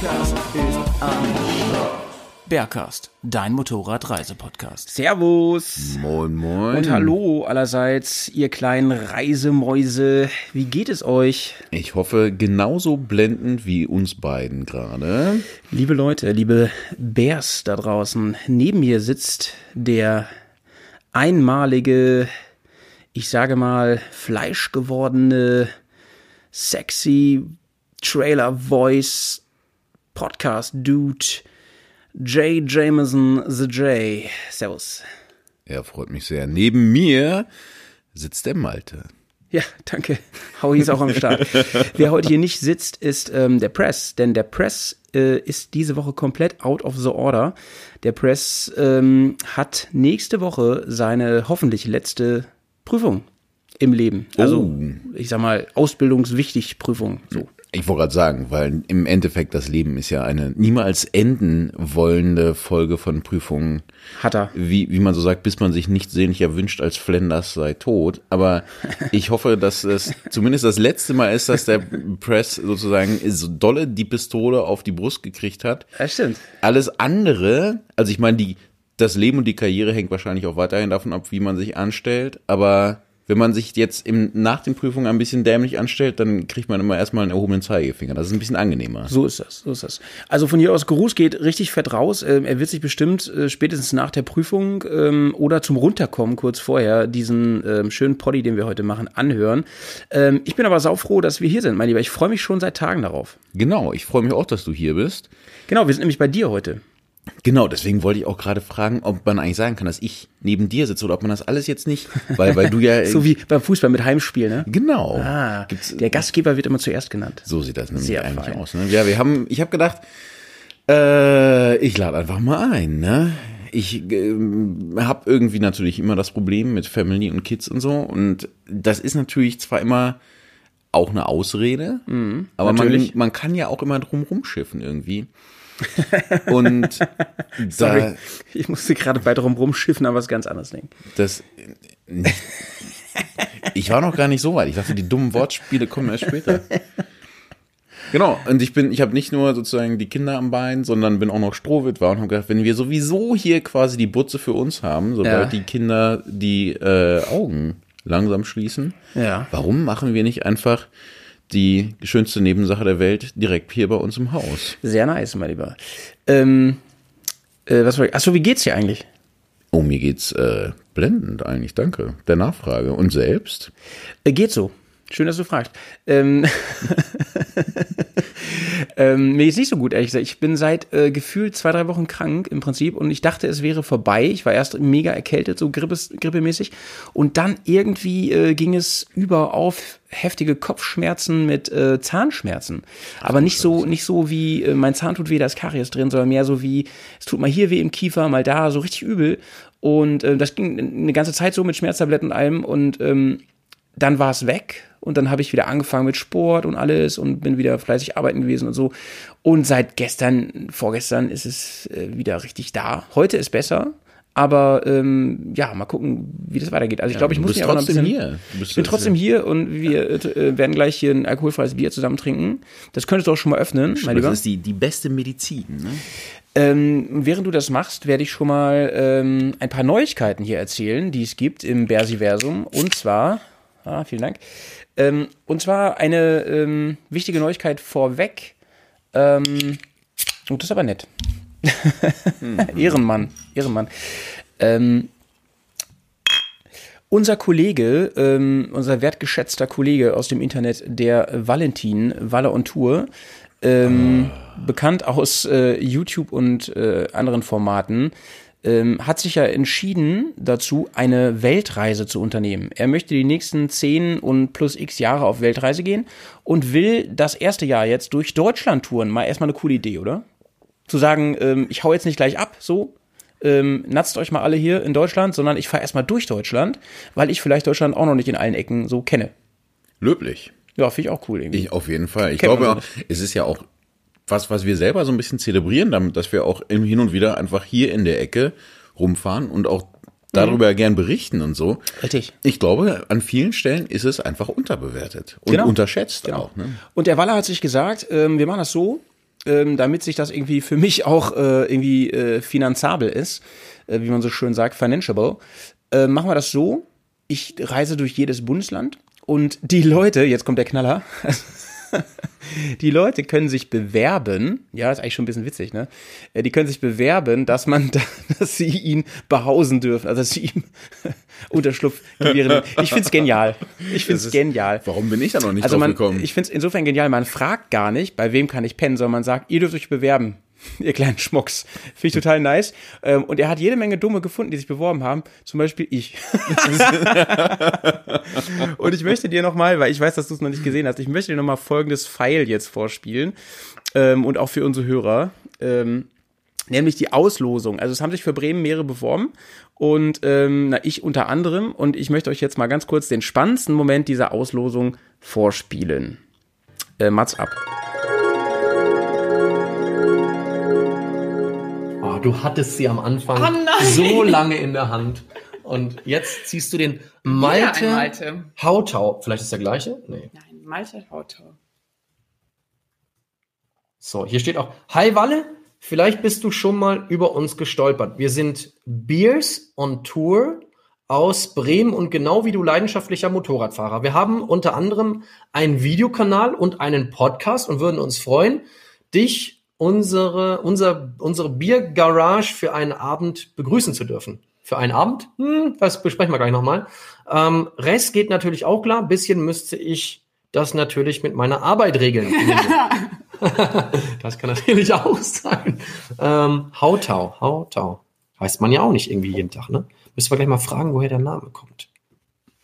Bergkast ist am Bergcast, dein Motorradreisepodcast. Servus Moin, moin. und hallo allerseits, ihr kleinen Reisemäuse. Wie geht es euch? Ich hoffe, genauso blendend wie uns beiden gerade. Liebe Leute, liebe Bärs da draußen, neben mir sitzt der einmalige, ich sage mal, fleischgewordene, sexy Trailer-Voice Podcast-Dude, Jay Jameson the J. Servus. Ja, freut mich sehr. Neben mir sitzt der Malte. Ja, danke. Howie ist auch am Start. Wer heute hier nicht sitzt, ist ähm, der Press, denn der Press äh, ist diese Woche komplett out of the order. Der Press ähm, hat nächste Woche seine hoffentlich letzte Prüfung im Leben. Also, Oh. ich sag mal, ausbildungswichtig Prüfung. So. Ich wollte gerade sagen, weil im Endeffekt das Leben ist ja eine niemals enden wollende Folge von Prüfungen. Hat er. Wie, wie man so sagt, bis man sich nicht sehnlich erwünscht, als Flanders sei tot. Aber ich hoffe, dass es zumindest das letzte Mal ist, dass der Press sozusagen so dolle die Pistole auf die Brust gekriegt hat. Das stimmt. Alles andere, also ich meine, die, das Leben und die Karriere hängt wahrscheinlich auch weiterhin davon ab, wie man sich anstellt. Aber wenn man sich jetzt im, nach den Prüfungen ein bisschen dämlich anstellt, dann kriegt man immer erstmal einen erhobenen Zeigefinger. Das ist ein bisschen angenehmer. So ist das, so ist das. Also von hier aus, Gruß geht richtig fett raus. Ähm, er wird sich bestimmt äh, spätestens nach der Prüfung ähm, oder zum Runterkommen kurz vorher diesen ähm, schönen Poddy, den wir heute machen, anhören. Ich bin aber saufroh, dass wir hier sind, mein Lieber. Ich freue mich schon seit Tagen darauf. Genau, ich freue mich auch, dass du hier bist. Genau, wir sind nämlich bei dir heute. Genau, deswegen wollte ich auch gerade fragen, ob man eigentlich sagen kann, dass ich neben dir sitze oder ob man das alles jetzt nicht, weil, weil du ja. So wie beim Fußball mit Heimspiel, ne? Genau. Ah, Gibt's, der Gastgeber wird immer zuerst genannt. So sieht das nämlich Sehr eigentlich fein. aus. Ne? Ja, wir haben, ich habe gedacht, äh, ich lade einfach mal ein. Ne? Ich ähm, habe irgendwie natürlich immer das Problem mit Family und Kids und so. Und das ist natürlich zwar immer auch eine Ausrede, aber man, Mhm, man kann ja auch immer drum rumschiffen irgendwie. Und Sorry, da, ich musste gerade bei drum rumschiffen, aber was ganz anderes denken. das. Ich war noch gar nicht so weit. Ich dachte, die dummen Wortspiele kommen erst später. Genau, und ich bin, ich habe nicht nur sozusagen die Kinder am Bein, sondern bin auch noch Strohwitwer und habe gedacht, wenn wir sowieso hier quasi die Butze für uns haben, sobald Ja. die Kinder die äh, Augen langsam schließen, Ja. warum machen wir nicht einfach die schönste Nebensache der Welt direkt hier bei uns im Haus? Sehr nice, mein Lieber. Ähm, äh, was war ich? Achso, wie geht's dir eigentlich? Oh, mir geht's äh, blendend eigentlich, danke. Der Nachfrage. Und selbst? Äh, geht so. Schön, dass du fragst. Ähm, ähm, mir geht's nicht so gut, ehrlich gesagt. Ich bin seit äh, gefühlt zwei, drei Wochen krank im Prinzip und ich dachte, es wäre vorbei. Ich war erst mega erkältet, so Grippes, grippemäßig. Und dann irgendwie äh, ging es über auf heftige Kopfschmerzen mit äh, Zahnschmerzen. Aber nicht so, nicht so wie äh, mein Zahn tut weh, da ist Karies drin, sondern mehr so wie, es tut mal hier weh im Kiefer, mal da, so richtig übel. Und äh, das ging eine ganze Zeit so mit Schmerztabletten und allem und ähm, dann war es weg und dann habe ich wieder angefangen mit Sport und alles und bin wieder fleißig arbeiten gewesen und so. Und seit gestern, vorgestern ist es äh, wieder richtig da. Heute ist besser, aber ähm, ja, mal gucken, wie das weitergeht. Also ich glaube, ich muss mir aber noch ein bisschen, hier. Ich bin trotzdem hier und wir äh, werden gleich hier ein alkoholfreies Bier zusammen trinken. Das könntest du auch schon mal öffnen, mein Lieber. Das ist die, die beste Medizin. Ne? Ähm, während du das machst, werde ich schon mal ähm, ein paar Neuigkeiten hier erzählen, die es gibt im Bersiversum. Und zwar, ah, vielen Dank. Ähm, und zwar eine ähm, wichtige Neuigkeit vorweg. Ähm, oh, das ist aber nett. Ehrenmann, Ehrenmann. Ähm, unser Kollege, ähm, unser wertgeschätzter Kollege aus dem Internet, der Valentin, Walle on Tour, ähm, bekannt aus äh, YouTube und äh, anderen Formaten, ähm, hat sich ja entschieden dazu, eine Weltreise zu unternehmen. Er möchte die nächsten 10 und plus x Jahre auf Weltreise gehen und will das erste Jahr jetzt durch Deutschland touren. Mal erstmal eine coole Idee, oder? Zu sagen, ähm, ich hau jetzt nicht gleich ab, so, ähm, natzt euch mal alle hier in Deutschland, sondern ich fahre erstmal durch Deutschland, weil ich vielleicht Deutschland auch noch nicht in allen Ecken so kenne. Löblich. Ja, finde ich auch cool irgendwie. Ich auf jeden Fall. Ich Kennt glaube, es ist ja auch was, was wir selber so ein bisschen zelebrieren, damit, dass wir auch im hin und wieder einfach hier in der Ecke rumfahren und auch darüber gern berichten und so. Richtig. Ich glaube, an vielen Stellen ist es einfach unterbewertet und Genau. unterschätzt auch. Ne? Und der Waller hat sich gesagt, ähm, wir machen das so, ähm, damit sich das irgendwie für mich auch äh, irgendwie äh, finanzabel ist, äh, wie man so schön sagt, financiable, äh, machen wir das so, ich reise durch jedes Bundesland und die Leute, jetzt kommt der Knaller, die Leute können sich bewerben, ja, ist eigentlich schon ein bisschen witzig, ne? Äh, Die können sich bewerben, dass man, dass sie ihn behausen dürfen, also dass sie ihm Unterschlupf gewähren. Ich find's genial. Ich find's ist- genial. Warum bin ich da noch nicht Also drauf man, gekommen? ich finde es insofern genial, man fragt gar nicht, bei wem kann ich pennen, sondern man sagt, ihr dürft euch bewerben, ihr kleinen Schmucks. Finde ich total nice. Ähm, Und er hat jede Menge Dumme gefunden, die sich beworben haben, zum Beispiel ich. und ich möchte dir nochmal, weil ich weiß, dass du es noch nicht gesehen hast, ich möchte dir nochmal folgendes Pfeil jetzt vorspielen ähm, und auch für unsere Hörer. Ähm, nämlich die Auslosung. Also es haben sich für Bremen mehrere beworben und ähm, na, ich unter anderem und ich möchte euch jetzt mal ganz kurz den spannendsten Moment dieser Auslosung vorspielen. Äh, Mats ab. Du hattest sie am Anfang Oh so lange in der Hand. Und jetzt ziehst du den Malte, Malte. Hautau. Vielleicht ist der gleiche? Nee. Nein, Malte Hautau. So, hier steht auch, Hi Walle, vielleicht bist du schon mal über uns gestolpert. Wir sind Beers on Tour aus Bremen und genau wie du leidenschaftlicher Motorradfahrer. Wir haben unter anderem einen Videokanal und einen Podcast und würden uns freuen, dich unsere, unser, unsere Biergarage für einen Abend begrüßen zu dürfen. Für einen Abend? Hm, das besprechen wir gleich nochmal. Ähm, Rest geht natürlich auch klar. Bisschen müsste ich das natürlich mit meiner Arbeit regeln. Das kann natürlich auch sein. Ähm, Hautau, Hautau. Heißt man ja auch nicht irgendwie jeden Tag, ne? Müssen wir gleich mal fragen, woher der Name kommt.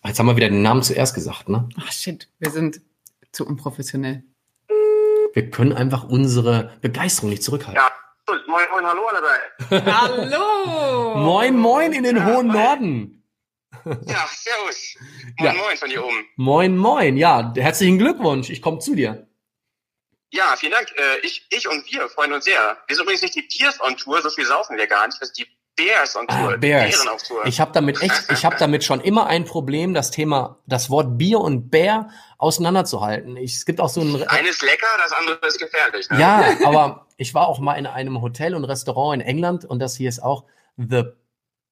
Jetzt haben wir wieder den Namen zuerst gesagt, ne? Ach shit, wir sind zu unprofessionell. Wir können einfach unsere Begeisterung nicht zurückhalten. Ja, gut. moin, moin, hallo alle drei. Hallo! Moin, moin in den hohen Norden. Ja, servus. Ja. Moin, moin von hier oben. Moin, moin. Ja, herzlichen Glückwunsch. Ich komme zu dir. Ja, vielen Dank. Äh, ich, ich und wir freuen uns sehr. Wir sind übrigens nicht die Bears on Tour, so viel saufen wir gar nicht. Das ist die Bears on Tour. Ah, Bears. Bären auf Tour. Ich habe damit echt, ich habe damit schon immer ein Problem, das Thema, das Wort Bier und Bär auseinanderzuhalten. Ich, es gibt auch so ein, Eines lecker, das andere ist gefährlich. Ne? Ja, aber ich war auch mal in einem Hotel und Restaurant in England und das hier ist auch The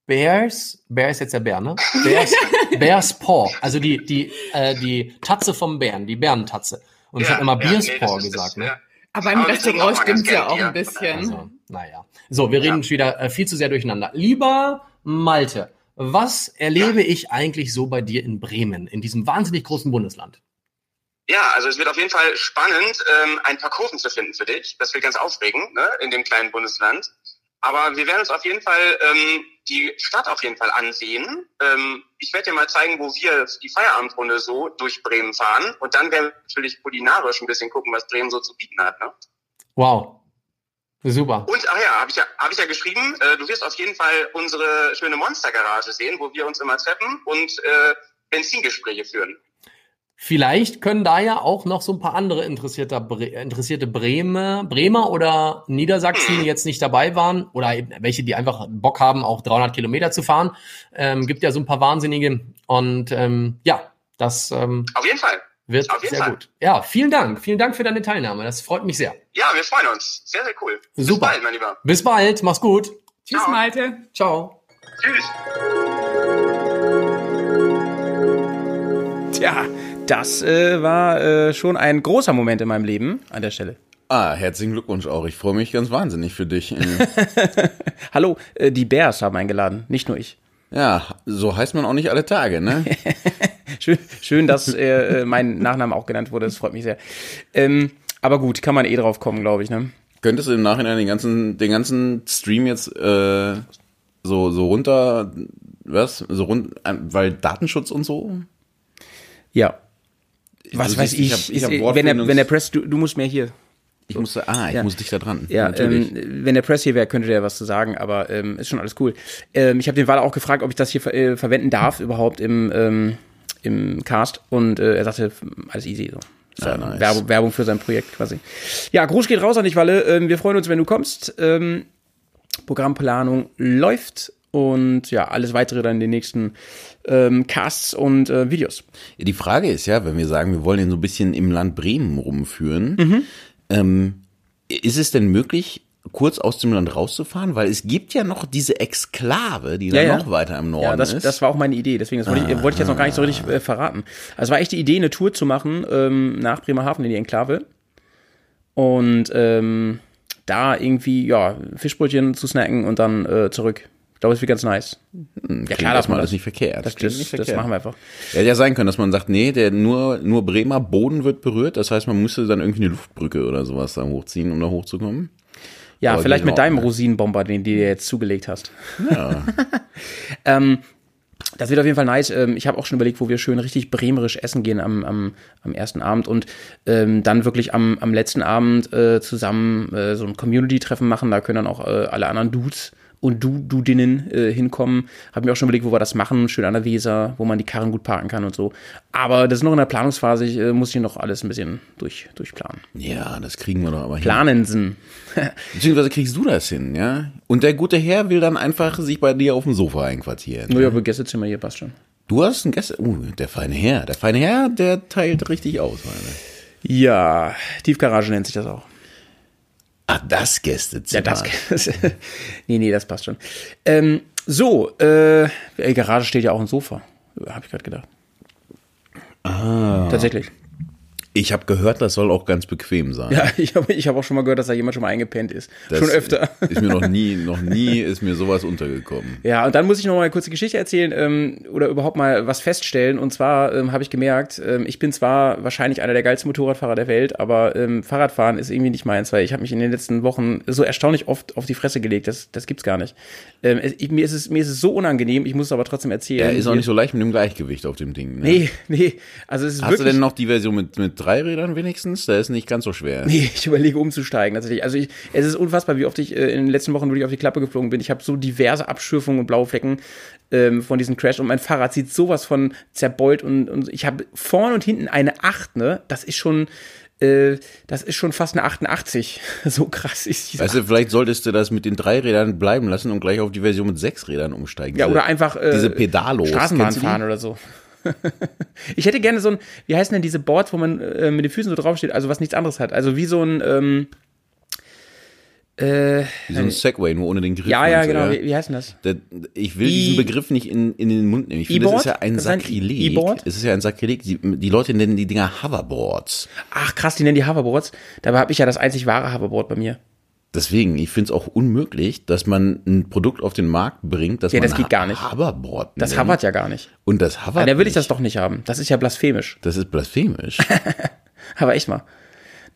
Bears. Bear ist jetzt der Bär, ne? Bears, Bears Paw. Also die, die, äh, die Tatze vom Bären, die Bärentatze. Und ich Ja, habe immer ja, Bears nee, Paw gesagt, ne? ja. Aber im Restaurant stimmt's ja auch ein bisschen. Also, naja. So, wir reden wieder äh, viel zu sehr durcheinander. Lieber Malte, was erlebe ich eigentlich so bei dir in Bremen, in diesem wahnsinnig großen Bundesland? Ja, also es wird auf jeden Fall spannend, ähm, ein paar Kurven zu finden für dich. Das wird ganz aufregend, ne, in dem kleinen Bundesland. Aber wir werden uns auf jeden Fall ähm, die Stadt auf jeden Fall ansehen. Ähm, ich werde dir mal zeigen, wo wir die Feierabendrunde so durch Bremen fahren. Und dann werden wir natürlich kulinarisch ein bisschen gucken, was Bremen so zu bieten hat. Ne? Wow. Super. Und, ach ja, habe ich ja, hab ich ja geschrieben, äh, du wirst auf jeden Fall unsere schöne Monstergarage sehen, wo wir uns immer treffen und äh, Benzingespräche führen. Vielleicht können da ja auch noch so ein paar andere interessierte, Bre interessierte Bremer, Bremer oder Niedersachsen, die jetzt nicht dabei waren oder eben welche, die einfach Bock haben, auch 300 Kilometer zu fahren. Ähm, gibt ja so ein paar Wahnsinnige und ähm, ja, das ähm, Auf jeden Fall. wird Auf jeden sehr Fall. gut. Ja, vielen Dank. Vielen Dank für deine Teilnahme. Das freut mich sehr. Ja, wir freuen uns. Sehr, sehr cool. Super. Bis bald, mein Lieber. Bis bald. Mach's gut. Tschüss, Ciao. Malte. Ciao. Tschüss. Tja, das äh, war äh, schon ein großer Moment in meinem Leben an der Stelle. Ah, herzlichen Glückwunsch auch. Ich freue mich ganz wahnsinnig für dich. Äh, Hallo, äh, die Bears haben eingeladen, nicht nur ich. ja, so heißt man auch nicht alle Tage, ne? Schön, schön dass äh, äh, mein Nachname auch genannt wurde, das freut mich sehr. Ähm, aber gut, kann man eh drauf kommen, glaube ich, ne? Könntest du im Nachhinein den ganzen, den ganzen Stream jetzt so, so runter, was? So rund, weil Datenschutz und so? Ja. Was Du weiß ich? ich hab- ich ist, äh, wenn, der, wenn der Press, du, du musst mehr hier. Ich musste, ah, ich Ja. muss dich da dran. Ja, natürlich. ähm, wenn der Press hier wäre, könnte der was zu sagen, aber ähm, ist schon alles cool. Ähm, ich habe den Waller auch gefragt, ob ich das hier ver äh, verwenden darf überhaupt im, ähm, im Cast und äh, er sagte, alles easy. So. Ah, ja nice. Werbung, Werbung für sein Projekt quasi. Ja, Gruß geht raus an dich, Walle. Ähm, wir freuen uns, wenn du kommst. Ähm, Programmplanung läuft und ja, alles weitere dann in den nächsten ähm, Casts und äh, Videos. Die Frage ist ja, wenn wir sagen, wir wollen ihn so ein bisschen im Land Bremen rumführen, ähm, ist es denn möglich, kurz aus dem Land rauszufahren? Weil es gibt ja noch diese Exklave, die Ja, dann ja. noch weiter im Norden Ja, das, ist. das war auch meine Idee, deswegen das wollte, ich, wollte ich jetzt noch gar nicht so richtig äh, verraten. Also war echt die Idee, eine Tour zu machen ähm, nach Bremerhaven in die Enklave und ähm, da irgendwie, ja, Fischbrötchen zu snacken und dann äh, zurück. Ich glaube, es wird ganz nice. ja, klar, dass man das das- nicht verkehrt. Das, das, nicht das verkehrt. machen wir einfach. Ja, hätte ja sein können, dass man sagt, nee, der nur, nur Bremer Boden wird berührt. Das heißt, man müsste dann irgendwie eine Luftbrücke oder sowas da hochziehen, um da hochzukommen. Ja, Aber vielleicht mit deinem ne? Rosinenbomber, den du dir jetzt zugelegt hast. Ja. Ähm, das wird auf jeden Fall nice. Ähm, ich habe auch schon überlegt, wo wir schön richtig bremerisch essen gehen am, am, am ersten Abend und ähm, dann wirklich am, am letzten Abend äh, zusammen äh, so ein Community-Treffen machen. Da können dann auch äh, alle anderen Dudes und du, Dudinnen äh, hinkommen. Habe mir auch schon überlegt, wo wir das machen. Schön an der Weser, wo man die Karren gut parken kann und so. Aber das ist noch in der Planungsphase. Ich äh, muss hier noch alles ein bisschen durch, durchplanen. ja, das kriegen wir doch aber hin. Planensen. Beziehungsweise kriegst du das hin, ja? Und der gute Herr will dann einfach sich bei dir auf dem Sofa einquartieren. Nur ja, aber Gästezimmer hier passt schon. Du hast einen Gäste. Uh, der feine Herr. Der feine Herr, der teilt richtig aus, meine. Ja, Tiefgarage nennt sich das auch. Ah, das Gästezimmer. Ja, das. nee, nee, das passt schon. Ähm, so, äh, Garage steht ja auch ein Sofa. Habe ich gerade gedacht. Ah. Tatsächlich. Ich habe gehört, das soll auch ganz bequem sein. Ja, ich habe ich hab auch schon mal gehört, dass da jemand schon mal eingepennt ist. Das schon öfter. Ist mir noch nie, noch nie ist mir sowas untergekommen. Ja, und dann muss ich noch mal eine kurze Geschichte erzählen ähm, oder überhaupt mal was feststellen. Und zwar ähm, habe ich gemerkt, ähm, ich bin zwar wahrscheinlich einer der geilsten Motorradfahrer der Welt, aber ähm, Fahrradfahren ist irgendwie nicht meins, weil ich habe mich in den letzten Wochen so erstaunlich oft auf die Fresse gelegt. Das, das gibt's gar nicht. Ähm, es, ich, mir, ist es, mir ist es so unangenehm, ich muss es aber trotzdem erzählen. Er ist auch nicht so leicht mit dem Gleichgewicht auf dem Ding. Ne? Nee, nee. Also es ist Hast du wirklich. denn noch die Version mit, mit drei Rädern wenigstens? Der ist nicht ganz so schwer. Nee, ich überlege umzusteigen tatsächlich. Also ich, es ist unfassbar, wie oft ich äh, in den letzten Wochen wirklich auf die Klappe geflogen bin. Ich habe so diverse Abschürfungen und blaue Flecken ähm, von diesem Crash und mein Fahrrad sieht sowas von zerbeult und, und ich habe vorne und hinten eine 8, ne? Das ist schon, äh, das ist schon fast eine 88. so krass ist diese Weißt du, vielleicht solltest du das mit den drei Rädern bleiben lassen und gleich auf die Version mit sechs Rädern umsteigen. Ja, oder einfach äh, diese Pedalos. Straßenbahn die? fahren oder so. ich hätte gerne so ein, wie heißen denn diese Boards, wo man äh, mit den Füßen so draufsteht, also was nichts anderes hat. Also wie so ein, ähm, äh, Wie so ein Segway, nur ohne den Griff. ja, ja, genau, wie, wie heißt denn das? Der, ich will I- diesen Begriff nicht in, in den Mund nehmen. Ich finde, das ist ja ein sein Sakrileg. E-Board? Es ist ja ein Sakrileg. Die, die Leute nennen die Dinger Hoverboards. Ach krass, die nennen die Hoverboards. Dabei habe ich ja das einzig wahre Hoverboard bei mir. Deswegen, ich finde es auch unmöglich, dass man ein Produkt auf den Markt bringt, das Ja, man das geht gar nicht. Hoverboard Das nennt. hovert ja gar nicht. Und das hovert Ja, dann will ich das doch nicht haben. Das ist ja blasphemisch. Das ist blasphemisch. Aber echt mal.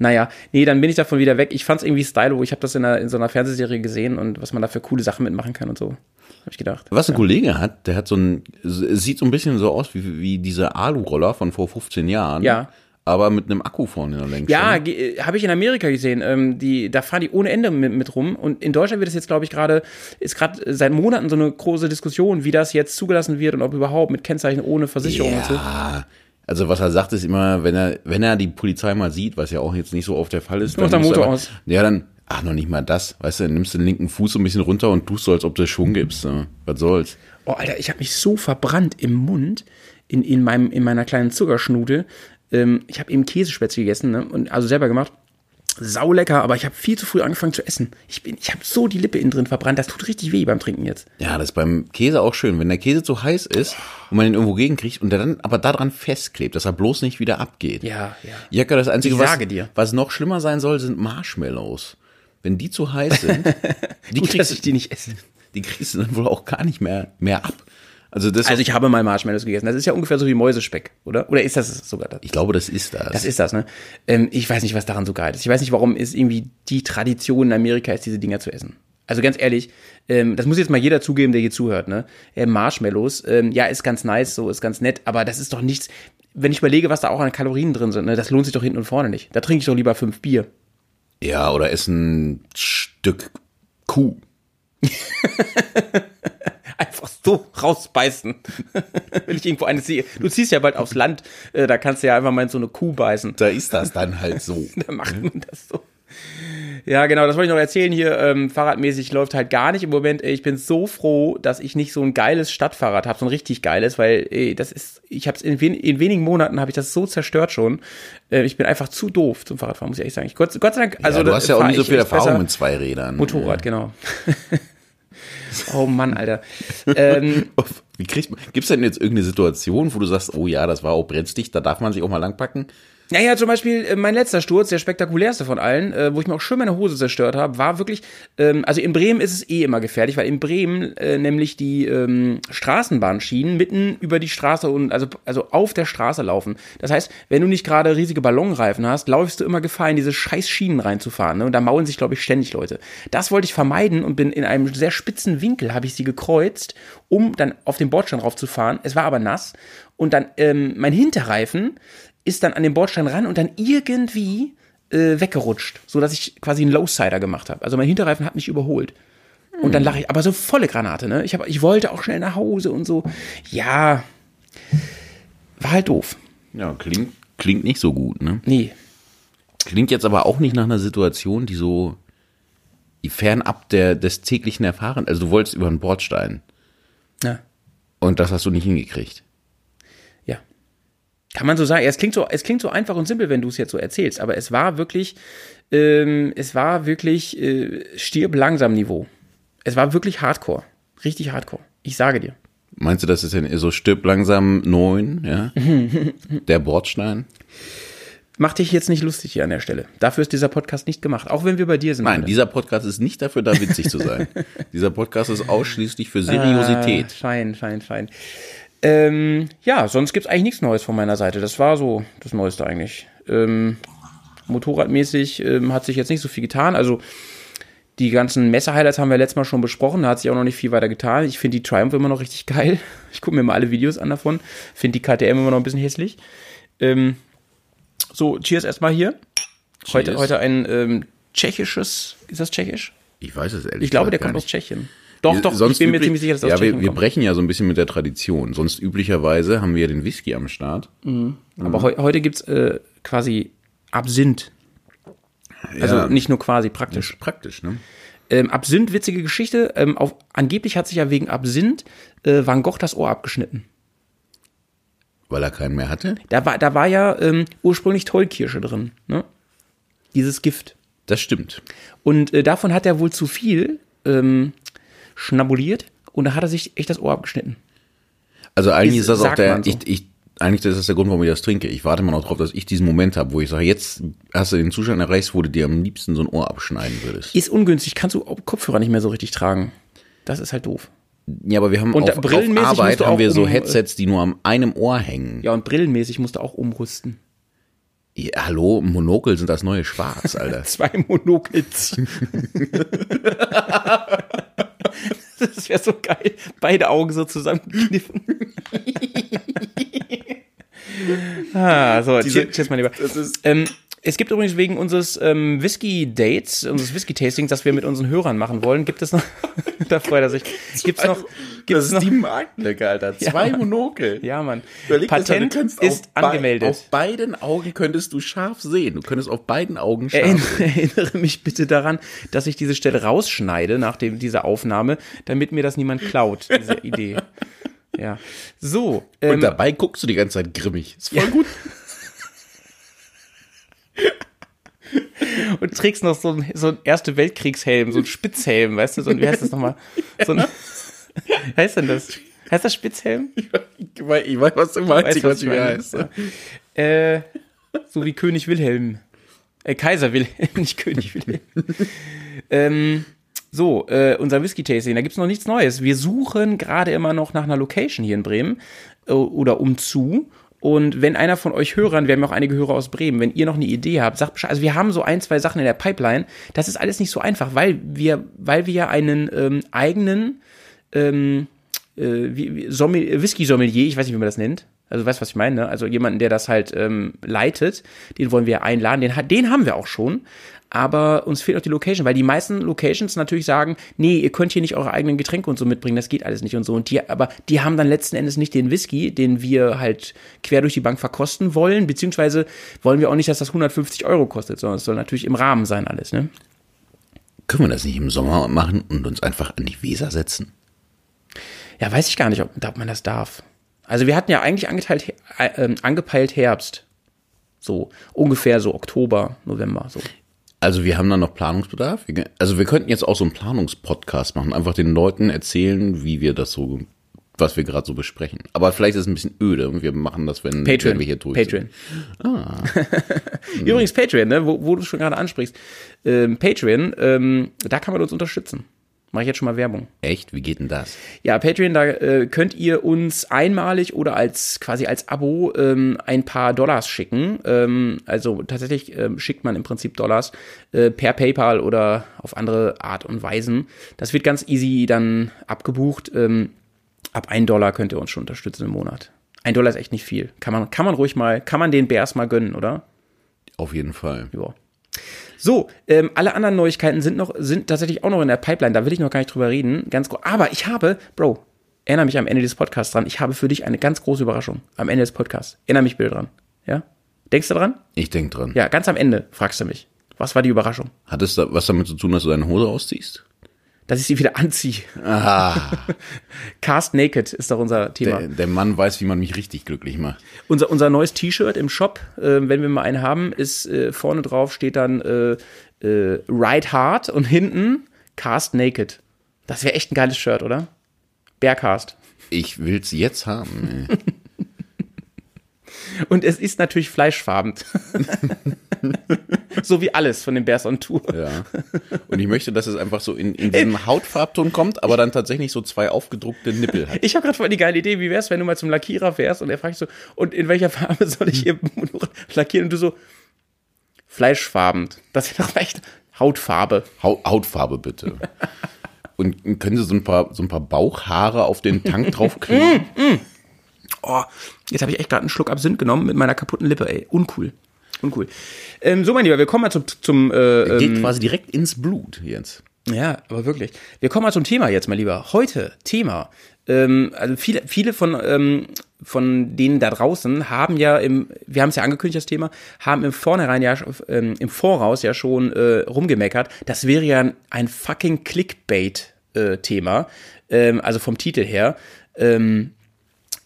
Naja, nee, dann bin ich davon wieder weg. Ich fand's irgendwie stylo. Ich habe das in, einer, in so einer Fernsehserie gesehen und was man da für coole Sachen mitmachen kann und so. Habe ich gedacht. Was ein Kollege hat, der hat so ein, es sieht so ein bisschen so aus wie, wie diese Alu-Roller von vor 15 Jahren. Ja. Aber mit einem Akku vorne in der Lenkstange. Ja, habe ich in Amerika gesehen. Ähm, die, da fahren die ohne Ende mit, mit rum. Und in Deutschland wird es jetzt, glaube ich, gerade, ist gerade seit Monaten so eine große Diskussion, wie das jetzt zugelassen wird und ob überhaupt mit Kennzeichen ohne Versicherung und so. Ja, also was er sagt ist immer, wenn er, wenn er die Polizei mal sieht, was ja auch jetzt nicht so oft der Fall ist, Macht der er Motor aber- aus. Ja, dann, ach, noch nicht mal das. Weißt du, dann nimmst du den linken Fuß so ein bisschen runter und tust so, als ob du Schwung gibst. Ne? Was soll's? Oh, Alter, ich habe mich so verbrannt im Mund, in, in, meinem, in meiner kleinen Zuckerschnute. Ähm, ich habe eben Käsespätzle gegessen, ne? und, also selber gemacht. Sau lecker, aber ich habe viel zu früh angefangen zu essen. Ich, bin, ich habe so die Lippe innen drin verbrannt. Das tut richtig weh beim Trinken jetzt. Ja, das ist beim Käse auch schön. Wenn der Käse zu heiß ist und man ihn irgendwo gegenkriegt und der dann aber daran festklebt, dass er bloß nicht wieder abgeht. Ja, ja. Jacke, das Einzige, Ich was, was noch schlimmer sein soll, sind Marshmallows. Wenn die zu heiß sind, die, Gut, dass kriegst, ich die nicht esse. die kriegst du dann wohl auch gar nicht mehr, mehr ab. Also das, Also ich habe mal Marshmallows gegessen. Das ist ja ungefähr so wie Mäusespeck, oder? Oder ist das sogar das? ich glaube, das ist das. Das ist das, ne? Ähm, ich weiß nicht, was daran so geil ist. Ich weiß nicht, warum es irgendwie die Tradition in Amerika ist, diese Dinger zu essen. Also ganz ehrlich, ähm, das muss jetzt mal jeder zugeben, der hier zuhört, ne? Äh, Marshmallows, ähm, ja, ist ganz nice, so ist ganz nett, aber das ist doch nichts. Wenn ich überlege, was da auch an Kalorien drin sind, ne, das lohnt sich doch hinten und vorne nicht. Da trinke ich doch lieber fünf Bier. Ja, oder essen ein Stück Kuh. Einfach so rausbeißen. Wenn ich irgendwo eine sehe. Du ziehst ja bald aufs Land, äh, da kannst du ja einfach mal in so eine Kuh beißen. Da ist das dann halt so. Da macht man das so. Ja, genau, das wollte ich noch erzählen hier. Ähm, fahrradmäßig läuft halt gar nicht im Moment. Ey, Ich bin so froh, dass ich nicht so ein geiles Stadtfahrrad habe, so ein richtig geiles, weil ey, das ist, ich habe es in, wen, in wenigen Monaten habe ich das so zerstört schon. Äh, ich bin einfach zu doof zum Fahrradfahren, muss ich ehrlich sagen. Ich, Gott, Gott sei Dank, also ja, du hast ja auch nicht so viel Erfahrung mit zwei Rädern. Motorrad, genau. oh Mann, Alter. ähm, Wie kriegt man, gibt's denn jetzt irgendeine Situation, wo du sagst, oh ja, das war auch brenzdicht, da darf man sich auch mal langpacken? Naja, zum Beispiel äh, mein letzter Sturz, der spektakulärste von allen, äh, wo ich mir auch schön meine Hose zerstört habe, war wirklich, ähm, also in Bremen ist es eh immer gefährlich, weil in Bremen äh, nämlich die ähm, Straßenbahnschienen mitten über die Straße und also, also auf der Straße laufen. Das heißt, wenn du nicht gerade riesige Ballonreifen hast, läufst du immer Gefahr, in diese scheiß Schienen reinzufahren. Ne? Und da maulen sich, glaube ich, ständig Leute. Das wollte ich vermeiden und bin in einem sehr spitzen Winkel, habe ich sie gekreuzt, um dann auf den Bordstein raufzufahren. Es war aber nass. Und dann ähm, mein Hinterreifen ist dann an den Bordstein ran und dann irgendwie äh, weggerutscht, so dass ich quasi einen Lowsider gemacht habe. Also mein Hinterreifen hat mich überholt. Und dann lache ich, aber so volle Granate, ne? Ich, hab, ich wollte auch schnell nach Hause und so. Ja, war halt doof. Ja, klingt, klingt nicht so gut, ne? Nee. Klingt jetzt aber auch nicht nach einer Situation, die so fernab der, des täglichen Erfahren, also du wolltest über einen Bordstein Ja. und das hast du nicht hingekriegt. Kann man so sagen. Ja, Es klingt so, es klingt so einfach und simpel, wenn du es jetzt so erzählst, aber es war wirklich, ähm, es war wirklich äh, stirb langsam Niveau. Es war wirklich Hardcore. Richtig Hardcore. Ich sage dir. Meinst du, das ist denn so stirb langsam neun, ja? der Bordstein? Mach dich jetzt nicht lustig hier an der Stelle. Dafür ist dieser Podcast nicht gemacht. Auch wenn wir bei dir sind. Nein, alle. dieser Podcast ist nicht dafür da, witzig zu sein. dieser Podcast ist ausschließlich für Seriosität. Ah, fein, fein, fein. Ähm, ja, sonst gibt's eigentlich nichts Neues von meiner Seite. Das war so das Neueste eigentlich. Ähm, motorradmäßig ähm, hat sich jetzt nicht so viel getan. Also die ganzen Messe-Highlights haben wir letztes Mal schon besprochen. Da hat sich auch noch nicht viel weiter getan. Ich finde die Triumph immer noch richtig geil. Ich gucke mir mal alle Videos an davon. Finde die KTM immer noch ein bisschen hässlich. Ähm, so, cheers erstmal hier. Heute, Cheers. heute ein ähm, tschechisches, ist das tschechisch? Ich weiß es ehrlich Ich glaube, der kommt gar aus nicht. Tschechien. Doch, doch, Sonst ich bin mir üblich- ziemlich sicher, dass er ja, wir, wir brechen ja so ein bisschen mit der Tradition. Sonst üblicherweise haben wir ja den Whisky am Start. Aber heu heute gibt's äh, quasi Absinth. Also Ja. nicht nur quasi, praktisch. Praktisch, ne? Ähm, Absinth, witzige Geschichte. Ähm, auf, angeblich hat sich ja wegen Absinth äh, Van Gogh das Ohr abgeschnitten. Weil er keinen mehr hatte? Da war, da war ja ähm, ursprünglich Tollkirsche drin, ne? Dieses Gift. Das stimmt. Und äh, davon hat er wohl zu viel ähm, schnabuliert und da hat er sich echt das Ohr abgeschnitten. Also eigentlich Ist- ist das auch der, so. ich, ich, eigentlich ist das der Grund, warum ich das trinke. Ich warte mal noch drauf, dass ich diesen Moment habe, wo ich sage, jetzt hast du den Zustand erreicht, wo du dir am liebsten so ein Ohr abschneiden würdest. Ist ungünstig, kannst du Kopfhörer nicht mehr so richtig tragen. Das ist halt doof. Ja, aber wir haben Und auf, auf Arbeit haben wir so um, äh, Headsets, die nur am einem Ohr hängen. Ja, und brillenmäßig musst du auch umrüsten. Ja, hallo, Monokel sind das neue Schwarz, Alter. Zwei Monokels. das wäre so geil. Beide Augen so zusammengekniffen. ah, so, Diese- cheers, mein Lieber. ähm, es gibt übrigens wegen unseres ähm, Whisky-Dates, unseres Whisky-Tastings, das wir mit unseren Hörern machen wollen, gibt es noch, da freut er sich, gibt's noch, gibt's noch, Marktlücke, Alter. Zwei Monokel. ja, Mann, Überleg das Patent du könntest ist bei- angemeldet. Auf beiden Augen könntest du scharf sehen. Du könntest auf beiden Augen scharf sehen. Erinnere, mich bitte daran, dass ich diese Stelle rausschneide nach dem, dieser Aufnahme, damit mir das niemand klaut, diese Idee. Ja. So, Und ähm, dabei guckst du die ganze Zeit grimmig. Ist voll gut. und trägst noch so ein, so ein Erste Weltkriegshelm, so ein Spitzhelm, weißt du, so ein, wie heißt das nochmal? So ein, wie heißt denn das? Heißt das Spitzhelm? Ich weiß, ich weiß was du meinst. Ich weiß, wie meine? er heißt. Ja. Äh, so wie König Wilhelm. Äh, Kaiser Wilhelm, nicht König Wilhelm. ähm, so, äh, unser Whisky-Tasting, da gibt's noch nichts Neues. Wir suchen gerade immer noch nach einer Location hier in Bremen äh, oder umzu. Und wenn einer von euch Hörern, wir haben ja auch einige Hörer aus Bremen, wenn ihr noch eine Idee habt, sagt Bescheid. Also wir haben so ein, zwei Sachen in der Pipeline. Das ist alles nicht so einfach, weil wir, weil wir einen ähm, eigenen ähm, äh, Whisky-Sommelier, ich weiß nicht, wie man das nennt. Also weißt du, was ich meine? Ne? Also jemanden, der das halt ähm, leitet, den wollen wir einladen. Den, den haben wir auch schon. Aber uns fehlt noch die Location, weil die meisten Locations natürlich sagen, nee, ihr könnt hier nicht eure eigenen Getränke und so mitbringen, das geht alles nicht und so. Und die, aber die haben dann letzten Endes nicht den Whisky, den wir halt quer durch die Bank verkosten wollen, beziehungsweise wollen wir auch nicht, dass das 150 Euro kostet, sondern es soll natürlich im Rahmen sein alles, ne? Können wir das nicht im Sommer machen und uns einfach an die Weser setzen? Ja, weiß ich gar nicht, ob, ob man das darf. Also wir hatten ja eigentlich angeteilt, äh, ähm, angepeilt Herbst. So, ungefähr so Oktober, November, so. Also wir haben da noch Planungsbedarf. Also wir könnten jetzt auch so einen Planungspodcast machen, einfach den Leuten erzählen, wie wir das so, was wir gerade so besprechen. Aber vielleicht ist es ein bisschen öde und wir machen das, wenn, Patreon. wenn wir hier durch Patreon. sind. Übrigens Patreon, ne, wo, wo du schon gerade ansprichst. Ähm, Patreon, ähm, da kann man uns unterstützen. Mache ich jetzt schon mal Werbung. Echt? Wie geht denn das? Ja, Patreon, da äh, könnt ihr uns einmalig oder als quasi als Abo ähm, ein paar Dollars schicken. Ähm, also tatsächlich ähm, schickt man im Prinzip Dollars äh, per PayPal oder auf andere Art und Weisen. Das wird ganz easy dann abgebucht. Ähm, ab ein Dollar könnt ihr uns schon unterstützen im Monat. Ein Dollar ist echt nicht viel. Kann man, kann man ruhig mal, kann man den Bears mal gönnen, oder? Auf jeden Fall. Ja. So, ähm, alle anderen Neuigkeiten sind noch, sind tatsächlich auch noch in der Pipeline. Da will ich noch gar nicht drüber reden. Ganz groß. Aber ich habe, Bro, erinnere mich am Ende des Podcasts dran. Ich habe für dich eine ganz große Überraschung am Ende des Podcasts. Erinnere mich bitte dran. Ja? Denkst du dran? Ich denk dran. Ja, ganz am Ende fragst du mich. Was war die Überraschung? Hat es da was damit zu tun, dass du deine Hose ausziehst? Dass ich sie wieder anziehe. Aha. Cast Naked ist doch unser Thema. Der, der Mann weiß, wie man mich richtig glücklich macht. Unser, unser neues T-Shirt im Shop, äh, wenn wir mal einen haben, ist äh, vorne drauf steht dann äh, äh, Ride Hard und hinten Cast Naked. Das wäre echt ein geiles Shirt, oder? Bearcast. Ich will's jetzt haben. Und es ist natürlich fleischfarben. so wie alles von den Bears on Tour. Ja. Und ich möchte, dass es einfach so in, in diesem Hautfarbton kommt, aber dann tatsächlich so zwei aufgedruckte Nippel hat. Ich habe gerade voll die geile Idee, wie wär's, wenn du mal zum Lackierer fährst und er fragt so, und in welcher Farbe soll ich hier lackieren? Und du so, fleischfarben. Das wäre doch echt Hautfarbe. Haut, Hautfarbe bitte. Und können Sie so ein paar, so ein paar Bauchhaare auf den Tank draufkleben? Oh, jetzt habe ich echt gerade einen Schluck Absinth genommen mit meiner kaputten Lippe, ey. Uncool. Uncool. Ähm, so, mein Lieber, wir kommen mal zum, zum äh, Geht quasi direkt ins Blut jetzt. Ja, aber wirklich. Wir kommen mal zum Thema jetzt, mein Lieber. Heute Thema. Ähm, also viele, viele von, ähm, von denen da draußen haben ja im, wir haben es ja angekündigt, das Thema, haben im Vornherein ja, ähm, im Voraus ja schon äh, rumgemeckert. Das wäre ja ein, ein fucking Clickbait-Thema. ähm, also vom Titel her. Ähm,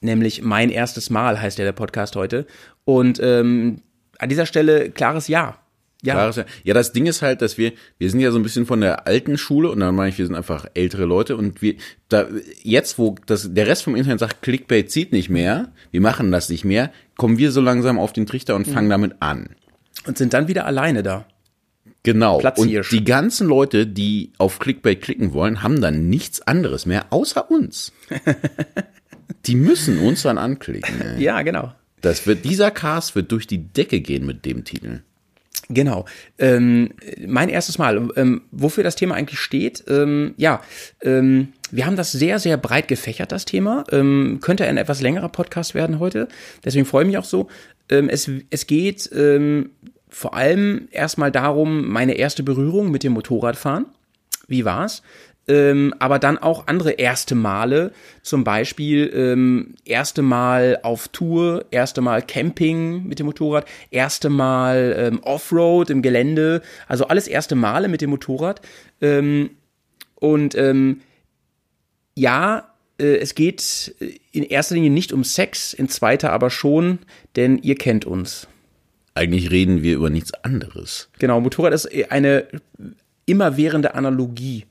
nämlich Mein erstes Mal heißt ja der Podcast heute. Und ähm, an dieser Stelle klares Ja. Ja. Klares Ja. ja, das Ding ist halt, dass wir, wir sind ja so ein bisschen von der alten Schule und dann meine ich, wir sind einfach ältere Leute und wir, da, jetzt, wo das, der Rest vom Internet sagt, Clickbait zieht nicht mehr, wir machen das nicht mehr, kommen wir so langsam auf den Trichter und fangen damit an. Und sind dann wieder alleine da. Genau. Platzhirsch. Und die ganzen Leute, die auf Clickbait klicken wollen, haben dann nichts anderes mehr außer uns. die müssen uns dann anklicken. Ey. Ja, genau. Das wird, dieser Cast wird durch die Decke gehen mit dem Titel. Genau. Ähm, mein erstes Mal. Ähm, wofür das Thema eigentlich steht, ähm, ja, ähm, wir haben das sehr, sehr breit gefächert, das Thema. Ähm, könnte ein etwas längerer Podcast werden heute. Deswegen freue ich mich auch so. Ähm, es, es geht vor allem erstmal darum, meine erste Berührung mit dem Motorradfahren. Wie war's? Ähm, aber dann auch andere erste Male, zum Beispiel ähm, erste Mal auf Tour, erste Mal Camping mit dem Motorrad, erste Mal ähm, Offroad im Gelände, also alles erste Male mit dem Motorrad. Ähm, und ähm, ja, äh, es geht in erster Linie nicht um Sex, in zweiter aber schon, denn ihr kennt uns. Eigentlich reden wir über nichts anderes. Genau, Motorrad ist eine immerwährende Analogie.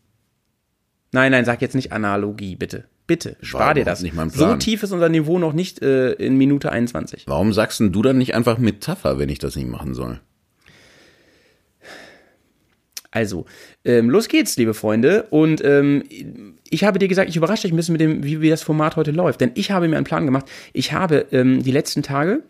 Nein, nein, sag jetzt nicht Analogie, bitte. Bitte, spar dir überhaupt das. nicht mein so Plan. tief ist unser Niveau noch nicht äh, in Minute 21. Warum sagst denn du dann nicht einfach Metapher, wenn ich das nicht machen soll? Also, ähm, los geht's, liebe Freunde. Und ähm, ich habe dir gesagt, ich überrasche dich ein bisschen mit dem, wie, wie das Format heute läuft. Denn ich habe mir einen Plan gemacht. Ich habe ähm, die letzten Tage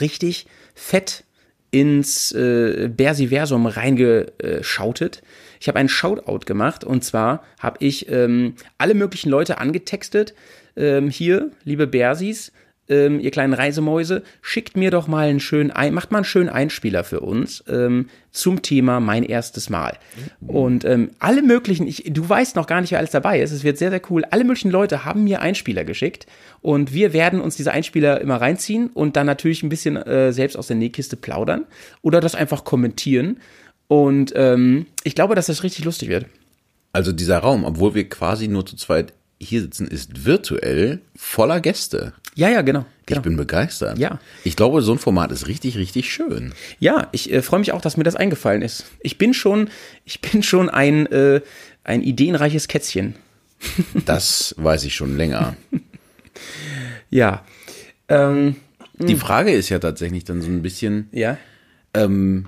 richtig fett ins äh, Bersiversum reingeschautet. Ich habe einen Shoutout gemacht und zwar habe ich ähm, alle möglichen Leute angetextet. Ähm, hier, liebe Bersis, ähm, ihr kleinen Reisemäuse, schickt mir doch mal einen schönen, ein, macht mal einen schönen Einspieler für uns ähm, zum Thema mein erstes Mal. Und ähm, alle möglichen, ich, du weißt noch gar nicht, wer alles dabei ist. Es wird sehr, sehr cool. Alle möglichen Leute haben mir Einspieler geschickt und wir werden uns diese Einspieler immer reinziehen und dann natürlich ein bisschen äh, selbst aus der Nähkiste plaudern oder das einfach kommentieren. Und ähm, ich glaube, dass das richtig lustig wird. Also dieser Raum, obwohl wir quasi nur zu zweit hier sitzen, ist virtuell voller Gäste. Ja, ja, genau. genau. Ich bin begeistert. Ja. Ich glaube, so ein Format ist richtig, richtig schön. Ja, ich äh, freue mich auch, dass mir das eingefallen ist. Ich bin schon, ich bin schon ein, äh, ein ideenreiches Kätzchen. Das weiß ich schon länger. Ja. Ähm, Die Frage ist ja tatsächlich dann so ein bisschen, ja. ähm,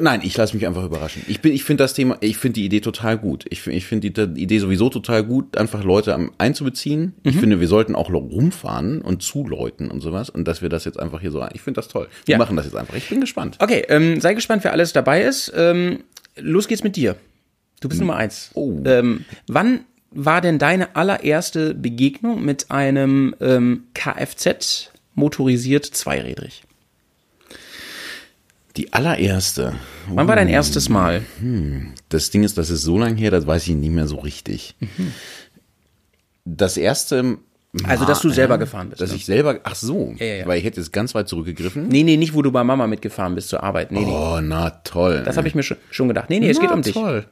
Nein, ich lasse mich einfach überraschen. Ich bin, ich finde das Thema, ich finde die Idee total gut. Ich, finde- ich finde die, die Idee sowieso total gut, einfach Leute einzubeziehen. Ich Mhm. finde, wir sollten auch rumfahren und zuläuten und sowas und dass wir das jetzt einfach hier so, ich finde das toll. Wir Ja. machen das jetzt einfach. Ich bin gespannt. Okay, ähm, sei gespannt, wer alles dabei ist. Ähm, los geht's mit dir. Du bist Nummer eins. Oh. Ähm, wann war denn deine allererste Begegnung mit einem ähm, Kfz motorisiert zweirädrig? Die allererste. Wann war dein erstes Mal? Das Ding ist, das ist so lange her, das weiß ich nicht mehr so richtig. Das erste Mal, Also, dass du selber gefahren bist, Dass ne? ich selber, ach so, ja, ja. weil ich hätte jetzt ganz weit zurückgegriffen. Nee, nee, nicht, wo du bei Mama mitgefahren bist zur Arbeit. Nee, nee. Oh, na toll. Das habe ich mir schon, schon gedacht. Nee, nee, es geht Na, um dich. Toll.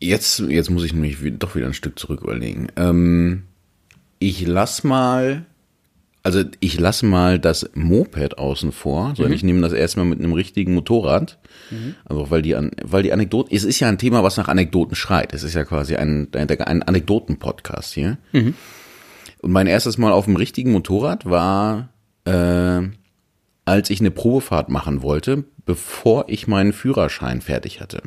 Jetzt, jetzt muss ich nämlich doch wieder ein Stück zurück überlegen. Ähm, ich lass mal, also ich lasse mal das Moped außen vor, Mhm. sondern ich nehme das erstmal mit einem richtigen Motorrad. Also weil die, An- weil die Anekdoten, es ist ja ein Thema, was nach Anekdoten schreit. Es ist ja quasi ein, ein, Anekdoten-Podcast hier. Mhm. Und mein erstes Mal auf dem richtigen Motorrad war, äh, als ich eine Probefahrt machen wollte, bevor ich meinen Führerschein fertig hatte.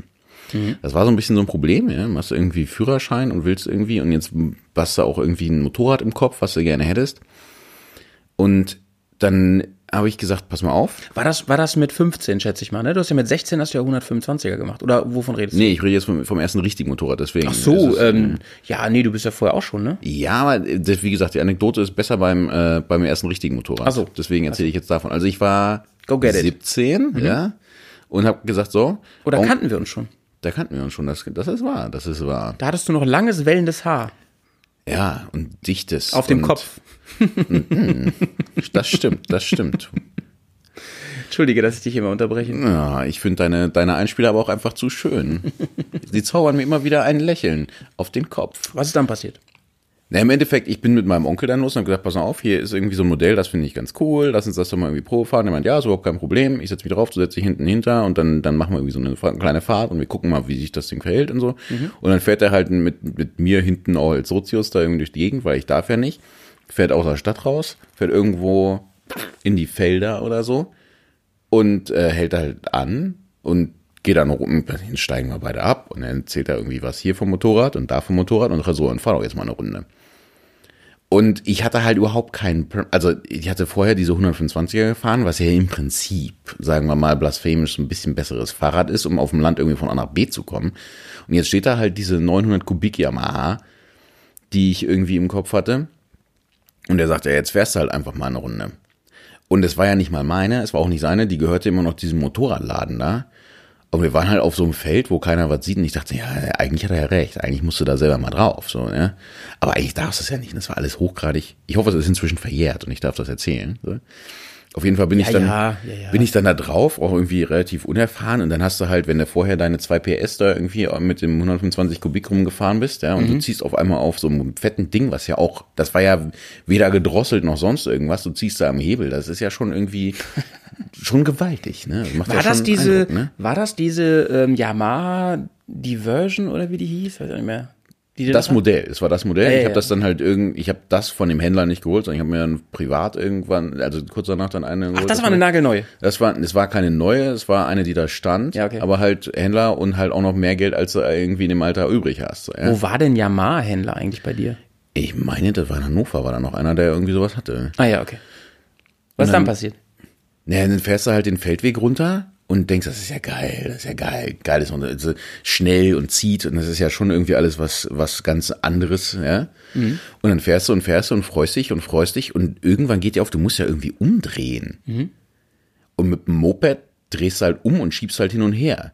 Das war so ein bisschen so ein Problem, ja. Machst du irgendwie Führerschein und willst irgendwie und jetzt hast du auch irgendwie ein Motorrad im Kopf, was du gerne hättest. Und dann habe ich gesagt, pass mal auf. War das, war das mit 15, schätze ich mal, ne? Du hast ja mit 16 hast du ja 125er gemacht. Oder wovon redest du? Nee, ich rede jetzt vom, vom ersten richtigen Motorrad, deswegen. Ach so, es, ähm, ja, nee, du bist ja vorher auch schon, ne? Ja, aber das, wie gesagt, die Anekdote ist besser beim, äh, beim ersten richtigen Motorrad. Ach so. Deswegen erzähle ich jetzt davon. Also ich war Go get it. 17, ja, und habe gesagt, so. Oder kannten wir uns schon? Da kannten wir uns schon, das, das ist wahr, das ist wahr. Da hattest du noch langes, wellendes Haar. Ja, und dichtes. Auf dem Kopf. Das stimmt, das stimmt. Entschuldige, dass ich dich immer unterbreche. Ja, ich finde deine, deine Einspieler aber auch einfach zu schön. Sie zaubern mir immer wieder ein Lächeln auf den Kopf. Was ist dann passiert? Na, im Endeffekt, ich bin mit meinem Onkel dann los und hab gesagt, pass mal auf, hier ist irgendwie so ein Modell, das finde ich ganz cool, lass uns das doch mal irgendwie Probe fahren. Er meint, ja, ist überhaupt kein Problem, ich setze mich drauf, du setzt dich hinten hinter und dann, dann machen wir irgendwie so eine kleine Fahrt und wir gucken mal, wie sich das Ding verhält und so. Und dann fährt er halt mit, mit mir hinten auch als Sozius da irgendwie durch die Gegend, weil ich darf ja nicht. Fährt aus der Stadt raus, fährt irgendwo in die Felder oder so und äh, hält halt an und geht dann rum, dann steigen wir beide ab und dann erzählt er irgendwie was hier vom Motorrad und da vom Motorrad und so und fahr doch jetzt mal eine Runde. Und ich hatte halt überhaupt keinen, also ich hatte vorher diese 125er gefahren, was ja im Prinzip, sagen wir mal, blasphemisch ein bisschen besseres Fahrrad ist, um auf dem Land irgendwie von A nach B zu kommen. Und jetzt steht da halt diese 900 Kubik Yamaha, die ich irgendwie im Kopf hatte. Und er sagt, ja, jetzt fährst du halt einfach mal eine Runde. Und es war ja nicht mal meine, es war auch nicht seine, die gehörte immer noch diesem Motorradladen da. Und wir waren halt auf so einem Feld, wo keiner was sieht. Und ich dachte, ja, eigentlich hat er ja recht. Eigentlich musst du da selber mal drauf. So, ne? Aber eigentlich darfst du es ja nicht. Das war alles hochgradig. Ich hoffe, es ist inzwischen verjährt und ich darf das erzählen. So. Auf jeden Fall bin ich Ja, dann, ja, ja, ja. bin ich dann da drauf, auch irgendwie relativ unerfahren. Und dann hast du halt, wenn du vorher deine 2 PS da irgendwie mit dem 125 Kubik rumgefahren bist, ja, und Mhm. du ziehst auf einmal auf so einem fetten Ding, was ja auch, das war ja weder gedrosselt noch sonst irgendwas, du ziehst da am Hebel. Das ist ja schon irgendwie schon gewaltig, ne? Macht War ja das diese, Eindruck, ne? war das diese ähm, Yamaha Diversion oder wie die hieß? Weiß ich nicht mehr. Das war? Modell, es war das Modell. Ja, ich ja, habe das dann halt irgend, ich habe das von dem Händler nicht geholt, sondern ich habe mir dann privat irgendwann, also kurz danach dann eine Ach, geholt. das war eine nagelneue. Das war, es war keine neue, es war eine, die da stand, Ja, okay. aber halt Händler und halt auch noch mehr Geld, als du irgendwie in dem Alter übrig hast. So. Wo war denn Yamaha-Händler eigentlich bei dir? Ich meine, das war in Hannover, war da noch einer, der irgendwie sowas hatte. Ah ja, okay. Was ist dann passiert? Naja, dann fährst du halt den Feldweg runter und denkst, das ist ja geil, das ist ja geil, geil ist und also schnell und zieht und das ist ja schon irgendwie alles was was ganz anderes, ja. Und dann fährst du und fährst du und freust dich und freust dich und irgendwann geht dir auf, du musst ja irgendwie umdrehen. Und mit dem Moped drehst du halt um und schiebst halt hin und her.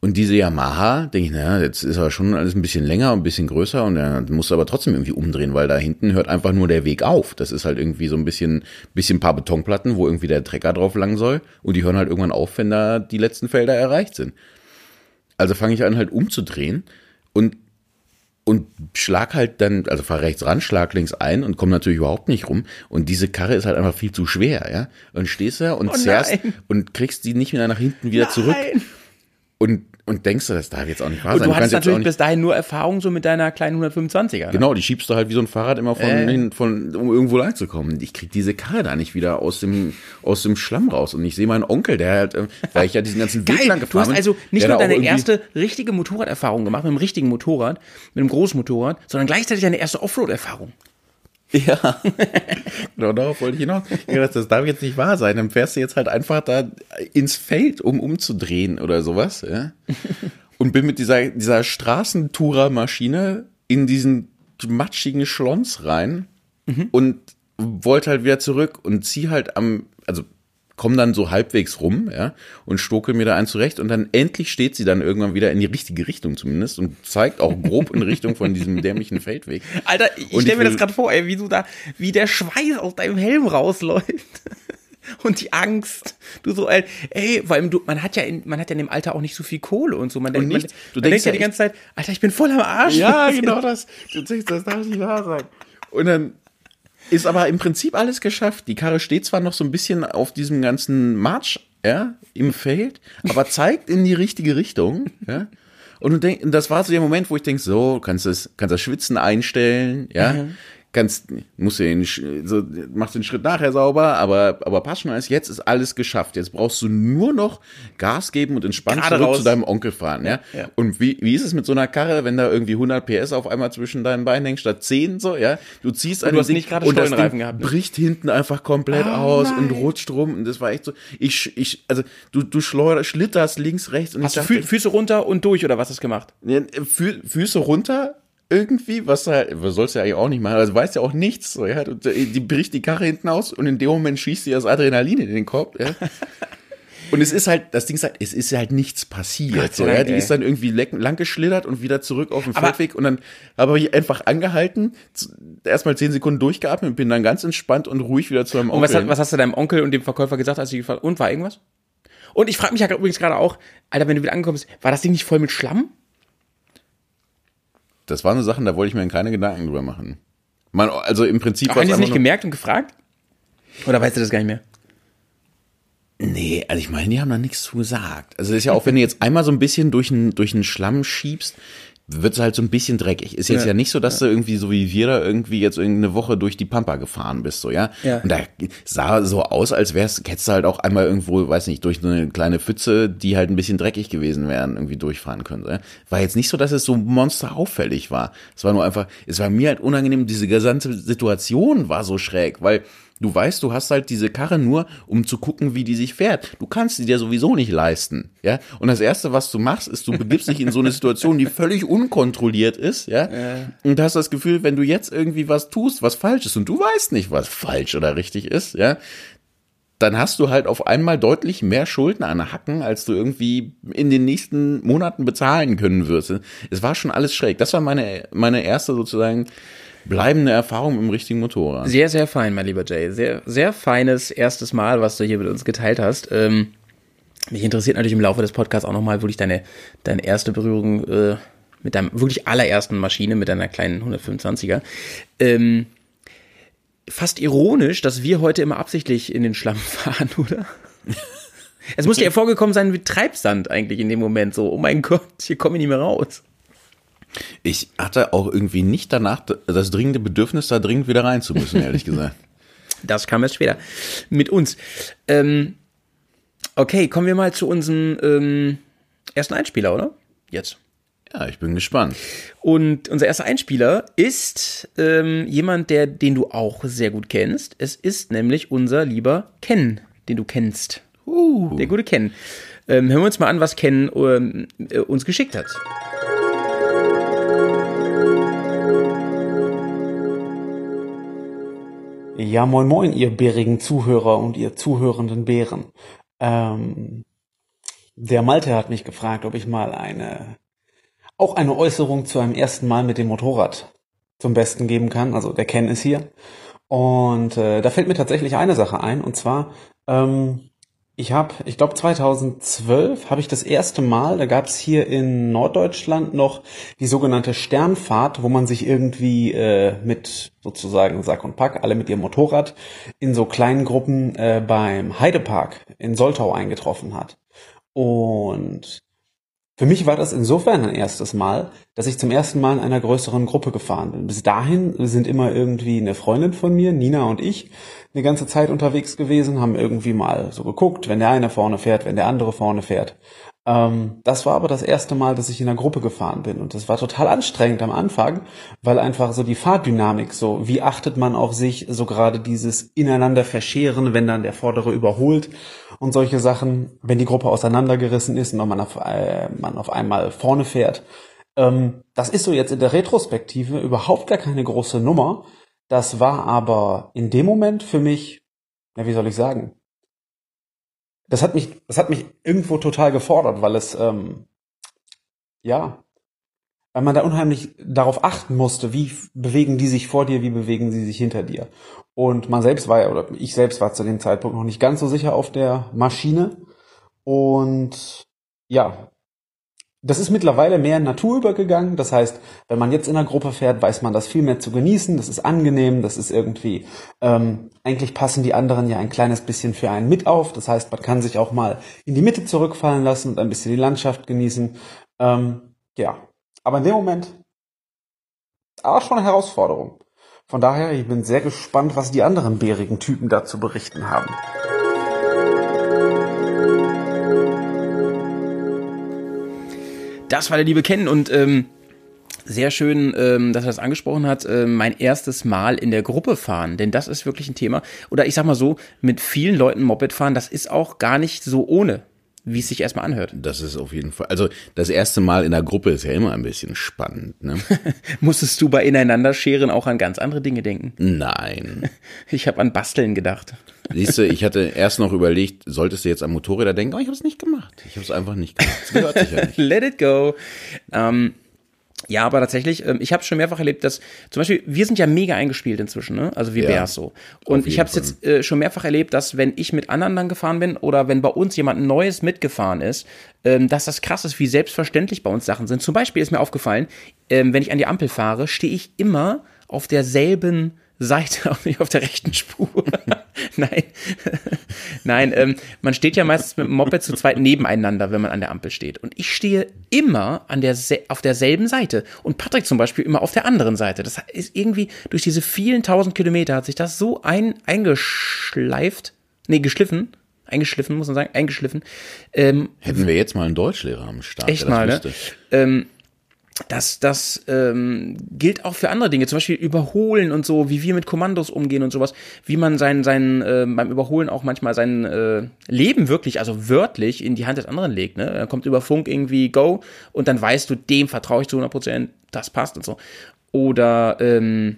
Und diese Yamaha, denke ich, naja, jetzt ist aber schon alles ein bisschen länger und ein bisschen größer und dann musst du aber trotzdem irgendwie umdrehen, weil da hinten hört einfach nur der Weg auf. Das ist halt irgendwie so ein bisschen, bisschen ein paar Betonplatten, wo irgendwie der Trecker drauf lang soll und die hören halt irgendwann auf, wenn da die letzten Felder erreicht sind. Also fange ich an halt umzudrehen und und schlag halt dann, also fahr rechts ran, schlag links ein und komm natürlich überhaupt nicht rum. Und diese Karre ist halt einfach viel zu schwer, ja. Und stehst da und Oh zerrst und kriegst die nicht mehr nach hinten wieder zurück. Nein. Und, und denkst du, das darf jetzt auch nicht wahr Und sein. du hattest natürlich bis dahin nur Erfahrung so mit deiner kleinen 125er. Ne? Genau, die schiebst du halt wie so ein Fahrrad immer von, Äh. hin, von um irgendwo lang zu kommen. Ich krieg diese Karre da nicht wieder aus dem, aus dem Schlamm raus. Und ich sehe meinen Onkel, der halt, äh, weil ich ja diesen ganzen Weg lang gefahren du hast bin, also nicht nur deine erste richtige Motorraderfahrung gemacht mit einem richtigen Motorrad, mit einem Großmotorrad, sondern gleichzeitig deine erste Offroad-Erfahrung. Ja, genau darauf wollte ich hinaus. Ich gedacht, das darf jetzt nicht wahr sein. Dann fährst du jetzt halt einfach da ins Feld, um umzudrehen oder sowas. Ja? Und bin mit dieser, dieser Straßentourer-Maschine in diesen matschigen Schlons rein und wollte halt wieder zurück und zieh halt am, also komm dann so halbwegs rum, ja, und stokel mir da einen zurecht und dann endlich steht sie dann irgendwann wieder in die richtige Richtung zumindest und zeigt auch grob in Richtung von diesem dämlichen Feldweg. Alter, ich Und stell ich mir das gerade vor, ey, wie du da, wie der Schweiß aus deinem Helm rausläuft. Und die Angst. Du so, ey, ey, vor allem du, man hat ja in, man hat ja in dem Alter auch nicht so viel Kohle und so. Man, denkt, nicht- man, du denkst ja ja die ganze Zeit, Alter, ich bin voll am Arsch. Ja, genau das. Du denkst, das darf nicht wahr sein. Und dann ist aber im Prinzip alles geschafft. Die Karre steht zwar noch so ein bisschen auf diesem ganzen Marsch, ja, im Feld, aber zeigt in die richtige Richtung, ja. Und du denkst, das war so der Moment, wo ich denk, so, kannst das, kannst das Schwitzen einstellen, ja. Kannst, musst du den, so, machst den Schritt nachher sauber, aber, aber passt schon alles. Jetzt ist alles geschafft. Jetzt brauchst du nur noch Gas geben und entspannt Gerade zurück raus. zu deinem Onkel fahren, ja. ja. Und wie, wie ist es mit so einer Karre, wenn da irgendwie 100 PS auf einmal zwischen deinen Beinen hängt, statt 10 so, ja? Du ziehst an du hast Ding nicht gerade und das Ding gehabt, ne? bricht hinten einfach komplett Oh, aus und nein. rutscht rum und das war echt so, ich, ich, also du, du schleuder, schlitterst links, rechts und Hast du ich Fü dachte, Füße runter und durch oder was hast du gemacht? Fü Füße runter, irgendwie, was halt, was sollst du ja eigentlich auch nicht machen, also weißt ja auch nichts, so, ja, die bricht die Karre hinten aus und in dem Moment schießt dir das Adrenalin in den Kopf, ja. Und es ist halt, das Ding ist halt, es ist halt nichts passiert. So, ja, die ist dann irgendwie lang geschlittert und wieder zurück auf den Aber- Feldweg und dann habe ich einfach angehalten, erstmal zehn Sekunden durchgeatmet und bin dann ganz entspannt und ruhig wieder zu meinem Und was, Onkel. hat, was hast du deinem Onkel und dem Verkäufer gesagt, als du gefragt Und war irgendwas? Und ich frage mich ja übrigens gerade auch, Alter, wenn du wieder angekommen bist, war das Ding nicht voll mit Schlamm? Das waren so Sachen, da wollte ich mir keine Gedanken drüber machen. Man, also im Prinzip Haben war's die es nicht gemerkt und gefragt? Oder weißt du das gar nicht mehr? Nee, also ich meine, die haben da nichts zu gesagt. Also ist ja auch, wenn du jetzt einmal so ein bisschen durch den, durch den Schlamm schiebst, wird es halt so ein bisschen dreckig. Ist jetzt ja, Ja. nicht so, dass du irgendwie so wie wir da irgendwie jetzt irgendeine Woche durch die Pampa gefahren bist, so, ja? Ja. Und da sah so aus, als wär's, hättest du halt auch einmal irgendwo, weiß nicht, durch so eine kleine Pfütze, die halt ein bisschen dreckig gewesen wären, irgendwie durchfahren können. So, ja? War jetzt nicht so, dass es so monster auffällig war. Es war nur einfach, es war mir halt unangenehm, diese gesamte Situation war so schräg, weil Du weißt, du hast halt diese Karre nur, um zu gucken, wie die sich fährt. Du kannst sie dir sowieso nicht leisten, ja. Und das erste, was du machst, ist, du begibst dich in so eine Situation, die völlig unkontrolliert ist, ja. Und hast das Gefühl, wenn du jetzt irgendwie was tust, was falsch ist, und du weißt nicht, was falsch oder richtig ist, ja, dann hast du halt auf einmal deutlich mehr Schulden an Hacken, als du irgendwie in den nächsten Monaten bezahlen können wirst. Es war schon alles schräg. Das war meine, meine erste sozusagen bleibende Erfahrung im richtigen Motorrad. Sehr, sehr fein, mein lieber Jay. Sehr, sehr feines erstes Mal, was du hier mit uns geteilt hast. Ähm, mich interessiert natürlich im Laufe des Podcasts auch nochmal wirklich deine, deine erste Berührung äh, mit deinem wirklich allerersten Maschine, mit deiner kleinen 125er. Ähm, fast ironisch, dass wir heute immer absichtlich in den Schlamm fahren, oder? Es muss dir ja vorgekommen sein wie Treibsand eigentlich in dem Moment. So, oh mein Gott, hier komme ich nicht mehr raus. Ich hatte auch irgendwie nicht danach das dringende Bedürfnis, da dringend wieder rein zu müssen, ehrlich gesagt. Das kam erst später. Mit uns. Ähm, okay, kommen wir mal zu unserem ähm, ersten Einspieler, oder? Jetzt. Ja, ich bin gespannt. Und unser erster Einspieler ist ähm, jemand, der, den du auch sehr gut kennst. Es ist nämlich unser lieber Ken, den du kennst. Uh. Der gute Ken. Ähm, hören wir uns mal an, was Ken ähm, äh, uns geschickt hat. Ja, moin moin, ihr bärigen Zuhörer und ihr zuhörenden Bären. Ähm, der Malte hat mich gefragt, ob ich mal eine, auch eine Äußerung zu einem ersten Mal mit dem Motorrad zum Besten geben kann. Also der Ken ist hier. Und äh, da fällt mir tatsächlich eine Sache ein, und zwar, ähm, ich habe, ich glaube 2012 habe ich das erste Mal, da gab es hier in Norddeutschland noch die sogenannte Sternfahrt, wo man sich irgendwie äh, mit sozusagen Sack und Pack, alle mit ihrem Motorrad, in so kleinen Gruppen äh, beim Heidepark in Soltau eingetroffen hat. Und für mich war das insofern ein erstes Mal, dass ich zum ersten Mal in einer größeren Gruppe gefahren bin. Bis dahin sind immer irgendwie eine Freundin von mir, Nina und ich, eine ganze Zeit unterwegs gewesen, haben irgendwie mal so geguckt, wenn der eine vorne fährt, wenn der andere vorne fährt. Ähm, das war aber das erste Mal, dass ich in einer Gruppe gefahren bin und das war total anstrengend am Anfang, weil einfach so die Fahrdynamik, so wie achtet man auf sich, so gerade dieses ineinander verscheren, wenn dann der Vordere überholt und solche Sachen, wenn die Gruppe auseinandergerissen ist und man auf, äh, man auf einmal vorne fährt. Ähm, das ist so jetzt in der Retrospektive überhaupt gar keine große Nummer. Das war aber in dem Moment für mich, na, wie soll ich sagen? Das hat mich, das hat mich irgendwo total gefordert, weil es, ähm, ja, weil man da unheimlich darauf achten musste, wie bewegen die sich vor dir, wie bewegen sie sich hinter dir. Und man selbst war ja, oder ich selbst war zu dem Zeitpunkt noch nicht ganz so sicher auf der Maschine. Und ja, das ist mittlerweile mehr in Natur übergegangen. Das heißt, wenn man jetzt in einer Gruppe fährt, weiß man das viel mehr zu genießen. Das ist angenehm, das ist irgendwie, ähm, eigentlich passen die anderen ja ein kleines bisschen für einen mit auf. Das heißt, man kann sich auch mal in die Mitte zurückfallen lassen und ein bisschen die Landschaft genießen. Ähm, ja, aber in dem Moment auch schon eine Herausforderung. Von daher, ich bin sehr gespannt, was die anderen bärigen Typen dazu berichten haben. Das war der liebe Ken und ähm, sehr schön, ähm, dass er das angesprochen hat, äh, mein erstes Mal in der Gruppe fahren, denn das ist wirklich ein Thema. Oder ich sag mal so, mit vielen Leuten Moped fahren, das ist auch gar nicht so ohne, wie es sich erstmal anhört. Das ist auf jeden Fall. Also das erste Mal in der Gruppe ist ja immer ein bisschen spannend. Ne? Musstest du bei ineinander scheren auch an ganz andere Dinge denken? Nein. Ich habe an Basteln gedacht. Siehst du, ich hatte erst noch überlegt, solltest du jetzt an Motorräder denken, aber ich habe es nicht gemacht. Ich habe es einfach nicht gemacht. Das gehört sich ja nicht. Let it go. Ähm, ja, aber tatsächlich, ähm, ich habe schon mehrfach erlebt, dass zum Beispiel, wir sind ja mega eingespielt inzwischen, ne? Also wie Ja, Bears so. Und ich habe es jetzt äh, schon mehrfach erlebt, dass wenn ich mit anderen dann gefahren bin oder wenn bei uns jemand Neues mitgefahren ist, ähm, dass das krass ist, wie selbstverständlich bei uns Sachen sind. Zum Beispiel ist mir aufgefallen, ähm, wenn ich an die Ampel fahre, stehe ich immer auf derselben Seite, auch nicht auf der rechten Spur. Nein. Nein, ähm, man steht ja meistens mit dem Moped zu zweit nebeneinander, wenn man an der Ampel steht. Und ich stehe immer an der, auf derselben Seite. Und Patrick zum Beispiel immer auf der anderen Seite. Das ist irgendwie, durch diese vielen tausend Kilometer hat sich das so ein, eingeschleift, nee, geschliffen, eingeschliffen, muss man sagen, eingeschliffen. Ähm, Hätten wir jetzt mal einen Deutschlehrer am Start. Echt mal, ne? ähm, das, das ähm, gilt auch für andere Dinge, zum Beispiel Überholen und so, wie wir mit Kommandos umgehen und sowas, wie man sein, sein äh, beim Überholen auch manchmal sein äh, Leben wirklich, also wörtlich in die Hand des anderen legt. Ne? Dann kommt über Funk irgendwie Go und dann weißt du, dem vertraue ich zu 100 Prozent, das passt und so. Oder ähm,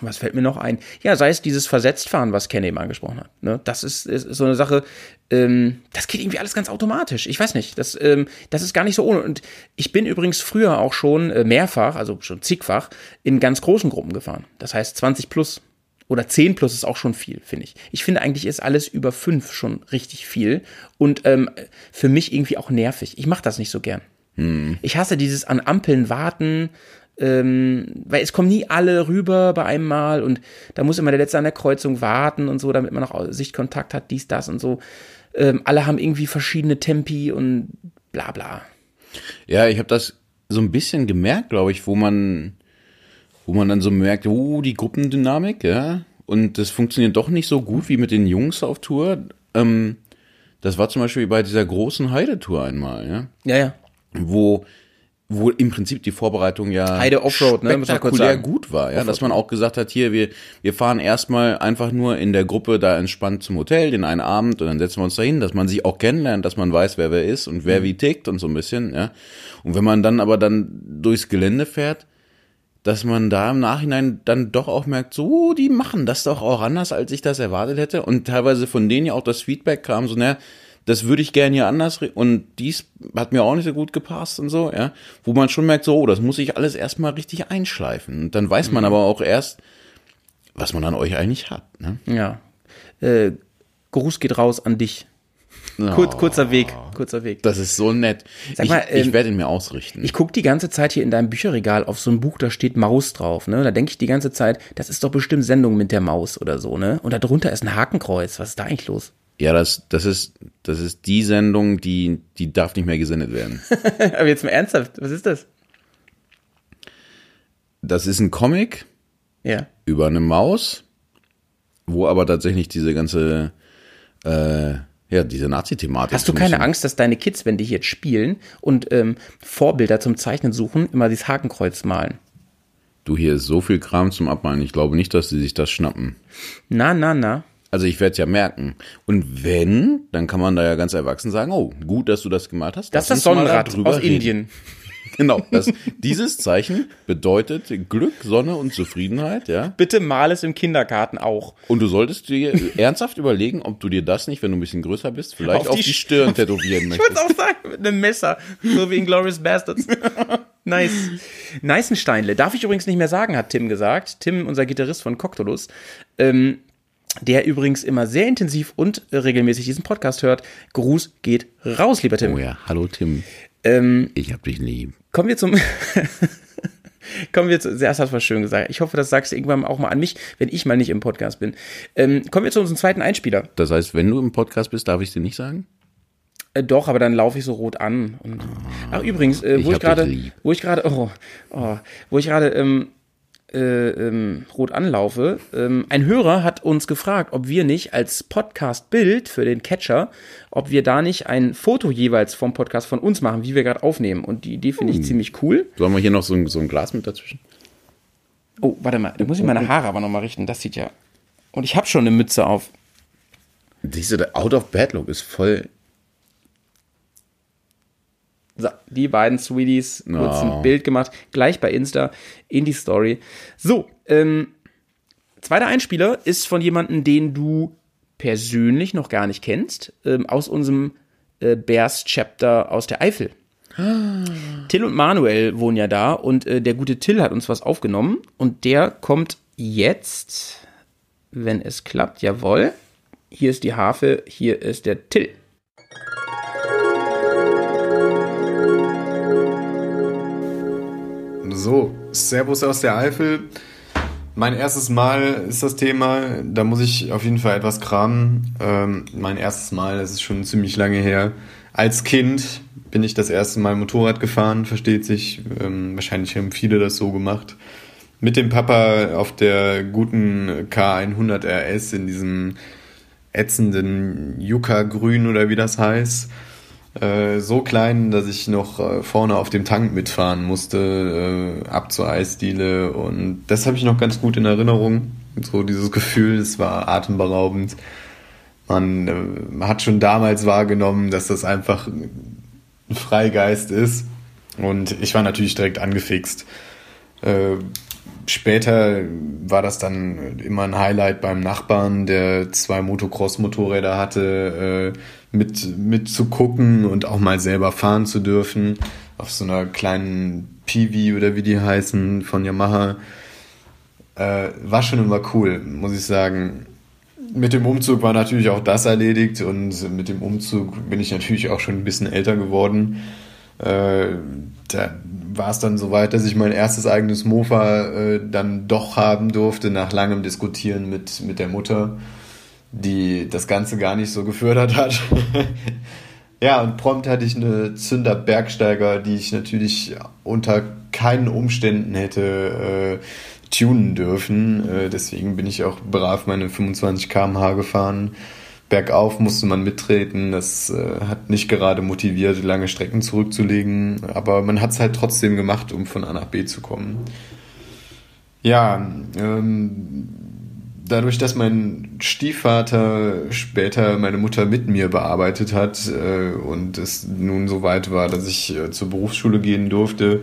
was fällt mir noch ein? Ja, sei es dieses Versetztfahren, was Ken eben angesprochen hat. Ne? Das ist, ist so eine Sache, ähm, das geht irgendwie alles ganz automatisch. Ich weiß nicht, das, ähm, das ist gar nicht so ohne. Und ich bin übrigens früher auch schon äh, mehrfach, also schon zigfach, in ganz großen Gruppen gefahren. Das heißt 20 plus oder 10 plus ist auch schon viel, finde ich. Ich finde eigentlich ist alles über 5 schon richtig viel und ähm, für mich irgendwie auch nervig. Ich mache das nicht so gern. Ich hasse dieses an Ampeln warten, ähm, weil es kommen nie alle rüber bei einem Mal und da muss immer der Letzte an der Kreuzung warten und so, damit man noch Sichtkontakt hat, dies, das und so. Ähm, alle haben irgendwie verschiedene Tempi und bla bla. Ja, ich habe das so ein bisschen gemerkt, glaube ich, wo man, wo man dann so merkt, oh, die Gruppendynamik, ja, und das funktioniert doch nicht so gut wie mit den Jungs auf Tour. Ähm, das war zum Beispiel bei dieser großen Heidetour einmal, ja, Ja, ja. wo wo im Prinzip die Vorbereitung ja Heide Offroad, ne, spektakulär gut war, ja, dass man auch gesagt hat, hier wir wir fahren erstmal einfach nur in der Gruppe da entspannt zum Hotel den einen Abend und dann setzen wir uns dahin, dass man sich auch kennenlernt, dass man weiß, wer wer ist und wer Mhm. wie tickt und so ein bisschen, ja. Und wenn man dann aber dann durchs Gelände fährt, dass man da im Nachhinein dann doch auch merkt, so, die machen das doch auch anders, als ich das erwartet hätte. Und teilweise von denen ja auch das Feedback kam, so, naja, das würde ich gerne hier anders und dies hat mir auch nicht so gut gepasst und so, ja. Wo man schon merkt, so, oh, das muss ich alles erstmal richtig einschleifen. Und dann weiß man aber auch erst, was man an euch eigentlich hat, ne? Ja. Äh, Gruß geht raus an dich. Kurz, kurzer Weg, kurzer Weg. Das ist so nett. Sag ich mal, ich ähm, werde ihn mir ausrichten. Ich guck die ganze Zeit hier in deinem Bücherregal auf so ein Buch, da steht Maus drauf, ne? Da denke ich die ganze Zeit, das ist doch bestimmt Sendung mit der Maus oder so, ne? Und darunter ist ein Hakenkreuz. Was ist da eigentlich los? Ja, das, das ist, das ist die Sendung, die, die darf nicht mehr gesendet werden. Aber jetzt mal ernsthaft, was ist das? Das ist ein Comic, Ja. über eine Maus, wo aber tatsächlich diese ganze, äh, ja, diese Nazi-Thematik. Hast du keine Angst, dass deine Kids, wenn die jetzt spielen und ähm, Vorbilder zum Zeichnen suchen, immer dieses Hakenkreuz malen? Du, hier ist so viel Kram zum Abmalen. Ich glaube nicht, dass sie sich das schnappen. Na, na, na. Also ich werde es ja merken. Und wenn, dann kann man da ja ganz erwachsen sagen, oh, gut, dass du das gemacht hast. Das ist das Sonnenrad aus reden. Indien. Genau, das, dieses Zeichen bedeutet Glück, Sonne und Zufriedenheit, ja. Bitte mal es im Kindergarten auch. Und du solltest dir ernsthaft überlegen, ob du dir das nicht, wenn du ein bisschen größer bist, vielleicht Auf auf die die, Stirn tätowieren Ich würde möchtest. auch sagen, mit einem Messer. So wie in Glorious Bastards. nice. Neißensteinle. Darf ich übrigens nicht mehr sagen, hat Tim gesagt. Tim, unser Gitarrist von Coctolus. Ähm, der übrigens immer sehr intensiv und regelmäßig diesen Podcast hört. Gruß geht raus, lieber Tim. Oh ja, hallo Tim, Ähm, ich hab dich lieb. kommen wir zum. kommen wir zu. Zuerst hast du was schön gesagt. Ich hoffe, das sagst du irgendwann auch mal an mich, wenn ich mal nicht im Podcast bin. Ähm, kommen wir zu unserem zweiten Einspieler. Das heißt, wenn du im Podcast bist, darf ich dir nicht sagen? Äh, doch, aber dann laufe ich so rot an. Und, ach übrigens, äh, ich wo ich hab gerade, wo ich gerade, oh, oh, wo ich gerade ähm, äh, ähm, rot anlaufe, ähm, ein Hörer hat uns gefragt, ob wir nicht als Podcast-Bild für den Catcher, ob wir da nicht ein Foto jeweils vom Podcast von uns machen, wie wir gerade aufnehmen. Und die Idee finde Hm. ich ziemlich cool. Sollen wir hier noch so ein, so ein Glas mit dazwischen? Oh, warte mal, da muss ich meine Haare aber noch mal richten. Das sieht ja. Und ich habe schon eine Mütze auf. Diese Out of Bad Look ist voll. So, die beiden Sweeties, kurz Oh. ein Bild gemacht, gleich bei Insta in die Story. So, ähm, zweiter Einspieler ist von jemandem, den du persönlich noch gar nicht kennst, ähm, aus unserem äh, Bears Chapter aus der Eifel. Till und Manuel wohnen ja da und äh, der gute Till hat uns was aufgenommen und der kommt jetzt, wenn es klappt, jawohl. Hier ist die Harfe, hier ist der Till. So, Servus aus der Eifel. Mein erstes Mal ist das Thema. Da muss ich auf jeden Fall etwas kramen. Ähm, mein erstes Mal, das ist schon ziemlich lange her. Als Kind bin ich das erste Mal Motorrad gefahren, versteht sich. Ähm, wahrscheinlich haben viele das so gemacht. Mit dem Papa auf der guten K100 RS in diesem ätzenden Yucca-Grün oder wie das heißt. Äh, so klein, dass ich noch äh, vorne auf dem Tank mitfahren musste, äh, ab zur Eisdiele. Und das habe ich noch ganz gut in Erinnerung. So dieses Gefühl, es war atemberaubend. Man äh, hat schon damals wahrgenommen, dass das einfach ein Freigeist ist. Und ich war natürlich direkt angefixt. Später war das dann immer ein Highlight beim Nachbarn, der zwei Motocross-Motorräder hatte, äh, mit, mit zu gucken und auch mal selber fahren zu dürfen. Auf so einer kleinen Piwi oder wie die heißen von Yamaha. Äh, war schon immer cool, muss ich sagen. Mit dem Umzug war natürlich auch das erledigt und mit dem Umzug bin ich natürlich auch schon ein bisschen älter geworden. Äh, da war es dann soweit, dass ich mein erstes eigenes Mofa äh, dann doch haben durfte, nach langem Diskutieren mit, mit der Mutter, die das Ganze gar nicht so gefördert hat. Ja, und prompt hatte ich eine Zünder Bergsteiger, die ich natürlich unter keinen Umständen hätte äh, tunen dürfen. Äh, deswegen bin ich auch brav meine 25 km/h gefahren. Bergauf musste man mittreten. Das äh, hat nicht gerade motiviert, lange Strecken zurückzulegen. Aber man hat es halt trotzdem gemacht, um von A nach B zu kommen. Ja, ähm, dadurch, dass mein Stiefvater später meine Mutter mit mir bearbeitet hat äh, und es nun so weit war, dass ich äh, zur Berufsschule gehen durfte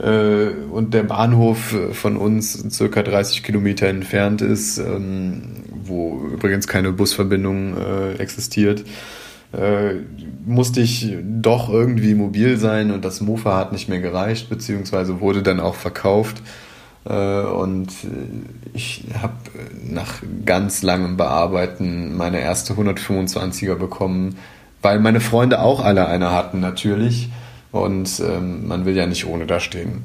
und der Bahnhof von uns circa 30 Kilometer entfernt ist, ähm, wo übrigens keine Busverbindung äh, existiert, äh, musste ich doch irgendwie mobil sein und das Mofa hat nicht mehr gereicht, beziehungsweise wurde dann auch verkauft. Äh, Und ich habe nach ganz langem Bearbeiten meine erste 125er bekommen, weil meine Freunde auch alle eine hatten natürlich. Und ähm, man will ja nicht ohne da stehen.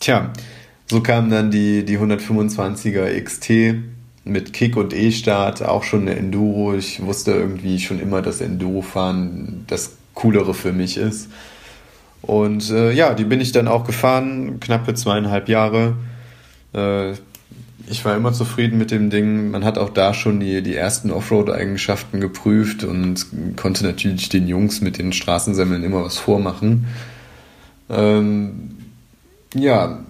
Tja, so kam dann die, die 125er XT mit Kick und E-Start, auch schon eine Enduro. Ich wusste irgendwie schon immer, dass Enduro-Fahren das Coolere für mich ist. Und äh, ja, die bin ich dann auch gefahren, knappe zweieinhalb Jahre. Äh, ich war immer zufrieden mit dem Ding. Man hat auch da schon die, die ersten Offroad-Eigenschaften geprüft und konnte natürlich den Jungs mit den Straßensemmeln immer was vormachen. Ähm, ja.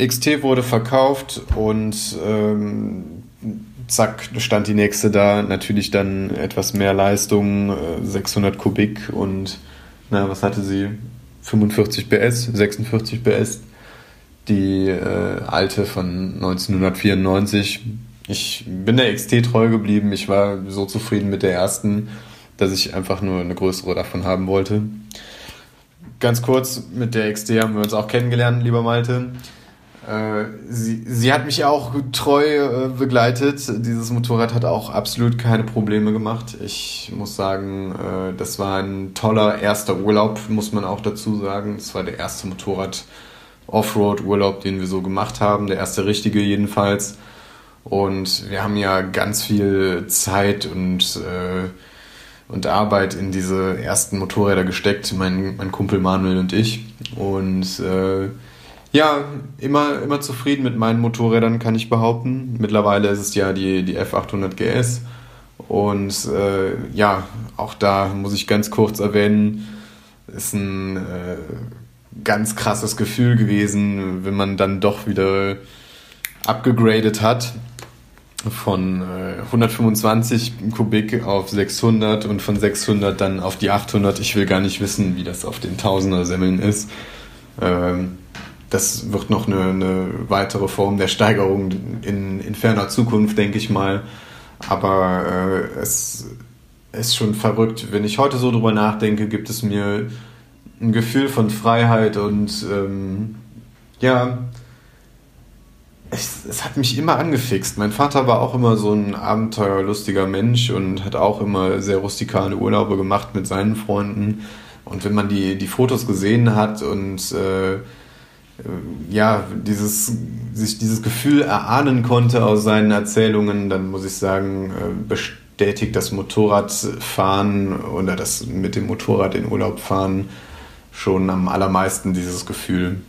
XT wurde verkauft und ähm, zack, stand die nächste da. Natürlich dann etwas mehr Leistung, äh, 600 Kubik und, na, was hatte sie? 45 PS, 46 PS. Die äh, alte von 1994. Ich bin der XT treu geblieben. Ich war so zufrieden mit der ersten, dass ich einfach nur eine größere davon haben wollte. Ganz kurz, mit der XT haben wir uns auch kennengelernt, lieber Malte. Äh, sie, sie hat mich auch treu äh, begleitet. Dieses Motorrad hat auch absolut keine Probleme gemacht. Ich muss sagen, äh, das war ein toller erster Urlaub, muss man auch dazu sagen. Das war der erste Motorrad Offroad-Urlaub, den wir so gemacht haben. Der erste richtige jedenfalls. Und wir haben ja ganz viel Zeit und, äh, und Arbeit in diese ersten Motorräder gesteckt, mein, mein Kumpel Manuel und ich. Und äh, ja, immer, immer zufrieden mit meinen Motorrädern, kann ich behaupten. Mittlerweile ist es ja die, die F800 GS. Und äh, ja, auch da muss ich ganz kurz erwähnen, ist ein äh, ganz krasses Gefühl gewesen, wenn man dann doch wieder abgegradet hat von äh, 125 Kubik auf 600 und von 600 dann auf die 800. Ich will gar nicht wissen, wie das auf den Tausender Semmeln ist. Ähm, das wird noch eine, eine weitere Form der Steigerung in, in ferner Zukunft, denke ich mal. Aber äh, es ist schon verrückt. Wenn ich heute so drüber nachdenke, gibt es mir ein Gefühl von Freiheit und ähm, ja, es, es hat mich immer angefixt. Mein Vater war auch immer so ein abenteuerlustiger Mensch und hat auch immer sehr rustikale Urlaube gemacht mit seinen Freunden. Und wenn man die, die Fotos gesehen hat und äh, ja, dieses, sich dieses Gefühl erahnen konnte aus seinen Erzählungen, dann muss ich sagen, äh, bestätigt das Motorradfahren oder das mit dem Motorrad in Urlaub fahren schon am allermeisten dieses Gefühl.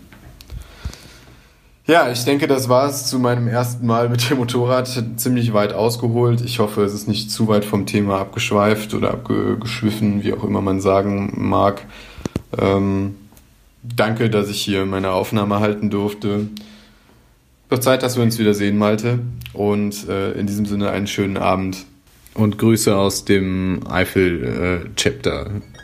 Ja, ich denke, das war es zu meinem ersten Mal mit dem Motorrad. Ziemlich weit ausgeholt. Ich hoffe, es ist nicht zu weit vom Thema abgeschweift oder abgeschwiffen, wie auch immer man sagen mag. Ähm, danke, dass ich hier meine Aufnahme halten durfte. Wird Zeit, dass wir uns wiedersehen, Malte. Und äh, in diesem Sinne einen schönen Abend. Und Grüße aus dem Eifel-Chapter. Äh,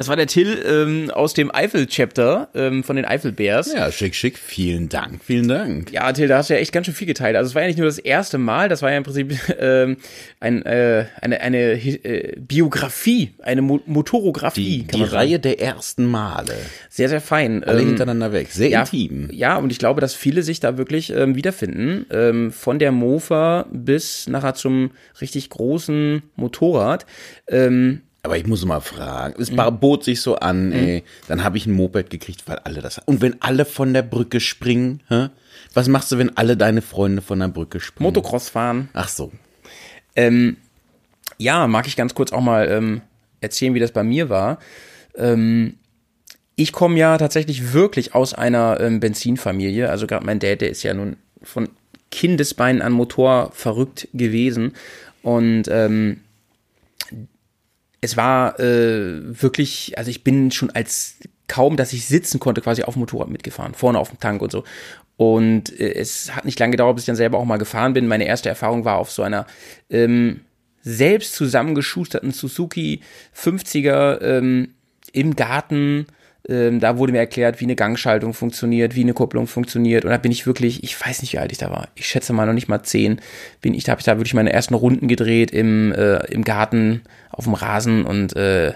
Das war der Till ähm, aus dem Eifel-Chapter ähm, von den Eifel-Bears. Ja, schick, schick. Vielen Dank, vielen Dank. Ja, Till, da hast du ja echt ganz schön viel geteilt. Also es war ja nicht nur das erste Mal, das war ja im Prinzip ähm, ein, äh, eine, eine äh, Biografie, eine Mo Motorografie. Die, die Reihe der ersten Male. Sehr, sehr fein. Alle Ähm, hintereinander weg. Sehr ja, intim. Ja, und ich glaube, dass viele sich da wirklich ähm, wiederfinden. Ähm, von der Mofa bis nachher zum richtig großen Motorrad. Ähm, Aber ich muss mal fragen, es bot sich so an, ey, dann habe ich ein Moped gekriegt, weil alle das Und wenn alle von der Brücke springen, hä? was machst du, wenn alle deine Freunde von der Brücke springen? Motocross fahren. Ach so. Ähm, ja, mag ich ganz kurz auch mal ähm, erzählen, wie das bei mir war. Ähm, ich komme ja tatsächlich wirklich aus einer ähm, Benzinfamilie. Also gerade mein Dad, der ist ja nun von Kindesbeinen an Motor verrückt gewesen. Und ähm, es war äh, wirklich, also ich bin schon als kaum, dass ich sitzen konnte, quasi auf dem Motorrad mitgefahren, vorne auf dem Tank und so. Und äh, es hat nicht lange gedauert, bis ich dann selber auch mal gefahren bin. Meine erste Erfahrung war auf so einer ähm, selbst zusammengeschusterten Suzuki 50er ähm, im Garten. Ähm, da wurde mir erklärt, wie eine Gangschaltung funktioniert, wie eine Kupplung funktioniert. Und da bin ich wirklich, ich weiß nicht, wie alt ich da war. Ich schätze mal noch nicht mal zehn. Bin ich, da habe ich da wirklich meine ersten Runden gedreht im, äh, im Garten, auf dem Rasen und äh,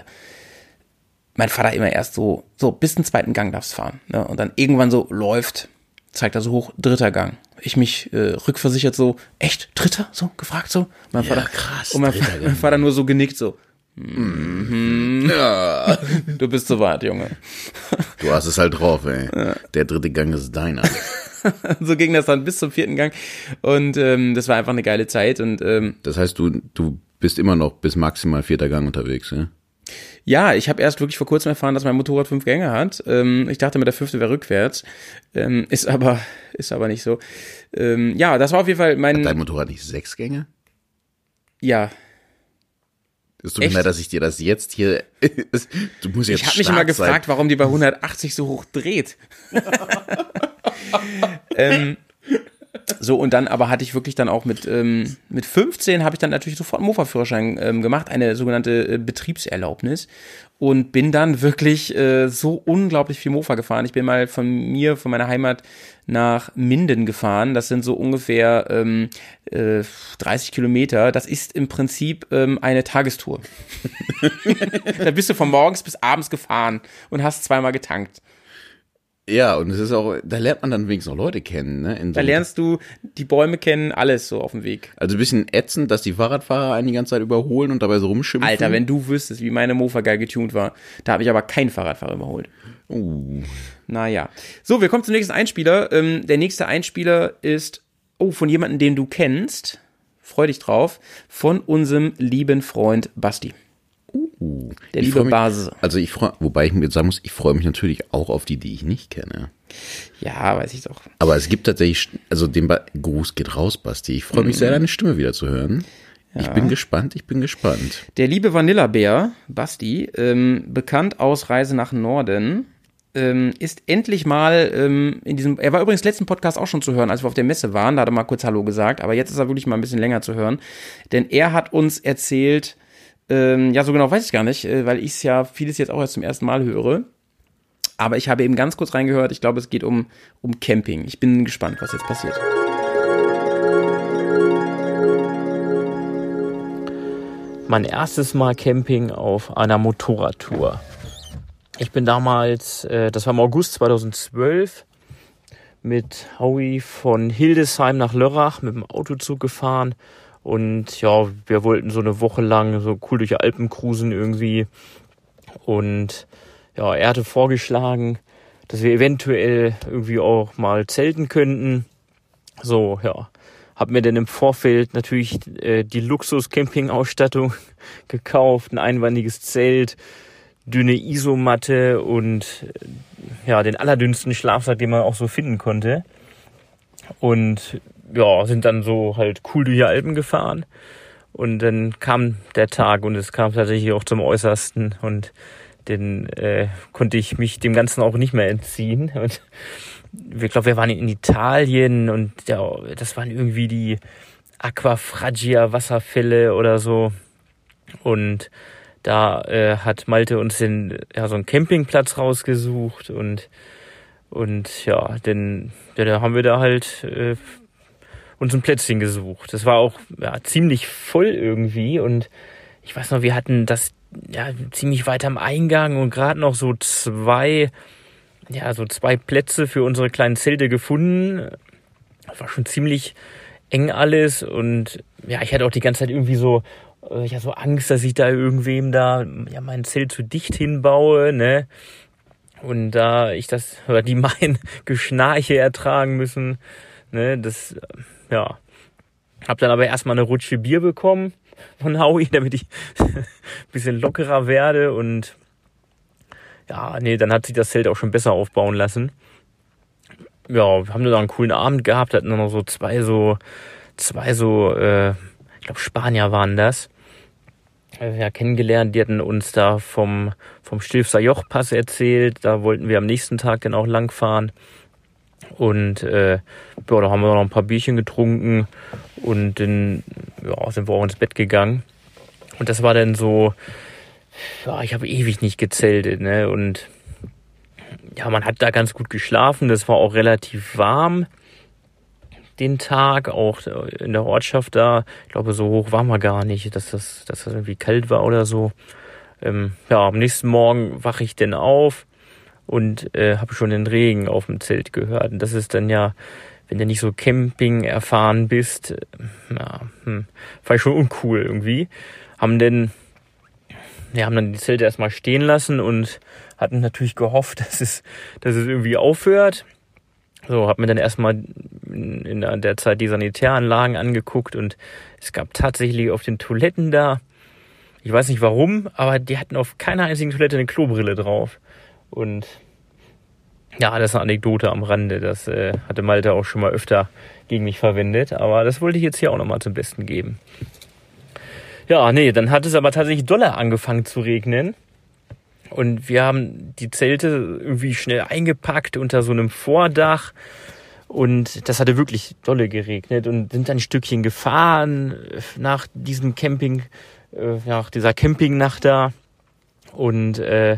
mein Vater immer erst so, so bis den zweiten Gang darfst fahren. Ne? Und dann irgendwann so läuft, zeigt er so hoch, dritter Gang. Ich mich äh, rückversichert so, echt, dritter? So, gefragt so. Mein Ja, Vater, krass, Und mein, Vater, mein Vater nur so genickt so. Mhm. Du bist so weit, Junge. Du hast es halt drauf, ey. Der dritte Gang ist deiner. so ging das dann bis zum vierten Gang. Und ähm, das war einfach eine geile Zeit. Und ähm, Das heißt, du, du bist immer noch bis maximal vierter Gang unterwegs, ja? ja, ich habe erst wirklich vor kurzem erfahren, dass mein Motorrad fünf Gänge hat. Ähm, ich dachte mir, der fünfte wäre rückwärts. Ähm, ist aber ist aber nicht so. Ähm, ja, das war auf jeden Fall mein. Dein Motorrad nicht sechs Gänge? ja, Es tut mir leid, dass ich dir das jetzt hier. Du musst jetzt ich habe mich immer sein. gefragt, warum die bei 180 so hoch dreht. ähm, so, und dann aber hatte ich wirklich dann auch mit, ähm, mit 15 habe ich dann natürlich sofort einen Mofa-Führerschein ähm, gemacht, eine sogenannte äh, Betriebserlaubnis. Und bin dann wirklich äh, so unglaublich viel Mofa gefahren. Ich bin mal von mir, von meiner Heimat nach Minden gefahren. Das sind so ungefähr ähm, äh, 30 Kilometer. Das ist im Prinzip ähm, eine Tagestour. da bist du von morgens bis abends gefahren und hast zweimal getankt. Ja, und es ist auch, da lernt man dann wenigstens noch Leute kennen, ne? So Da lernst du die Bäume kennen, alles so auf dem Weg. also ein bisschen ätzend, dass die Fahrradfahrer einen die ganze Zeit überholen und dabei so rumschimpfen. Alter, wenn du wüsstest, wie meine Mofa geil getuned war, da habe ich aber keinen Fahrradfahrer überholt. Uh, Naja. So, wir kommen zum nächsten Einspieler. Ähm, der nächste Einspieler ist, oh, von jemandem, den du kennst. Freu dich drauf. Von unserem lieben Freund Basti. Der ich liebe mich, Basis. Also ich freue, wobei ich mir jetzt sagen muss, ich freue mich natürlich auch auf die, die ich nicht kenne. Ja, weiß ich doch. Aber es gibt tatsächlich, also dem ba Gruß geht raus, Basti. Ich freue mich sehr, deine Stimme wieder zu hören. Ich bin gespannt, ich bin gespannt. Der liebe Vanillabär, Basti, ähm, bekannt aus Reise nach Norden, ähm, ist endlich mal ähm, in diesem. Er war übrigens letzten Podcast auch schon zu hören, als wir auf der Messe waren. Da hat er mal kurz Hallo gesagt, aber jetzt ist er wirklich mal ein bisschen länger zu hören. Denn er hat uns erzählt, ähm, ja, so genau weiß ich gar nicht, äh, weil ich es ja vieles jetzt auch erst zum ersten Mal höre. Aber ich habe eben ganz kurz reingehört. Ich glaube, es geht um, um Camping. Ich bin gespannt, was jetzt passiert. mein erstes Mal Camping auf einer Motorradtour. Ich bin damals, äh, das war im August 2012, mit Howie von Hildesheim nach Lörrach mit dem Autozug gefahren. Und ja, wir wollten so eine Woche lang so cool durch Alpen cruisen irgendwie. Und ja, er hatte vorgeschlagen, dass wir eventuell irgendwie auch mal zelten könnten. So, ja. Hab mir dann im Vorfeld natürlich äh, die Luxus-Camping-Ausstattung gekauft, ein einwandiges Zelt, dünne Isomatte und äh, ja, den allerdünnsten Schlafsack, den man auch so finden konnte. Und ja, sind dann so halt cool durch die Alpen gefahren. Und dann kam der Tag und es kam tatsächlich auch zum Äußersten und dann äh, konnte ich mich dem Ganzen auch nicht mehr entziehen. Und ich glaube, wir waren in Italien und ja, das waren irgendwie die Aquafragia Wasserfälle oder so. Und da äh, hat Malte uns den, ja, so einen Campingplatz rausgesucht und und ja, dann ja, da haben wir da halt äh, uns ein Plätzchen gesucht. Das war auch ja, ziemlich voll irgendwie und ich weiß noch, wir hatten das ja ziemlich weit am Eingang und gerade noch so zwei ja, so zwei Plätze für unsere kleinen Zelte gefunden. Das war schon ziemlich eng alles und ja, ich hatte auch die ganze Zeit irgendwie so Ich hatte so Angst, dass ich da irgendwem da ja mein Zelt zu dicht hinbaue, ne? Und da ich das, oder die mein Geschnarche ertragen müssen, ne, das, äh, ja. Hab dann aber erstmal eine Rutsche Bier bekommen von Howie, damit ich ein bisschen lockerer werde und ja, nee, dann hat sich das Zelt auch schon besser aufbauen lassen. Ja, wir haben da einen coolen Abend gehabt, hatten dann noch so zwei so, zwei so, äh, ich glaube Spanier waren das, äh, ja, kennengelernt. Die hatten uns da vom, vom Stilfser Jochpass erzählt. Da wollten wir am nächsten Tag dann auch langfahren. Und äh, ja, da haben wir noch ein paar Bierchen getrunken und dann ja, sind wir auch ins Bett gegangen. Und das war dann so, ja, ich habe ewig nicht gezeltet, ne? Und ja, man hat da ganz gut geschlafen. Das war auch relativ warm den Tag, auch in der Ortschaft da. Ich glaube, so hoch waren wir gar nicht, dass das, dass das irgendwie kalt war oder so. Ähm, ja, am nächsten Morgen wache ich dann auf und äh, habe schon den Regen auf dem Zelt gehört. Und das ist dann ja, wenn du nicht so Camping erfahren bist, äh, ja, hm, fand ich schon uncool irgendwie. Haben denn, ja, haben dann die Zelte erstmal stehen lassen und hatten natürlich gehofft, dass es, dass es irgendwie aufhört. So, hab mir dann erstmal in der Zeit die Sanitäranlagen angeguckt und es gab tatsächlich auf den Toiletten da, ich weiß nicht warum, aber die hatten auf keiner einzigen Toilette eine Klobrille drauf. Und ja, das ist eine Anekdote am Rande. Das äh, hatte Malte auch schon mal öfter gegen mich verwendet, aber das wollte ich jetzt hier auch nochmal zum Besten geben. Ja, nee, dann hat es aber tatsächlich doller angefangen zu regnen. Und wir haben die Zelte irgendwie schnell eingepackt unter so einem Vordach. Und das hatte wirklich dolle geregnet und sind dann ein Stückchen gefahren nach diesem Camping, äh, nach dieser Campingnacht da. Und äh,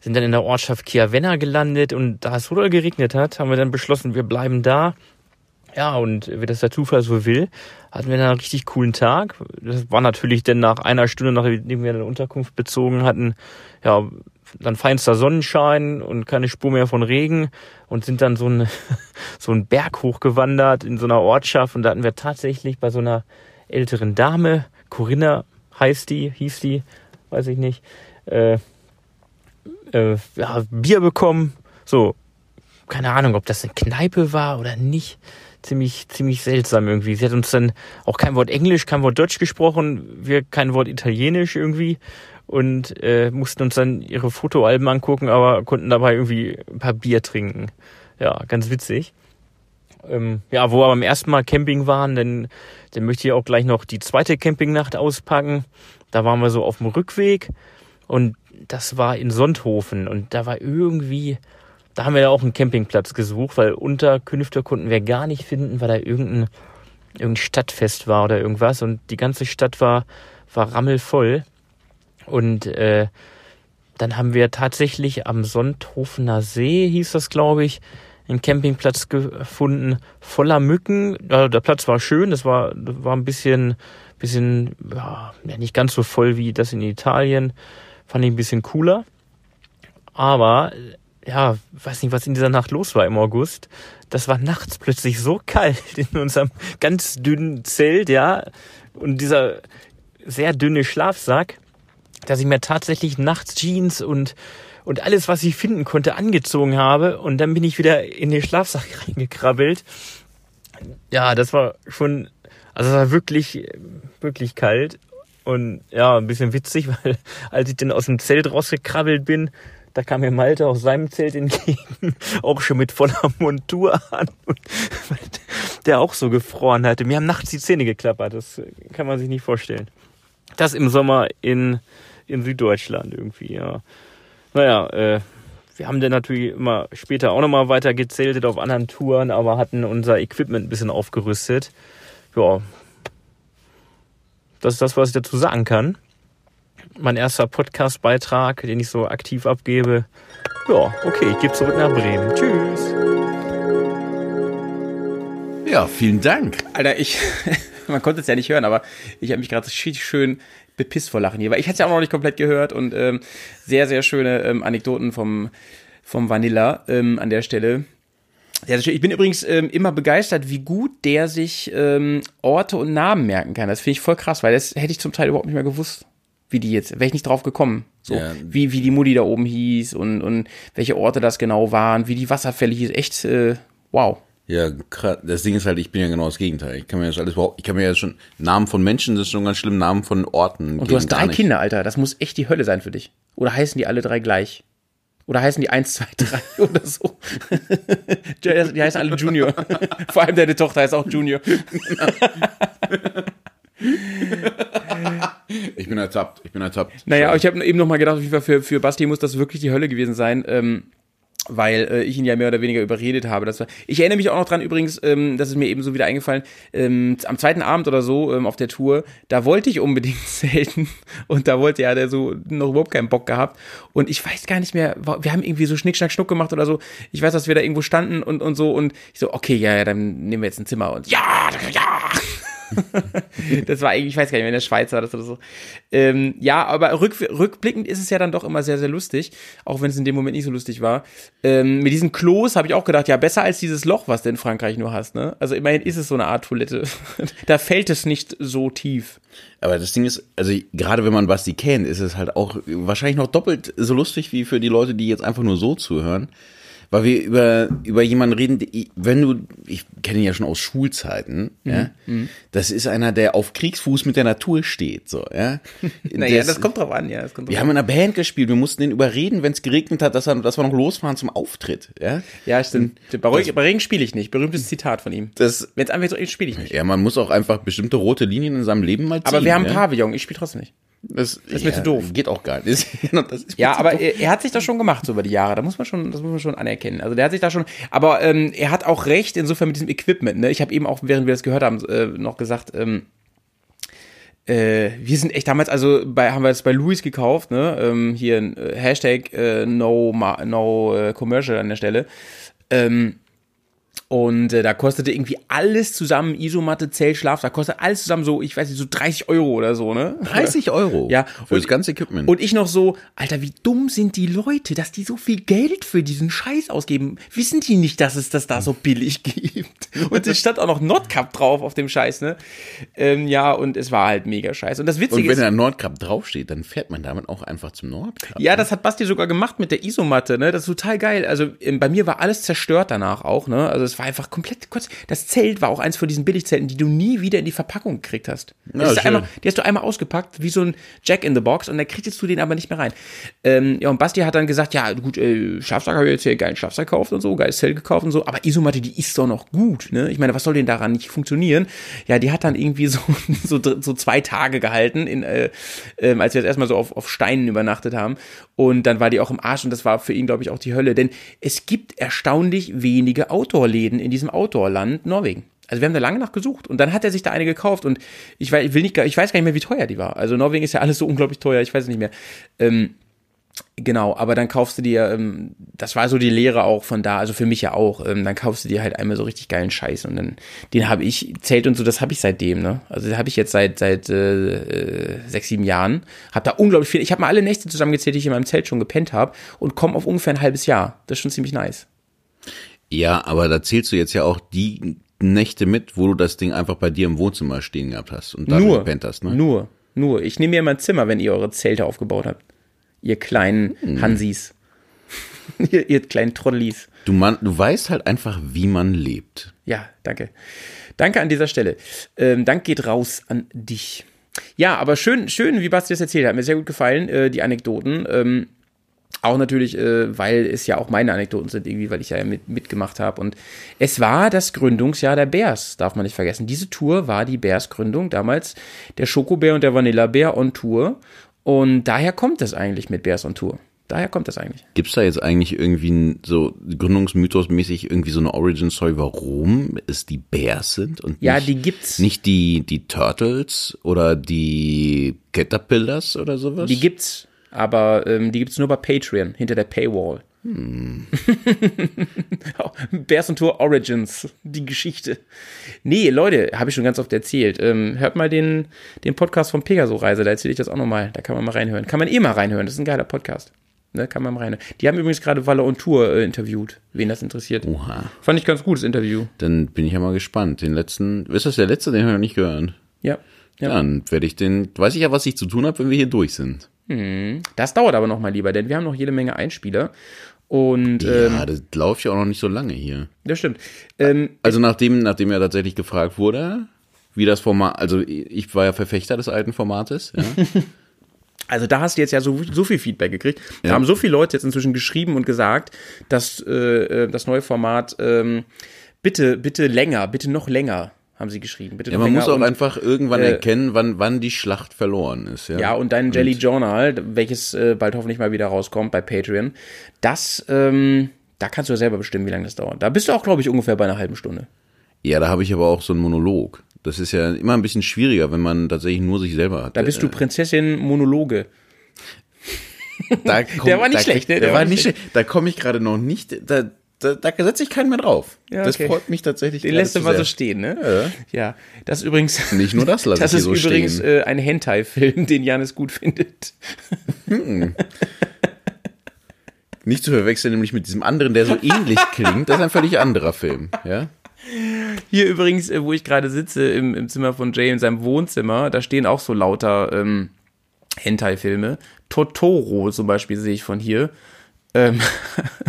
sind dann in der Ortschaft Chiavenna gelandet. Und da es so doll geregnet hat, haben wir dann beschlossen, wir bleiben da. Ja, und wie das der Zufall so will, hatten wir dann einen richtig coolen Tag. Das war natürlich dann nach einer Stunde, nachdem wir eine Unterkunft bezogen hatten, ja, dann feinster Sonnenschein und keine Spur mehr von Regen und sind dann so ein so einen Berg hochgewandert in so einer Ortschaft und da hatten wir tatsächlich bei so einer älteren Dame, Corinna heißt die, hieß die, weiß ich nicht, äh, äh, ja, Bier bekommen, so, keine Ahnung, ob das eine Kneipe war oder nicht, ziemlich, ziemlich seltsam irgendwie. Sie hat uns dann auch kein Wort Englisch, kein Wort Deutsch gesprochen, wir kein Wort Italienisch irgendwie und äh, mussten uns dann ihre Fotoalben angucken, aber konnten dabei irgendwie ein paar Bier trinken. Ja, ganz witzig. Ähm, ja, wo wir beim ersten Mal Camping waren, dann, dann möchte ich auch gleich noch die zweite Campingnacht auspacken. Da waren wir so auf dem Rückweg und das war in Sonthofen und da war irgendwie, da haben wir ja auch einen Campingplatz gesucht, weil Unterkünfte konnten wir gar nicht finden, weil da irgendein, irgendein Stadtfest war oder irgendwas und die ganze Stadt war, war rammelvoll. Und äh, dann haben wir tatsächlich am Sonthofener See, hieß das, glaube ich, einen Campingplatz gefunden, voller Mücken. Ja, der Platz war schön, das war, war ein bisschen, bisschen, ja, nicht ganz so voll wie das in Italien. Fand ich ein bisschen cooler. Aber, ja, weiß nicht, was in dieser Nacht los war im August. Das war nachts plötzlich so kalt in unserem ganz dünnen Zelt, ja. Und dieser sehr dünne Schlafsack dass ich mir tatsächlich nachts Jeans und, und alles, was ich finden konnte, angezogen habe. Und dann bin ich wieder in den Schlafsack reingekrabbelt. Ja, das war schon, also es war wirklich, wirklich kalt. Und ja, ein bisschen witzig, weil als ich dann aus dem Zelt rausgekrabbelt bin, da kam mir Malte aus seinem Zelt entgegen, auch schon mit voller Montur an. Der auch so gefroren hatte. Mir haben nachts die Zähne geklappert, das kann man sich nicht vorstellen. Das im Sommer in in Süddeutschland irgendwie, ja. Naja, äh, wir haben dann natürlich immer später auch nochmal weiter gezeltet auf anderen Touren, aber hatten unser Equipment ein bisschen aufgerüstet. Ja, das ist das, was ich dazu sagen kann. Mein erster Podcast-Beitrag, den ich so aktiv abgebe. Ja, okay, ich gebe zurück nach Bremen. Tschüss. Ja, vielen Dank. Alter, ich, man konnte es ja nicht hören, aber ich habe mich gerade richtig schön bepisst vor Lachen hier, weil ich hatte es ja auch noch nicht komplett gehört und ähm, sehr, sehr schöne ähm, Anekdoten vom, vom Vanilla ähm, an der Stelle. Sehr, sehr schön. Ich bin übrigens ähm, immer begeistert, wie gut der sich ähm, Orte und Namen merken kann. Das finde ich voll krass, weil das hätte ich zum Teil überhaupt nicht mehr gewusst, wie die jetzt, wäre ich nicht drauf gekommen. So, Ja. wie, wie die Mutti da oben hieß und, und welche Orte das genau waren, wie die Wasserfälle hieß. Echt, äh, wow. Ja, krass. Das Ding ist halt, ich bin ja genau das Gegenteil. Ich kann mir das alles überhaupt, ich kann mir ja schon, Namen von Menschen, das ist schon ganz schlimm, Namen von Orten. Und du hast drei Kinder, Alter. Das muss echt die Hölle sein für dich. Oder heißen die alle drei gleich? Oder heißen die eins, zwei, drei oder so? die heißen alle Junior. Vor allem deine Tochter heißt auch Junior. Ich bin ertappt, ich bin ertappt. Naja, ich habe eben noch mal gedacht, auf jeden Fall für, für Basti muss das wirklich die Hölle gewesen sein. Ähm, weil äh, ich ihn ja mehr oder weniger überredet habe. Das war, ich erinnere mich auch noch dran übrigens, ähm, das ist mir eben so wieder eingefallen, ähm, am zweiten Abend oder so ähm, auf der Tour, da wollte ich unbedingt zelten und da wollte ja der so noch überhaupt keinen Bock gehabt und ich weiß gar nicht mehr, wir haben irgendwie so Schnick, Schnack, Schnuck gemacht oder so. Ich weiß, dass wir da irgendwo standen und, und so und ich so, okay, ja, ja, dann nehmen wir jetzt ein Zimmer und ja, ja. Das war eigentlich, ich weiß gar nicht mehr, in der Schweiz war das oder so. Ähm, ja, aber rück, rückblickend ist es ja dann doch immer sehr, sehr lustig, auch wenn es in dem Moment nicht so lustig war. Ähm, mit diesen Klos habe ich auch gedacht, ja, besser als dieses Loch, was du in Frankreich nur hast, ne? Also immerhin ist es so eine Art Toilette. da fällt es nicht so tief. Aber das Ding ist, also gerade wenn man Basti kennt, ist es halt auch wahrscheinlich noch doppelt so lustig wie für die Leute, die jetzt einfach nur so zuhören. Weil wir über, über jemanden reden, die, wenn du, ich kenne ihn ja schon aus Schulzeiten, ja, mhm. das ist einer, der auf Kriegsfuß mit der Natur steht, so, ja. Naja, das kommt drauf an, ja. Das kommt drauf Wir an. haben in einer Band gespielt, wir mussten den überreden, wenn es geregnet hat, dass, er, dass wir noch losfahren zum Auftritt, ja. Ja, stimmt. Bei, Regen- bei Regen spiele ich nicht. Berühmtes Zitat von ihm. Das, Wenn es einfach so spiele ich nicht. ja, man muss auch einfach bestimmte rote Linien in seinem Leben mal ziehen. Aber wir haben ja? Pavillon, ich spiele trotzdem nicht. Das, ist mir zu doof. Geht auch gar nicht. Mir Ja, aber er, er hat sich das schon gemacht so über die Jahre. Da muss man schon, das muss man schon anerkennen. Also der hat sich da schon, aber ähm, er hat auch recht insofern mit diesem Equipment. Ne? Ich habe eben auch, während wir das gehört haben, äh, noch gesagt, ähm, äh, wir sind echt damals, also bei, haben wir das bei Louis gekauft, ne? Ähm, hier äh, Hashtag äh, no, ma, no äh, commercial an der Stelle. Ähm, und äh, da kostete irgendwie alles zusammen, Isomatte, Zelt, Schlaf, da kostet alles zusammen so, ich weiß nicht, so 30 Euro oder so, ne? 30 Euro? Ja. Für das ganze Equipment. Und ich noch so, Alter, wie dumm sind die Leute, dass die so viel Geld für diesen Scheiß ausgeben? Wissen die nicht, dass es das da so billig gibt? Und es stand auch noch Nordcup drauf auf dem Scheiß, ne? Ähm, ja, und es war halt mega scheiße. Und das Und Witzige wenn ist, da Nordkap draufsteht, dann fährt man damit auch einfach zum Nordkap. ja, das hat Basti sogar gemacht mit der Isomatte, ne? Das ist total geil. Also ähm, bei mir war alles zerstört danach auch, ne? Also es war einfach komplett kurz. Das Zelt war auch eins von diesen Billigzelten, die du nie wieder in die Verpackung gekriegt hast. Ja, einmal, die hast du einmal ausgepackt, wie so ein Jack in the Box, und da kriegst du den aber nicht mehr rein. Ähm, ja, und Basti hat dann gesagt, ja, gut, äh, Schlafsack habe ich jetzt hier geilen Schlafsack gekauft und so, geiles Zelt gekauft und so, aber Isomatte, die ist doch noch gut, ne? Ich meine, was soll denn daran nicht funktionieren? Ja, die hat dann irgendwie so, so, so zwei Tage gehalten, in, äh, ähm, als wir jetzt erstmal so auf, auf Steinen übernachtet haben. Und dann war die auch im Arsch und das war für ihn, glaube ich, auch die Hölle. Denn es gibt erstaunlich wenige Outdoor-Läden in diesem Outdoor-Land Norwegen. Also wir haben da lange nach gesucht und dann hat er sich da eine gekauft und ich weiß, ich will nicht, gar- ich weiß gar nicht mehr, wie teuer die war. Also Norwegen ist ja alles so unglaublich teuer, ich weiß es nicht mehr. Ähm, Genau, aber dann kaufst du dir, ähm, das war so die Lehre auch von da, also für mich ja auch, ähm, dann kaufst du dir halt einmal so richtig geilen Scheiß und dann, den habe ich, Zelt und so, das habe ich seitdem, ne? Also den habe ich jetzt seit, seit äh, äh, sechs, sieben Jahren, habe da unglaublich viel, ich habe mal alle Nächte zusammengezählt, die ich in meinem Zelt schon gepennt habe und komme auf ungefähr ein halbes Jahr. Das ist schon ziemlich nice. Ja, aber da zählst du jetzt ja auch die Nächte mit, wo du das Ding einfach bei dir im Wohnzimmer stehen gehabt hast und da gepennt hast, ne? nur, nur. Ich nehme mir immer ein Zimmer, wenn ihr eure Zelte aufgebaut habt. Ihr kleinen Hm. Hansis. ihr, ihr kleinen Trottelis. Du, man, du weißt halt einfach, wie man lebt. Ja, danke. Danke an dieser Stelle. Ähm, Dank geht raus an dich. Ja, aber schön, schön, wie Basti das erzählt hat. Mir sehr gut gefallen, äh, die Anekdoten. Ähm, auch natürlich, äh, weil es ja auch meine Anekdoten sind, irgendwie, weil ich ja mit, mitgemacht habe. Und es war das Gründungsjahr der Bears, darf man nicht vergessen. Diese Tour war die Bears-Gründung. Damals der Schokobär und der Vanilla-Bär on Tour. Und daher kommt es eigentlich mit Bears on Tour. Daher kommt das eigentlich. Gibt's da jetzt eigentlich irgendwie so Gründungsmythos-mäßig irgendwie so eine Origin-Story, warum es die Bears sind und Ja, nicht, die gibt's. nicht die, die Turtles oder die Caterpillars oder sowas? Die gibt's, aber ähm, die gibt's nur bei Patreon, hinter der Paywall. Hm. Bears on Tour Origins, die Geschichte. Nee, Leute, habe ich schon ganz oft erzählt. Ähm, hört mal den, den Podcast von Pegaso Reise, da erzähle ich das auch nochmal. Da kann man mal reinhören. Kann man eh mal reinhören, das ist ein geiler Podcast. Ne, kann man mal rein. Die haben übrigens gerade Walle und Tour äh, interviewt, wen das interessiert. Oha. Fand ich ganz gut, das Interview. Dann bin ich ja mal gespannt. Den letzten, ist das der letzte, den habe ich noch nicht gehört? Ja. ja. Dann werde ich den, weiß ich ja, was ich zu tun habe, wenn wir hier durch sind. Hm. Das dauert aber noch mal lieber, denn wir haben noch jede Menge Einspieler. Und ähm, Ja, das läuft ja auch noch nicht so lange hier. das stimmt. Ähm, Also nachdem, nachdem ja tatsächlich gefragt wurde, wie das Format, also ich war ja Verfechter des alten Formates, ja. Also da hast du jetzt ja so, so viel Feedback gekriegt. Da Ja. haben so viele Leute jetzt inzwischen geschrieben und gesagt, dass äh, äh, das neue Format ähm, bitte, bitte länger, bitte noch länger, haben sie geschrieben. Bitte ja man muss auch und, einfach irgendwann äh, erkennen, wann, wann die Schlacht verloren ist. Ja, Ja, und dein Jelly Journal, welches äh, bald hoffentlich mal wieder rauskommt bei Patreon, das, ähm, da kannst du ja selber bestimmen, wie lange das dauert. Da bist du auch, glaube ich, ungefähr bei einer halben Stunde. Ja, da habe ich aber auch so einen Monolog. Das ist ja immer ein bisschen schwieriger, wenn man tatsächlich nur sich selber hat. Da bist du Prinzessin Monologe. Da Der war nicht da, schlecht, ne? Der, war nicht schlecht. Da komme ich gerade noch nicht. Da, da, da setze ich keinen mehr drauf. Ja, Das okay. freut mich tatsächlich. Den lässt du mal so stehen, ne? Ja. Das ist übrigens. Nicht nur das lasse Das ich ist hier so übrigens stehen. äh, ein Hentai-Film, den Janis gut findet. Nicht zu verwechseln, nämlich mit diesem anderen, der so ähnlich klingt. Das ist ein völlig anderer Film. Ja. Hier übrigens, äh, wo ich gerade sitze, im, im Zimmer von Jay in seinem Wohnzimmer, da stehen auch so lauter ähm, Hentai-Filme. Totoro zum Beispiel sehe ich von hier. Ähm,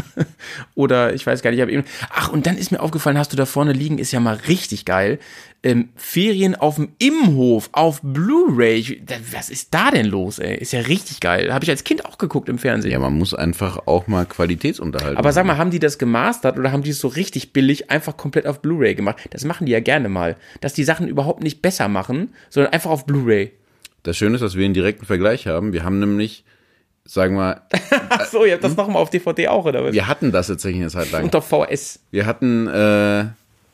oder ich weiß gar nicht, ich habe eben. Ach, und dann ist mir aufgefallen, hast du da vorne liegen, ist ja mal richtig geil. Ähm, Ferien auf dem Imhof auf Blu-ray. Was ist da denn los, ey? Ist ja richtig geil. Habe ich als Kind auch geguckt im Fernsehen. ja, man muss einfach auch mal Qualitätsunterhaltung Aber sag mal, haben die das gemastert oder haben die es so richtig billig einfach komplett auf Blu-ray gemacht? Das machen die ja gerne mal. Dass die Sachen überhaupt nicht besser machen, sondern einfach auf Blu-ray. Das Schöne ist, dass wir einen direkten Vergleich haben. Wir haben nämlich, sagen wir, so, ihr habt das nochmal auf DVD auch, oder was? wir hatten das tatsächlich eine Zeit lang. Auf VS. Wir hatten, äh,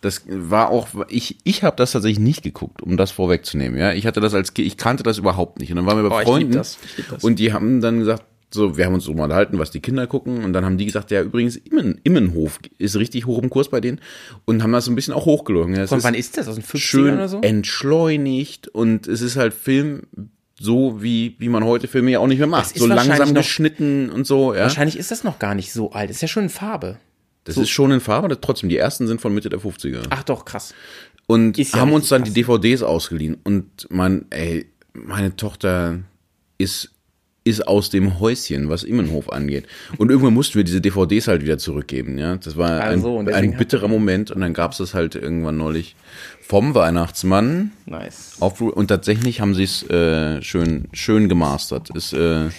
das war auch, ich, ich habe das tatsächlich nicht geguckt, um das vorwegzunehmen. Ja, ich hatte das als Kind, ich kannte das überhaupt nicht. Und dann waren wir bei Oh, Freunden das, ich lieb das. und die haben dann gesagt, so, wir haben uns so mal unterhalten, was die Kinder gucken. Und dann haben die gesagt, ja, übrigens, Immen, Immenhof ist richtig hoch im Kurs bei denen und haben das so ein bisschen auch hochgelogen. Ja, Von wann ist das? Aus den 50ern schön oder so? entschleunigt und es ist halt Film so, wie, wie man heute Filme ja auch nicht mehr macht. So langsam noch- geschnitten und so, ja. Wahrscheinlich ist das noch gar nicht so alt. Ist ja schon in Farbe. Das ist schon in Farbe, aber trotzdem, die ersten sind von Mitte der 50er. Ach doch, krass. und ja haben uns dann krass. die DVDs ausgeliehen. Und man, ey, meine Tochter ist, ist aus dem Häuschen, was Immenhof angeht. Und irgendwann mussten wir diese DVDs halt wieder zurückgeben, ja. Das war so, und ein, ein bitterer Moment. Und dann gab es das halt irgendwann neulich vom Weihnachtsmann. Nice. Auf, und tatsächlich haben sie es äh, schön, schön gemastert. Es äh,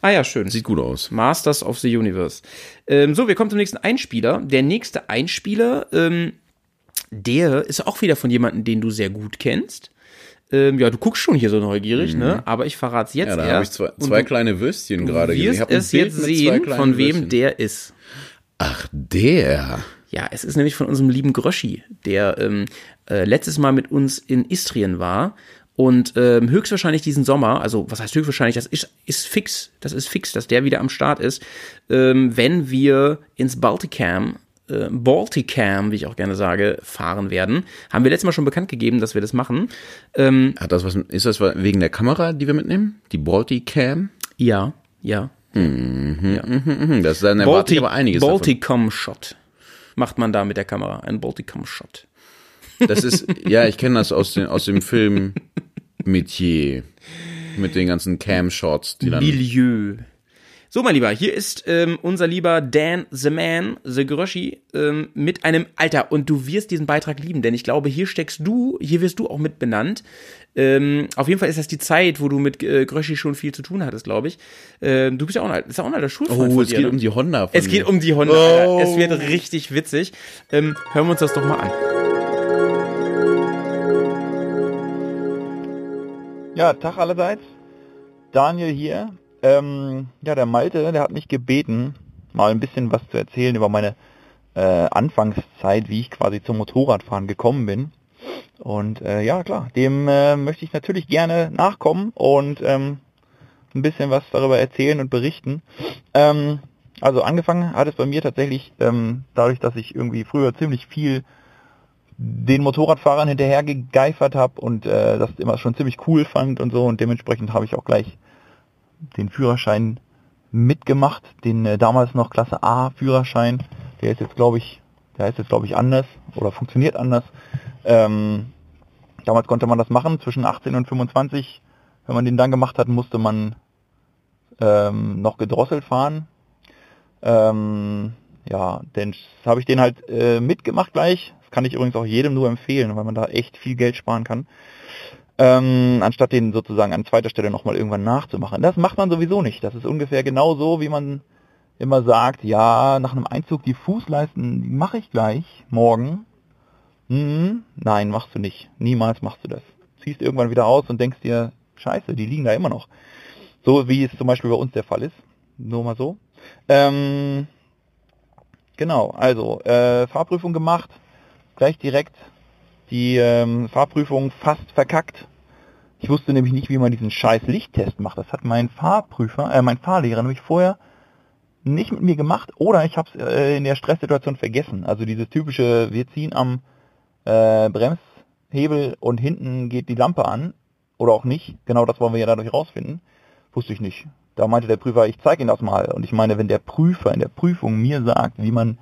Ah ja, schön. sieht gut aus. Masters of the Universe. Ähm, so, wir kommen zum nächsten Einspieler. Der nächste Einspieler, ähm, der ist auch wieder von jemandem, den du sehr gut kennst. Ähm, ja, du guckst schon hier so neugierig, ne? Aber ich verrate es jetzt Mhm. Ja, da habe ich zwei, zwei kleine Würstchen gerade gesehen. Ich hab ein es Bild jetzt sehen, von wem Würstchen. der ist. Ach, der. Ja, es ist nämlich von unserem lieben Gröschi, der ähm, äh, letztes Mal mit uns in Istrien war und ähm, höchstwahrscheinlich diesen Sommer, also was heißt höchstwahrscheinlich, das ist, ist fix, das ist fix, dass der wieder am Start ist, ähm, wenn wir ins Balticam, äh, Balticam, wie ich auch gerne sage, fahren werden. Haben wir letztes Mal schon bekannt gegeben, dass wir das machen. Ähm, Hat das was, ist das wegen der Kamera, die wir mitnehmen? Die Balticam? ja, ja. Mhm, das dann erwarte ich aber einiges Balticom Shot macht man da mit der Kamera, ein Balticom Shot. davon. Das ist, ja, ich kenne das aus, den, aus dem Film Metier. Mit den ganzen Cam-Shots, die dann. Milieu. So, mein Lieber, hier ist ähm, unser lieber Dan the Man, the Gröschi, ähm, mit einem Alter. Und du wirst diesen Beitrag lieben, denn ich glaube, hier steckst du, hier wirst du auch mit benannt. Ähm, auf jeden Fall ist das die Zeit, wo du mit äh, Gröschi schon viel zu tun hattest, glaube ich. Ähm, du bist ja auch ein, alt- ist ja auch ein alter Schulfreund Oh, es dir, geht ne? um die Honda. Es geht mir. um die Honda. Oh. Alter. Es wird richtig witzig. Ähm, hören wir uns das doch mal an. Ja, Tag allerseits. Daniel hier. Ähm, ja, der Malte, der hat mich gebeten, mal ein bisschen was zu erzählen über meine äh, Anfangszeit, wie ich quasi zum Motorradfahren gekommen bin. Und äh, ja, klar, dem äh, möchte ich natürlich gerne nachkommen und ähm, ein bisschen was darüber erzählen und berichten. Ähm, also angefangen hat es bei mir tatsächlich ähm, dadurch, dass ich irgendwie früher ziemlich viel den Motorradfahrern hinterher gegeifert habe und äh, das immer schon ziemlich cool fand und so und dementsprechend habe ich auch gleich den Führerschein mitgemacht, den äh, damals noch Klasse A Führerschein. Der ist jetzt, glaube ich, der ist jetzt, glaube ich, anders oder funktioniert anders. Ähm, damals konnte man das machen, zwischen 18 und 25. Wenn man den dann gemacht hat, musste man ähm, noch gedrosselt fahren. Ähm, ja, denn habe ich den halt äh, mitgemacht gleich. Kann ich übrigens auch jedem nur empfehlen, weil man da echt viel Geld sparen kann. Ähm, anstatt den sozusagen an zweiter Stelle nochmal irgendwann nachzumachen. Das macht man sowieso nicht. Das ist ungefähr genau so, wie man immer sagt, ja, nach einem Einzug die Fußleisten, die mache ich gleich, morgen. Hm, nein, machst du nicht. Niemals machst du das. Ziehst irgendwann wieder aus und denkst dir, scheiße, die liegen da immer noch. So wie es zum Beispiel bei uns der Fall ist. Nur mal so. Ähm, genau, also äh, Fahrprüfung gemacht, gleich direkt die ähm, Fahrprüfung fast verkackt. Ich wusste nämlich nicht, wie man diesen scheiß Lichttest macht. Das hat mein Fahrprüfer, äh, mein Fahrlehrer nämlich vorher nicht mit mir gemacht oder ich habe es äh, in der Stresssituation vergessen. Also dieses typische, wir ziehen am äh, Bremshebel und hinten geht die Lampe an oder auch nicht. Genau das wollen wir ja dadurch rausfinden. Wusste ich nicht. Da meinte der Prüfer, ich zeige Ihnen das mal. Und ich meine, wenn der Prüfer in der Prüfung mir sagt, wie man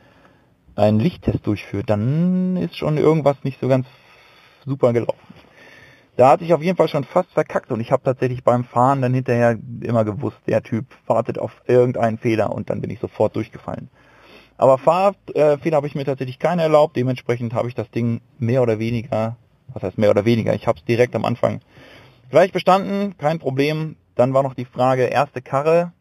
einen Lichttest durchführt, dann ist schon irgendwas nicht so ganz super gelaufen. Da hatte ich auf jeden Fall schon fast verkackt und ich habe tatsächlich beim Fahren dann hinterher immer gewusst, der Typ wartet auf irgendeinen Fehler und dann bin ich sofort durchgefallen. Aber Fahrfehler habe ich mir tatsächlich keine erlaubt, dementsprechend habe ich das Ding mehr oder weniger, was heißt mehr oder weniger, ich habe es direkt am Anfang gleich bestanden, kein Problem. Dann war noch die Frage, erste Karre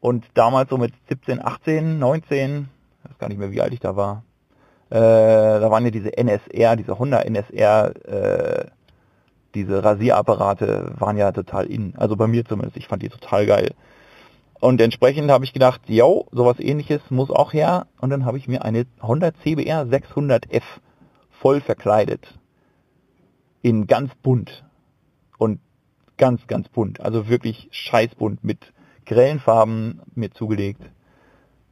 und damals so mit 17, 18, 19, ich weiß gar nicht mehr, wie alt ich da war, äh, da waren ja diese NSR, diese Honda NSR, äh, diese Rasierapparate waren ja total in. Also bei mir zumindest, ich fand die total geil. Und entsprechend habe ich gedacht, yo, sowas ähnliches muss auch her. Und dann habe ich mir eine Honda CBR 600F voll verkleidet. In ganz bunt. Und ganz, ganz bunt. Also wirklich scheißbunt mit grellen Farben mir zugelegt.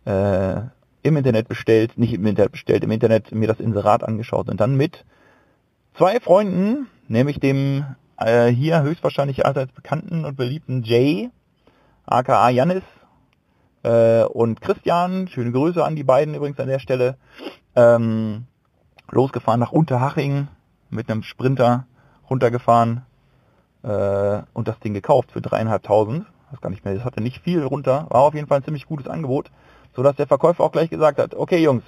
Äh, Im Internet bestellt, nicht im Internet bestellt, im Internet mir das Inserat angeschaut und dann mit zwei Freunden, nämlich dem äh, hier höchstwahrscheinlich allseits bekannten und beliebten Jay, aka Janis, äh, und Christian, schöne Grüße an die beiden übrigens an der Stelle, ähm, losgefahren nach Unterhaching mit einem Sprinter runtergefahren äh, und das Ding gekauft für dreieinhalbtausend. Das gar nicht mehr, das hatte nicht viel runter, war auf jeden Fall ein ziemlich gutes Angebot, so dass der Verkäufer auch gleich gesagt hat, okay Jungs,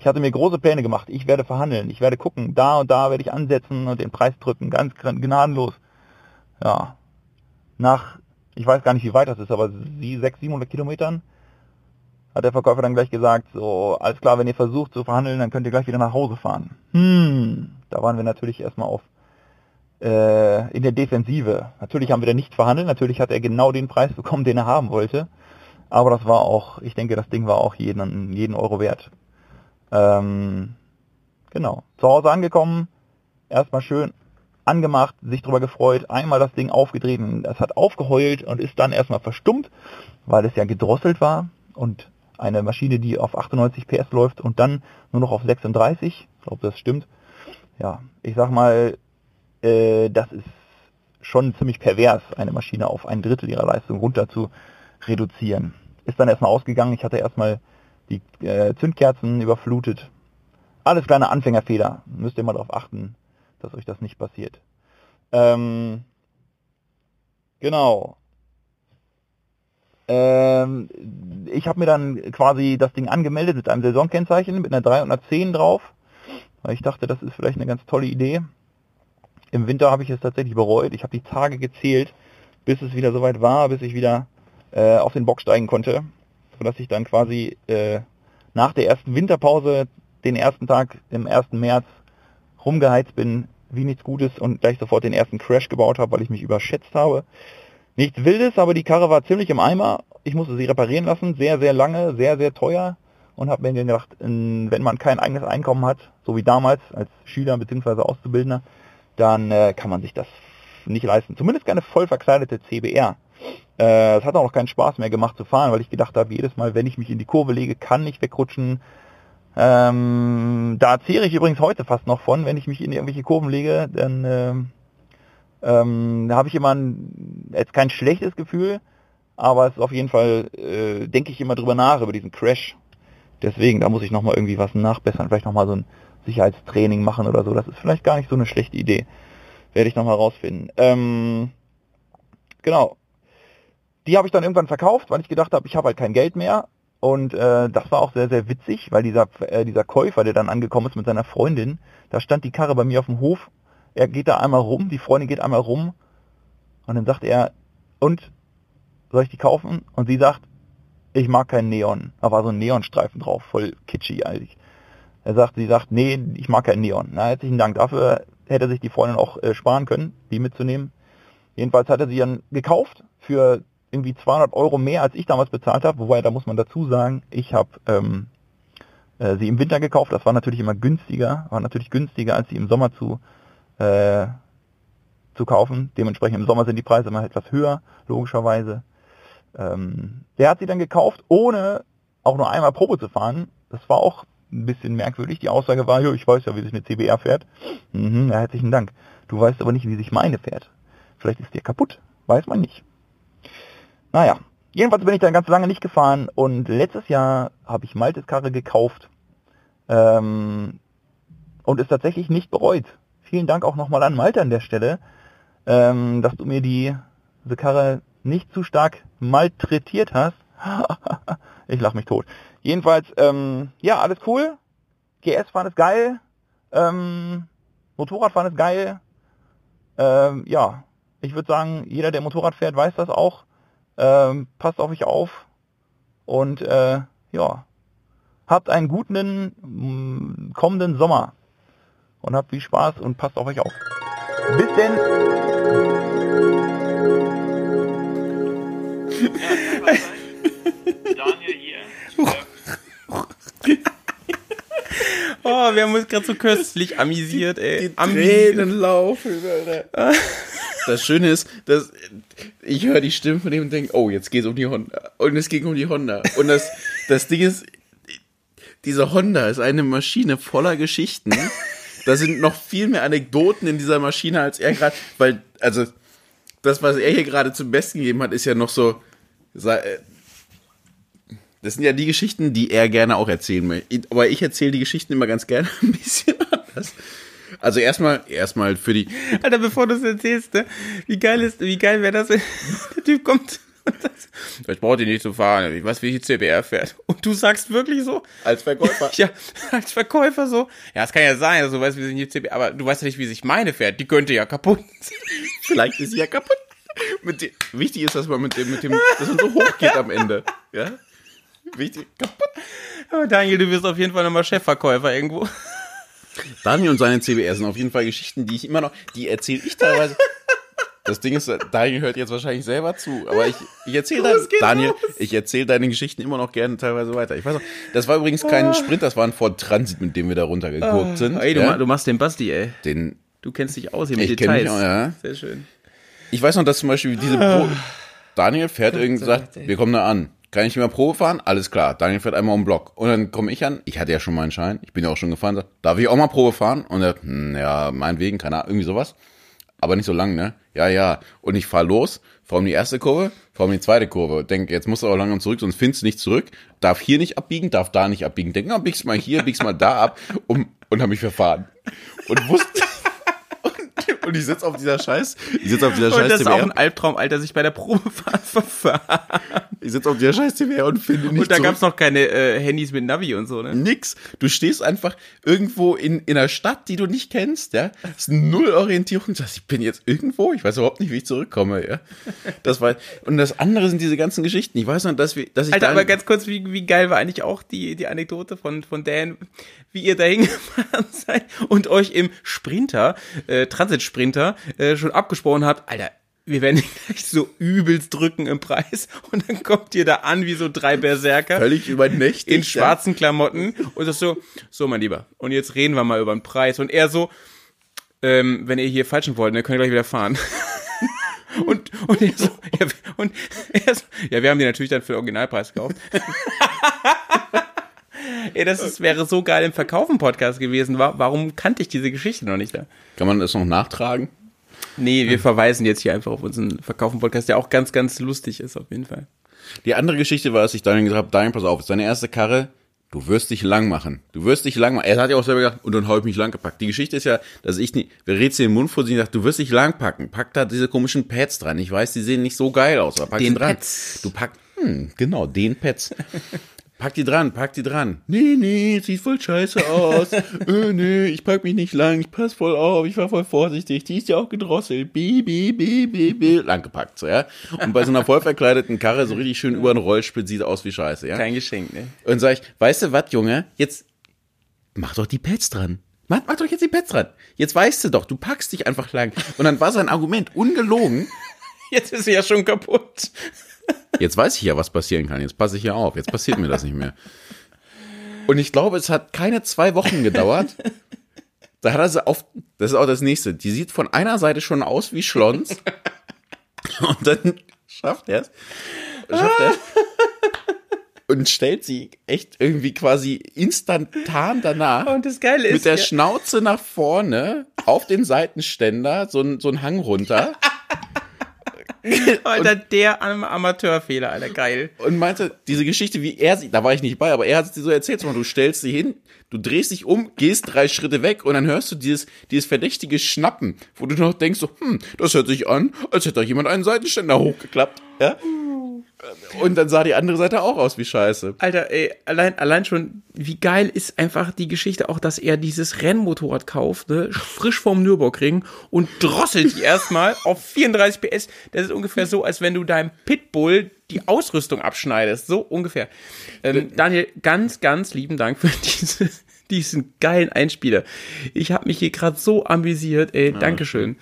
ich hatte mir große Pläne gemacht, ich werde verhandeln, ich werde gucken, da und da werde ich ansetzen und den Preis drücken, ganz gnadenlos. Ja, nach, ich weiß gar nicht wie weit das ist, aber 600, 700 Kilometern hat der Verkäufer dann gleich gesagt, so, alles klar, wenn ihr versucht zu verhandeln, dann könnt ihr gleich wieder nach Hause fahren. Hm, da waren wir natürlich erstmal auf äh, in der Defensive. Natürlich haben wir da nicht verhandelt, natürlich hat er genau den Preis bekommen, den er haben wollte. Aber das war auch, ich denke, das Ding war auch jeden, jeden Euro wert. Ähm, genau. Zu Hause angekommen, erstmal schön angemacht, sich drüber gefreut, einmal das Ding aufgedreht und es hat aufgeheult und ist dann erstmal verstummt, weil es ja gedrosselt war und eine Maschine, die auf 98 PS läuft und dann nur noch auf 36, ich glaube, das stimmt. Ja, ich sag mal, äh, das ist schon ziemlich pervers, eine Maschine auf ein Drittel ihrer Leistung runter zu reduzieren. Ist dann erstmal ausgegangen, ich hatte erstmal die äh, Zündkerzen überflutet. Alles kleine Anfängerfehler. Müsst ihr mal darauf achten, dass euch das nicht passiert. Ähm, genau. Ähm, ich habe mir dann quasi das Ding angemeldet mit einem Saisonkennzeichen, mit einer 310 drauf. Weil ich dachte, das ist vielleicht eine ganz tolle Idee. Im Winter habe ich es tatsächlich bereut. Ich habe die Tage gezählt, bis es wieder soweit war, bis ich wieder äh, auf den Bock steigen konnte, sodass ich dann quasi äh, nach der ersten Winterpause den ersten Tag im 1. März rumgeheizt bin, wie nichts Gutes und gleich sofort den ersten Crash gebaut habe, weil ich mich überschätzt habe. Nichts Wildes, aber die Karre war ziemlich im Eimer. Ich musste sie reparieren lassen, sehr, sehr lange, sehr, sehr teuer und habe mir gedacht, wenn man kein eigenes Einkommen hat, so wie damals als Schüler bzw. Auszubildender, dann äh, kann man sich das nicht leisten. Zumindest keine voll verkleidete CBR. Äh, es hat auch noch keinen Spaß mehr gemacht zu fahren, weil ich gedacht habe, jedes Mal, wenn ich mich in die Kurve lege, kann ich wegrutschen. Ähm, da zehre ich übrigens heute fast noch von, wenn ich mich in irgendwelche Kurven lege, dann äh, ähm, da habe ich immer ein, jetzt kein schlechtes Gefühl, aber es ist auf jeden Fall, äh, denke ich immer drüber nach, über diesen Crash. Deswegen, da muss ich nochmal irgendwie was nachbessern, vielleicht nochmal so ein Sicherheitstraining machen oder so. Das ist vielleicht gar nicht so eine schlechte Idee. Werde ich nochmal rausfinden. Ähm, genau. Die habe ich dann irgendwann verkauft, weil ich gedacht habe, ich habe halt kein Geld mehr. Und äh, das war auch sehr, sehr witzig, weil dieser, äh, dieser Käufer, der dann angekommen ist mit seiner Freundin, da stand die Karre bei mir auf dem Hof. Er geht da einmal rum, die Freundin geht einmal rum. Und dann sagt er, und soll ich die kaufen? Und sie sagt, ich mag keinen Neon. Da war so ein Neonstreifen drauf, voll kitschy eigentlich. Er sagt, sie sagt, nee, ich mag keinen Neon. Na, herzlichen Dank dafür. Hätte sich die Freundin auch äh, sparen können, die mitzunehmen. Jedenfalls hat er sie dann gekauft für irgendwie 200 Euro mehr, als ich damals bezahlt habe. Wobei, da muss man dazu sagen, ich habe ähm, äh, sie im Winter gekauft. Das war natürlich immer günstiger, war natürlich günstiger, als sie im Sommer zu äh, zu kaufen. Dementsprechend im Sommer sind die Preise immer etwas höher, logischerweise. Ähm, der hat sie dann gekauft, ohne auch nur einmal Probe zu fahren. Das war auch ein bisschen merkwürdig. Die Aussage war, ich weiß ja, wie sich eine CBR fährt. Mhm, ja, herzlichen Dank. Du weißt aber nicht, wie sich meine fährt. Vielleicht ist die kaputt. Weiß man nicht. Naja, jedenfalls bin ich dann ganz lange nicht gefahren und letztes Jahr habe ich Maltes Karre gekauft ähm, und es tatsächlich nicht bereut. Vielen Dank auch nochmal an Malte an der Stelle, ähm, dass du mir die diese Karre nicht zu stark malträtiert hast. ich lach mich tot. Jedenfalls, ähm, ja, alles cool. GS fahren ist geil. Ähm, Motorradfahren ist geil. Ähm, ja, ich würde sagen, jeder, der Motorrad fährt, weiß das auch. Ähm, passt auf euch auf. Und äh, ja, habt einen guten mm, kommenden Sommer. Und habt viel Spaß und passt auf euch auf. Bis denn! Daniel hier. Oh, wir haben uns gerade so köstlich amüsiert, ey. Tränen laufen, Alter. Das Schöne ist, dass ich höre die Stimme von dem und denke, oh, jetzt geht's um die Honda. Und es ging um die Honda. Und das, das Ding ist, diese Honda ist eine Maschine voller Geschichten. Da sind noch viel mehr Anekdoten in dieser Maschine als er gerade, weil, also, das, was er hier gerade zum Besten gegeben hat, ist ja noch so, äh, das sind ja die Geschichten, die er gerne auch erzählen möchte. Aber ich erzähle die Geschichten immer ganz gerne ein bisschen anders. Also erstmal, erstmal für die, Alter, bevor du es erzählst, ne? Wie geil ist, wie geil wäre das, wenn der Typ kommt und sagt, ich brauche die nicht zu fahren, ich weiß, wie die CBR fährt. Und du sagst wirklich so, als Verkäufer, ja, als Verkäufer so, ja, es kann ja sein, dass du weißt, wie sich die CBR, aber du weißt ja nicht, wie sich meine fährt, die könnte ja kaputt vielleicht ist sie ja kaputt. Mit dem, wichtig ist, dass man mit dem, mit dem, dass man so hoch geht am Ende. Ja? Wichtig, kaputt. Aber Daniel, du wirst auf jeden Fall nochmal Chefverkäufer irgendwo. Daniel und seine CBR sind auf jeden Fall Geschichten, die ich immer noch, die erzähle ich teilweise. Das Ding ist, Daniel hört jetzt wahrscheinlich selber zu, aber ich, ich erzähle dein, Daniel, ich erzähle deine Geschichten immer noch gerne teilweise weiter. Ich weiß noch, das war übrigens kein Sprint, das war ein Ford Transit, mit dem wir da runtergeguckt sind. Ey, du, ja? du machst den Basti, ey. Den, Du kennst dich aus hier mit Ich Details. mich auch, ja. Sehr schön. ich weiß noch, dass zum Beispiel diese Pro Daniel fährt irgendwie sagt, wir kommen da an. Kann ich mal Probe fahren? Alles klar. Daniel fährt einmal um Block. Und dann komme ich an. Ich hatte ja schon meinen Schein. Ich bin ja auch schon gefahren. Sag, darf ich auch mal Probe fahren? Und er, hm, ja, meinetwegen, keine Ahnung, irgendwie sowas. Aber nicht so lang, ne? Ja, ja. Und ich fahr los, fahr um die erste Kurve, fahr um die zweite Kurve. Denk, jetzt musst du aber langsam zurück, sonst findest du nicht zurück. Darf hier nicht abbiegen, darf da nicht abbiegen. Denk, na, biegst mal hier, biegst mal da ab. Um, und hab mich verfahren. Und wusste... Und, und ich sitz auf dieser Scheiß, ich sitz auf dieser Und Scheiß das ist auch ein Albtraum, Alter, sich bei der Probefahrt verfahren. Ich sitze auf dieser scheiß CBR und finde nicht Und da zurück. gab's noch keine äh, Handys mit Navi und so, ne? Nix. Du stehst einfach irgendwo in, in einer Stadt, die du nicht kennst, ja. Das ist null Orientierung. Du sagst, ich bin jetzt irgendwo, ich weiß überhaupt nicht, wie ich zurückkomme, ja. Das war, und das andere sind diese ganzen Geschichten. Ich weiß noch, dass wir, dass ich Alter, aber ganz kurz, wie, wie geil war eigentlich auch die, die Anekdote von, von Dan, wie ihr da hingefahren seid und euch im Sprinter, äh, Transit-Sprinter, äh, schon abgesprochen habt, Alter, wir werden gleich so übelst drücken im Preis und dann kommt ihr da an wie so drei Berserker. völlig übernächtig. in schwarzen Klamotten und das so, so mein Lieber, und jetzt reden wir mal über den Preis und er so, ähm, wenn ihr hier falschen wollt, dann könnt ihr gleich wieder fahren. Und, und, er so, ja, und er so, ja, wir haben die natürlich dann für den Originalpreis gekauft. Ey, das ist, wäre so geil im Verkaufen-Podcast gewesen. Wa- Warum kannte ich diese Geschichte noch nicht da? Kann man das noch nachtragen? Nee, wir verweisen jetzt hier einfach auf unseren Verkaufen-Podcast, der auch ganz, ganz lustig ist, auf jeden Fall. Die andere Geschichte war, dass ich Daniel gesagt habe, Daniel, pass auf, ist deine erste Karre, du wirst dich lang machen. Du wirst dich lang machen. Er hat ja auch selber gesagt, und dann habe ich mich lang gepackt. Die Geschichte ist ja, dass ich nicht, wer redet den Mund vor sie und sagt, du wirst dich lang packen. Pack da diese komischen Pads dran. Ich weiß, die sehen nicht so geil aus, aber pack Den dran. Pads. Du pack, hm, genau, den Pads. Pack die dran, pack die dran. Nee, nee, sieht voll scheiße aus. äh, nee, ich pack mich nicht lang, ich pass voll auf, ich war voll vorsichtig. Die ist ja auch gedrosselt. Bi, bi, bi, bi, bi. Lang gepackt, so, ja. Und bei so einer voll verkleideten Karre so richtig schön über den Rollsplit sieht aus wie scheiße, ja. Kein Geschenk, ne? Und sag ich, weißt du was, Junge, jetzt mach doch die Pads dran. Mach, mach doch jetzt die Pads dran. Jetzt weißt du doch, du packst dich einfach lang. Und dann war sein Argument ungelogen. Jetzt ist sie ja schon kaputt. Jetzt weiß ich ja, was passieren kann. Jetzt passe ich ja auf. Jetzt passiert mir das nicht mehr. Und ich glaube, es hat keine zwei Wochen gedauert. Da hat er sie auf, das ist auch das nächste. Die sieht von einer Seite schon aus wie Schlons. Und dann schafft er es. Schafft er. Und stellt sie echt irgendwie quasi instantan danach Und das Geile ist, mit der ja- Schnauze nach vorne auf den Seitenständer so ein, so ein Hang runter. Alter, der Am Amateurfehler, Alter, geil. und meinte, diese Geschichte, wie er sie, da war ich nicht bei, aber er hat sie so erzählt, so, du stellst sie hin, du drehst dich um, gehst drei Schritte weg und dann hörst du dieses, dieses verdächtige Schnappen, wo du noch denkst so, hm, das hört sich an, als hätte da jemand einen Seitenständer hochgeklappt, ja? Und dann sah die andere Seite auch aus wie Scheiße. Alter, ey, allein, allein schon, wie geil ist einfach die Geschichte auch, dass er dieses Rennmotorrad kauft, ne, frisch vom Nürburgring und drosselt die erstmal auf 34 PS. Das ist ungefähr so, als wenn du deinem Pitbull die Ausrüstung abschneidest. So ungefähr. Ähm, Daniel, ganz, ganz lieben Dank für diese, diesen geilen Einspieler. Ich habe mich hier gerade so amüsiert, ey. Dankeschön.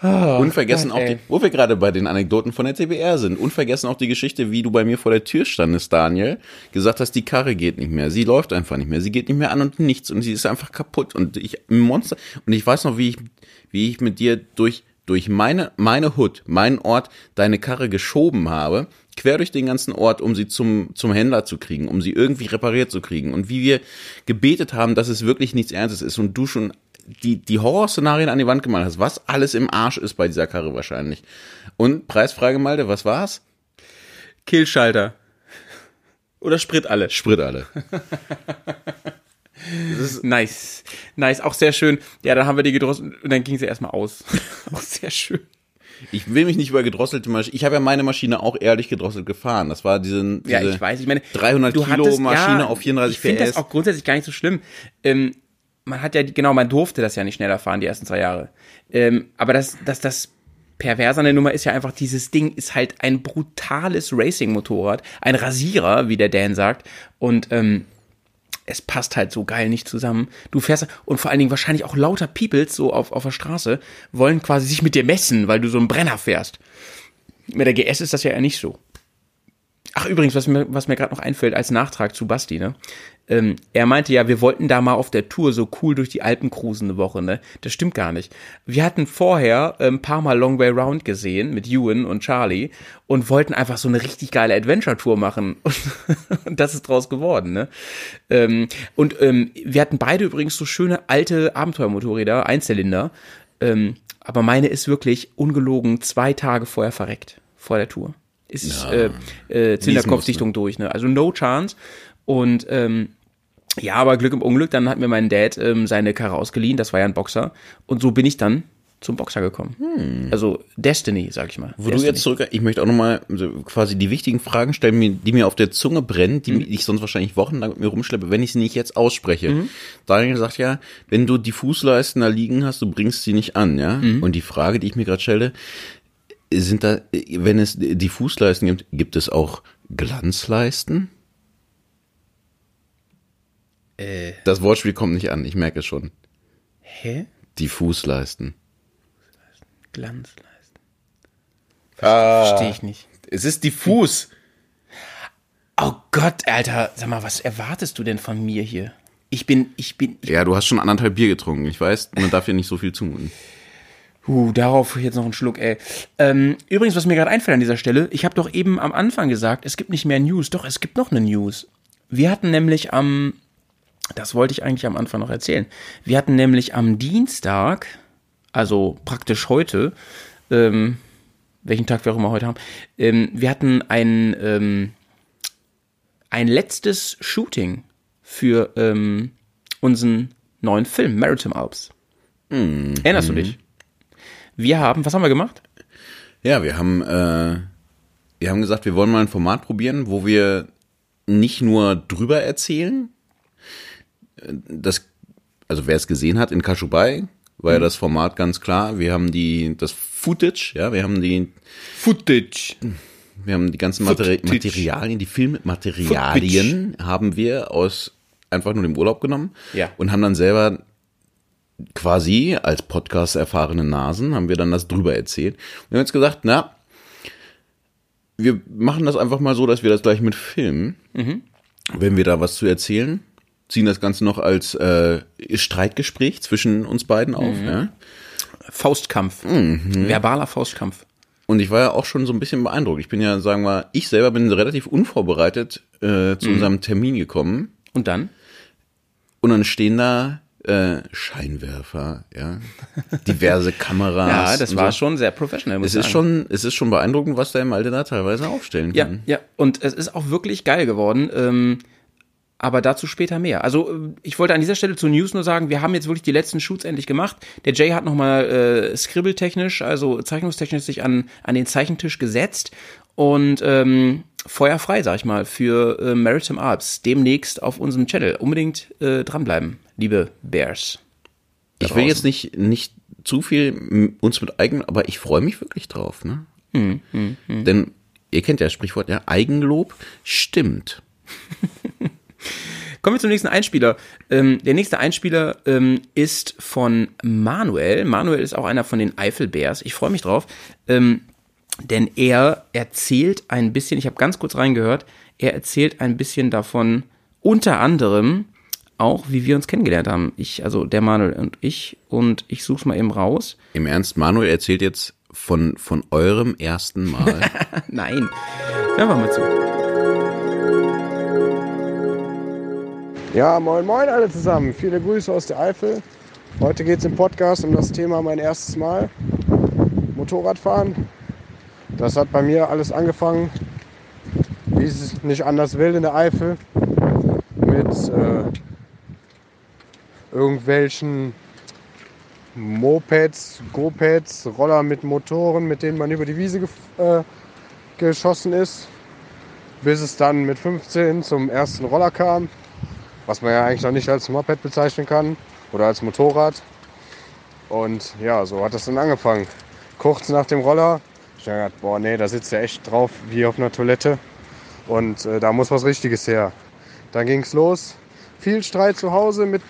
Ah, Unvergessen Gott, auch die, wo wir gerade bei den Anekdoten von der TBR sind, unvergessen auch die Geschichte, wie du bei mir vor der Tür standest, Daniel, gesagt hast, die Karre geht nicht mehr, sie läuft einfach nicht mehr, sie geht nicht mehr an und nichts. Und sie ist einfach kaputt. Und ich, Monster, und ich weiß noch, wie ich, wie ich mit dir durch, durch meine, meine Hood, meinen Ort, deine Karre geschoben habe, quer durch den ganzen Ort, um sie zum, zum Händler zu kriegen, um sie irgendwie repariert zu kriegen. Und wie wir gebetet haben, dass es wirklich nichts Ernstes ist. Und du schon die, die Horrorszenarien an die Wand gemalt hast, was alles im Arsch ist bei dieser Karre wahrscheinlich. Und Preisfrage, Malte, was war's? Killschalter. Oder Sprit alle. Sprit alle. Nice. Nice. Auch sehr schön. Ja, dann haben wir die gedrosselt und dann ging sie erstmal aus. auch sehr schön. Ich will mich nicht über gedrosselte Maschine. Ich habe ja meine Maschine auch ehrlich gedrosselt gefahren. Das war diese, diese Ja, ich weiß. Ich meine, 300 du Kilo hattest- Maschine ja, auf 34 Ich finde das PS. auch grundsätzlich gar nicht so schlimm. Ähm, man hat ja, genau, man durfte das ja nicht schneller fahren, die ersten zwei Jahre. Ähm, aber das, das, das Perverse an der Nummer ist ja einfach, dieses Ding ist halt ein brutales Racing-Motorrad. Ein Rasierer, wie der Dan sagt. Und, ähm, es passt halt so geil nicht zusammen. Du fährst und vor allen Dingen wahrscheinlich auch lauter Peoples so auf, auf der Straße wollen quasi sich mit dir messen, weil du so einen Brenner fährst. Mit der GS ist das ja eher nicht so. Ach, übrigens, was mir, was mir gerade noch einfällt als Nachtrag zu Basti, ne? Ähm, er meinte ja, wir wollten da mal auf der Tour so cool durch die Alpen cruisen eine Woche, ne? Das stimmt gar nicht. Wir hatten vorher äh, ein paar Mal Long Way Round gesehen mit Ewan und Charlie und wollten einfach so eine richtig geile Adventure-Tour machen. Und, das ist draus geworden, ne? Ähm, und ähm, wir hatten beide übrigens so schöne alte Abenteuermotorräder, Einzylinder. Ähm, aber meine ist wirklich ungelogen zwei Tage vorher verreckt, vor der Tour. Ist Ja. äh, äh, Zylinderkopfdichtung durch, ne? Also no chance. Und ähm, ja, aber Glück im Unglück, dann hat mir mein Dad ähm, seine Karre ausgeliehen, das war ja ein Boxer. Und so bin ich dann zum Boxer gekommen. Also Destiny, sag ich mal. Hm. Wo du Destiny. jetzt zurück, ich möchte auch nochmal so quasi die wichtigen Fragen stellen, die mir auf der Zunge brennen, die ich sonst wahrscheinlich wochenlang mit mir rumschleppe, wenn ich sie nicht jetzt ausspreche. Mhm. Daniel sagt ja, wenn du die Fußleisten da liegen hast, du bringst sie nicht an, ja? Mhm. Und die Frage, die ich mir gerade stelle, sind da, wenn es die Fußleisten gibt, gibt es auch Glanzleisten? Äh, Das Wortspiel kommt nicht an, ich merke es schon. hä? Die Fußleisten. Glanzleisten. Ah, Verstehe ich nicht. Es ist diffus. Oh Gott, Alter, sag mal, was erwartest du denn von mir hier? Ich bin, ich bin, Ja, du hast schon anderthalb Bier getrunken. Ich weiß, man darf dir nicht so viel zumuten. Uh, darauf jetzt noch einen Schluck, ey. Ähm, übrigens, was mir gerade einfällt an dieser Stelle, ich habe doch eben am Anfang gesagt, es gibt nicht mehr News. Doch, es gibt noch eine News. Wir hatten nämlich am, das wollte ich eigentlich am Anfang noch erzählen, wir hatten nämlich am Dienstag also praktisch heute, ähm, welchen Tag wir auch immer heute haben, ähm, wir hatten ein, ähm, ein letztes Shooting für ähm, unseren neuen Film, Maritime Alps. Erinnerst du dich? Wir haben, was haben wir gemacht? Ja, wir haben, äh, wir haben gesagt, wir wollen mal ein Format probieren, wo wir nicht nur drüber erzählen. Das, also wer es gesehen hat in Kashubai, war ja das Format ganz klar. Wir haben die, das Footage, ja, wir haben die, Footage. wir haben die ganzen Materi Footage. Materialien, die Filmmaterialien haben wir aus einfach nur dem Urlaub genommen Ja. und haben dann selber quasi als Podcast erfahrene Nasen haben wir dann das drüber erzählt. Wir haben jetzt gesagt, na, wir machen das einfach mal so, dass wir das gleich mit filmen. Wenn wir da was zu erzählen, ziehen das Ganze noch als äh, Streitgespräch zwischen uns beiden auf. Ja? Faustkampf. Verbaler Faustkampf. Und ich war ja auch schon so ein bisschen beeindruckt. Ich bin ja, sagen wir, ich selber bin relativ unvorbereitet äh, zu unserem Termin gekommen. Und dann? Und dann stehen da äh, Scheinwerfer, ja, diverse Kameras. Ja, das war so. schon sehr professionell. muss Es ist sagen. schon, es ist schon beeindruckend, was der im Alter da teilweise aufstellen Ja, kann. ja. Und es ist auch wirklich geil geworden. Ähm, aber dazu später mehr. Also äh, ich wollte an dieser Stelle zu News nur sagen, wir haben jetzt wirklich die letzten Shoots endlich gemacht. Der Jay hat nochmal äh, scribbeltechnisch, also zeichnungstechnisch sich an, an den Zeichentisch gesetzt und ähm, feuerfrei, sag ich mal, für äh, Maritime Alps demnächst auf unserem Channel. Unbedingt äh, dranbleiben, liebe Bears. Ich will jetzt nicht, nicht zu viel uns mit Eigen, aber ich freue mich wirklich drauf, ne? Hm, hm, hm. Denn ihr kennt ja das Sprichwort, ja, Eigenlob stimmt. Kommen wir zum nächsten Einspieler. Ähm, der nächste Einspieler ähm, ist von Manuel. Manuel ist auch einer von den Eifelbears. Ich freue mich drauf, ähm, denn er erzählt ein bisschen, ich habe ganz kurz reingehört, er erzählt ein bisschen davon, unter anderem auch, wie wir uns kennengelernt haben. Ich, also der Manuel und ich, und ich suche es mal eben raus. Im Ernst, Manuel erzählt jetzt von, von eurem ersten Mal. Nein. Hören wir mal zu. Ja, moin moin alle zusammen. Viele Grüße aus der Eifel. Heute geht es im Podcast um das Thema mein erstes Mal Motorradfahren. Das hat bei mir alles angefangen, wie es nicht anders will in der Eifel, mit äh, irgendwelchen Mopeds, Go-Pads, Roller mit Motoren, mit denen man über die Wiese gef- äh, geschossen ist, bis es dann mit 15 zum ersten Roller kam was man ja eigentlich noch nicht als Moped bezeichnen kann oder als Motorrad. Und ja, so hat das dann angefangen. Kurz nach dem Roller, ich gedacht, boah, nee, da sitzt ja echt drauf wie auf einer Toilette. Und äh, da muss was Richtiges her. Dann ging es los. Viel Streit zu Hause mit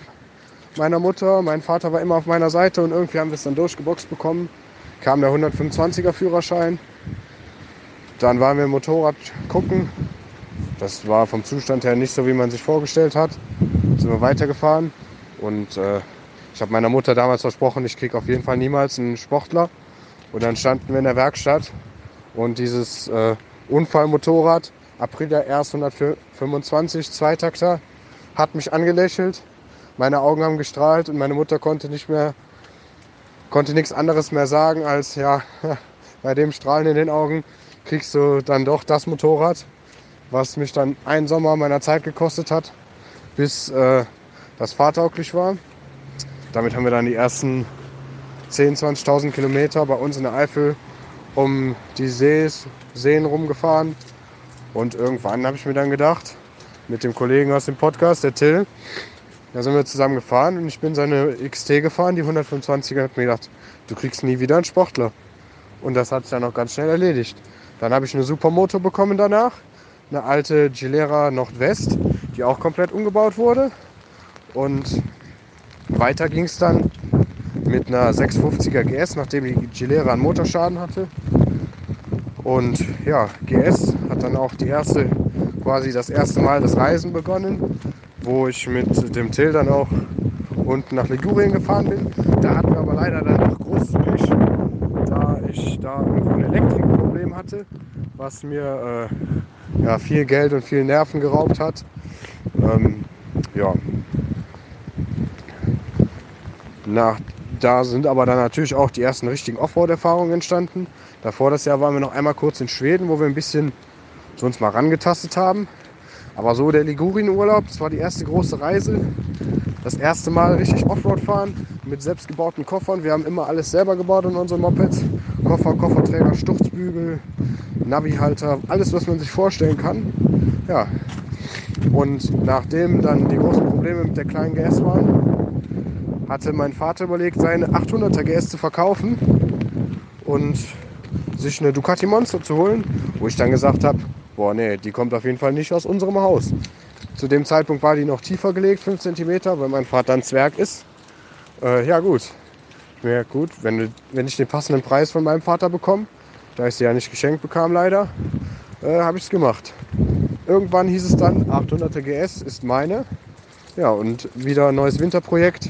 meiner Mutter. Mein Vater war immer auf meiner Seite und irgendwie haben wir es dann durchgeboxt bekommen. Kam der 125er Führerschein. Dann waren wir im Motorrad gucken. Das war vom Zustand her nicht so, wie man sich vorgestellt hat. Sind wir weitergefahren und äh, ich habe meiner Mutter damals versprochen, ich kriege auf jeden Fall niemals einen Sportler. Und dann standen wir in der Werkstatt und dieses äh, Unfallmotorrad, Aprilia RS 125 Zweitakter, hat mich angelächelt. Meine Augen haben gestrahlt und meine Mutter konnte nicht mehr, konnte nichts anderes mehr sagen als ja, bei dem Strahlen in den Augen kriegst du dann doch das Motorrad was mich dann einen Sommer meiner Zeit gekostet hat, bis äh, das fahrtauglich war. Damit haben wir dann die ersten 10.000, 20.000 Kilometer bei uns in der Eifel um die Sees, Seen rumgefahren. Und irgendwann habe ich mir dann gedacht, mit dem Kollegen aus dem Podcast, der Till, da sind wir zusammen gefahren und ich bin seine XT gefahren, die 125er, habe mir gedacht, du kriegst nie wieder einen Sportler. Und das hat sich dann auch ganz schnell erledigt. Dann habe ich eine Supermoto bekommen danach eine alte Gilera Nordwest, die auch komplett umgebaut wurde. Und weiter ging es dann mit einer 650er GS, nachdem die Gilera einen Motorschaden hatte. Und ja, GS hat dann auch die erste, quasi das erste Mal das Reisen begonnen, wo ich mit dem Till dann auch unten nach Ligurien gefahren bin. Da hatten wir aber leider dann noch großes Pech, da ich da irgendwo ein Elektrikproblem hatte, was mir äh, ja, viel Geld und viel Nerven geraubt hat. Ähm, ja. Nach da sind aber dann natürlich auch die ersten richtigen Offroad-Erfahrungen entstanden. Davor das Jahr waren wir noch einmal kurz in Schweden, wo wir ein bisschen so uns mal rangetastet haben. Aber so der Ligurien-Urlaub, das war die erste große Reise. Das erste Mal richtig Offroad fahren mit selbstgebauten Koffern. Wir haben immer alles selber gebaut in unseren Mopeds. Koffer, Kofferträger, Sturzbügel, Navihalter, alles was man sich vorstellen kann. Ja. Und nachdem dann die großen Probleme mit der kleinen GS waren, hatte mein Vater überlegt, seine 800er GS zu verkaufen und sich eine Ducati Monster zu holen, wo ich dann gesagt habe, boah nee, die kommt auf jeden Fall nicht aus unserem Haus. Zu dem Zeitpunkt war die noch tiefer gelegt, 5 cm, weil mein Vater ein Zwerg ist. Äh, ja gut, mir gut, wenn, wenn ich den passenden Preis von meinem Vater bekomme, da ich sie ja nicht geschenkt bekam leider, äh, habe ich es gemacht. Irgendwann hieß es dann, 800er GS ist meine. Ja, und wieder ein neues Winterprojekt.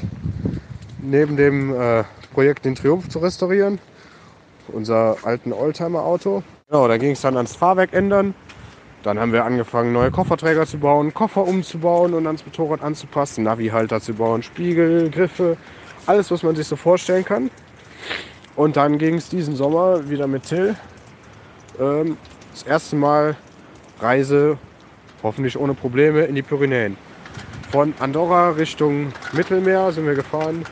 Neben dem äh, Projekt den Triumph zu restaurieren, unser alten Oldtimer-Auto. Genau, da ging es dann ans Fahrwerk ändern. Dann haben wir angefangen, neue Kofferträger zu bauen, Koffer umzubauen und ans Motorrad anzupassen, Navi-Halter zu bauen, Spiegel, Griffe, alles, was man sich so vorstellen kann. Und dann ging es diesen Sommer wieder mit Till. Ähm, das erste Mal Reise, hoffentlich ohne Probleme, in die Pyrenäen. Von Andorra Richtung Mittelmeer sind wir gefahren.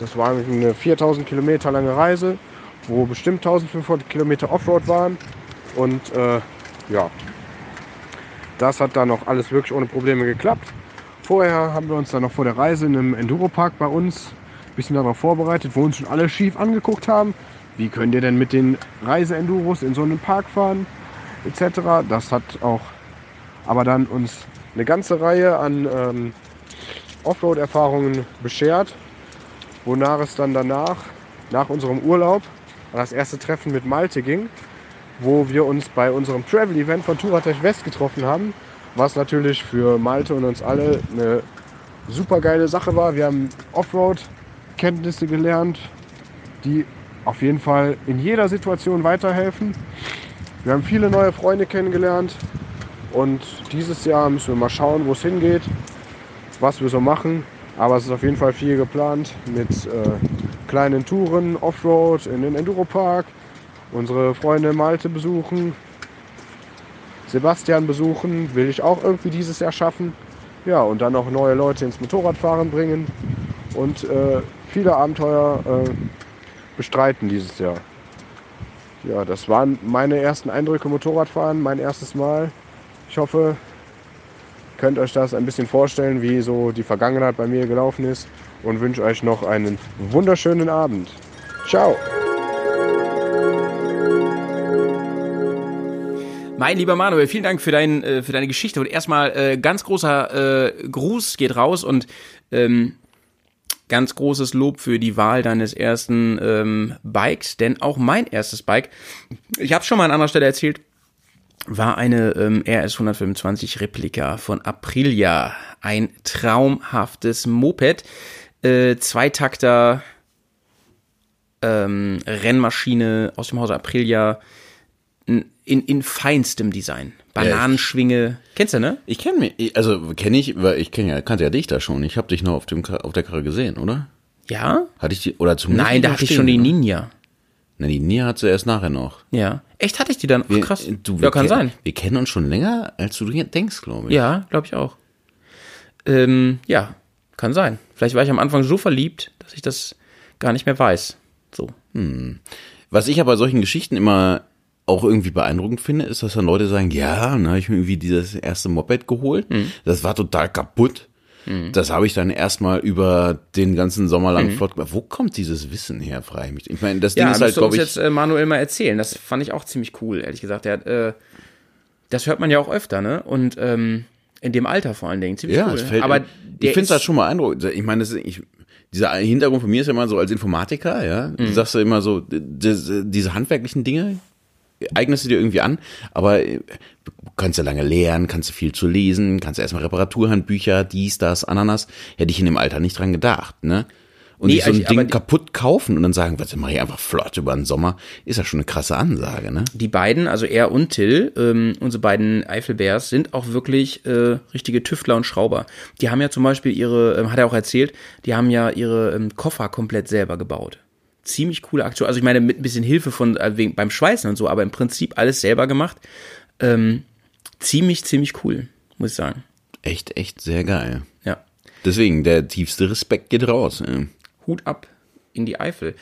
Das war eine 4000 Kilometer lange Reise, wo bestimmt 1500 Kilometer Offroad waren. Und äh, ja, das hat dann noch alles wirklich ohne Probleme geklappt. Vorher haben wir uns dann noch vor der Reise in einem Enduropark bei uns ein bisschen darauf vorbereitet, wo uns schon alle schief angeguckt haben. Wie könnt ihr denn mit den Reise-Enduros in so einem Park fahren, etc. Das hat auch aber dann uns eine ganze Reihe an ähm, Offroad-Erfahrungen beschert, wonach es dann danach, nach unserem Urlaub, an das erste Treffen mit Malte ging, wo wir uns bei unserem Travel-Event von Touratech West getroffen haben, was natürlich für Malte und uns alle eine super geile Sache war. Wir haben Offroad-Kenntnisse gelernt, die auf jeden Fall in jeder Situation weiterhelfen. Wir haben viele neue Freunde kennengelernt und dieses Jahr müssen wir mal schauen, wo es hingeht, was wir so machen. Aber es ist auf jeden Fall viel geplant mit äh, kleinen Touren, Offroad in den Enduropark, unsere Freunde Malte besuchen, Sebastian besuchen, will ich auch irgendwie dieses Jahr schaffen. Ja, und dann auch neue Leute ins Motorradfahren bringen und äh, viele Abenteuer äh, bestreiten dieses Jahr. Ja, das waren meine ersten Eindrücke Motorradfahren, mein erstes Mal. Ich hoffe, ihr könnt euch das ein bisschen vorstellen, wie so die Vergangenheit bei mir gelaufen ist und wünsche euch noch einen wunderschönen Abend. Ciao! Mein lieber Manuel, vielen Dank für, dein, äh, für deine Geschichte. Und erstmal äh, ganz großer äh, Gruß geht raus und ähm, ganz großes Lob für die Wahl deines ersten ähm, Bikes. Denn auch mein erstes Bike, ich habe schon mal an anderer Stelle erzählt, war eine ähm, RS 125 Replika von Aprilia. Ein traumhaftes Moped. Äh, Zweitakter ähm, Rennmaschine aus dem Hause Aprilia in, in, in feinstem Design. Bananenschwinge. Kennst du, ne? Ich kenne mich, also kenne ich, weil ich kenne ja, kannte ja dich da schon. Ich habe dich noch auf dem auf der Karre gesehen, oder? Ja? Hatte ich die oder zumindest Nein, da hatte ich schon die? Ninja. Na, die Nia hat sie erst nachher noch. Ja. Echt, hatte ich die dann? Ach, Wir- krass. Du, ja, kann sein. Wir kennen uns schon länger, als du denkst, glaube ich. Ja, glaube ich auch. Ähm, ja, kann sein. Vielleicht war ich am Anfang so verliebt, dass ich das gar nicht mehr weiß. So. Hm. Was ich aber bei solchen Geschichten immer auch irgendwie beeindruckend finde, ist, dass dann Leute sagen, ja, dann habe ich mir irgendwie dieses erste Moped geholt. Das war total kaputt. Mhm. Das habe ich dann erstmal über den ganzen Sommer lang Mhm. flott gemacht. Wo kommt dieses Wissen her, frage ich mich. Ich meine, das Ding Ja, ist halt, du glaube ich, jetzt äh, Manuel mal erzählen. Das fand ich auch ziemlich cool, ehrlich gesagt. Der hat, äh, das hört man ja auch öfter, ne? Und ähm, in dem Alter vor allen Dingen. Ziemlich ja, cool. fällt, Aber ich finde es halt schon mal beeindruckend. Ich meine, das ist, ich, dieser Hintergrund von mir ist ja immer so als Informatiker, ja. Du Mhm. sagst ja immer so, diese handwerklichen Dinge eignest du dir irgendwie an, aber äh, du kannst ja lange lernen, kannst du viel zu lesen, kannst erstmal Reparaturhandbücher, dies, das, Ananas. Hätte ich in dem Alter nicht dran gedacht, ne? Und Nee, sich so ein Ding kaputt kaufen und dann sagen, was mache ich einfach flott über den Sommer, ist ja schon eine krasse Ansage, ne? Die beiden, also er und Till, ähm, unsere beiden Eifelbärs, sind auch wirklich äh, richtige Tüftler und Schrauber. Die haben ja zum Beispiel ihre, ähm, hat er auch erzählt, die haben ja ihre ähm, Koffer komplett selber gebaut. Ziemlich coole Aktion. Also ich meine, mit ein bisschen Hilfe von äh, wegen, beim Schweißen und so, aber im Prinzip alles selber gemacht. Ähm, ziemlich, ziemlich cool, muss ich sagen. Echt, echt sehr geil. Ja. Deswegen, der tiefste Respekt geht raus. Ja. Hut ab in die Eifel.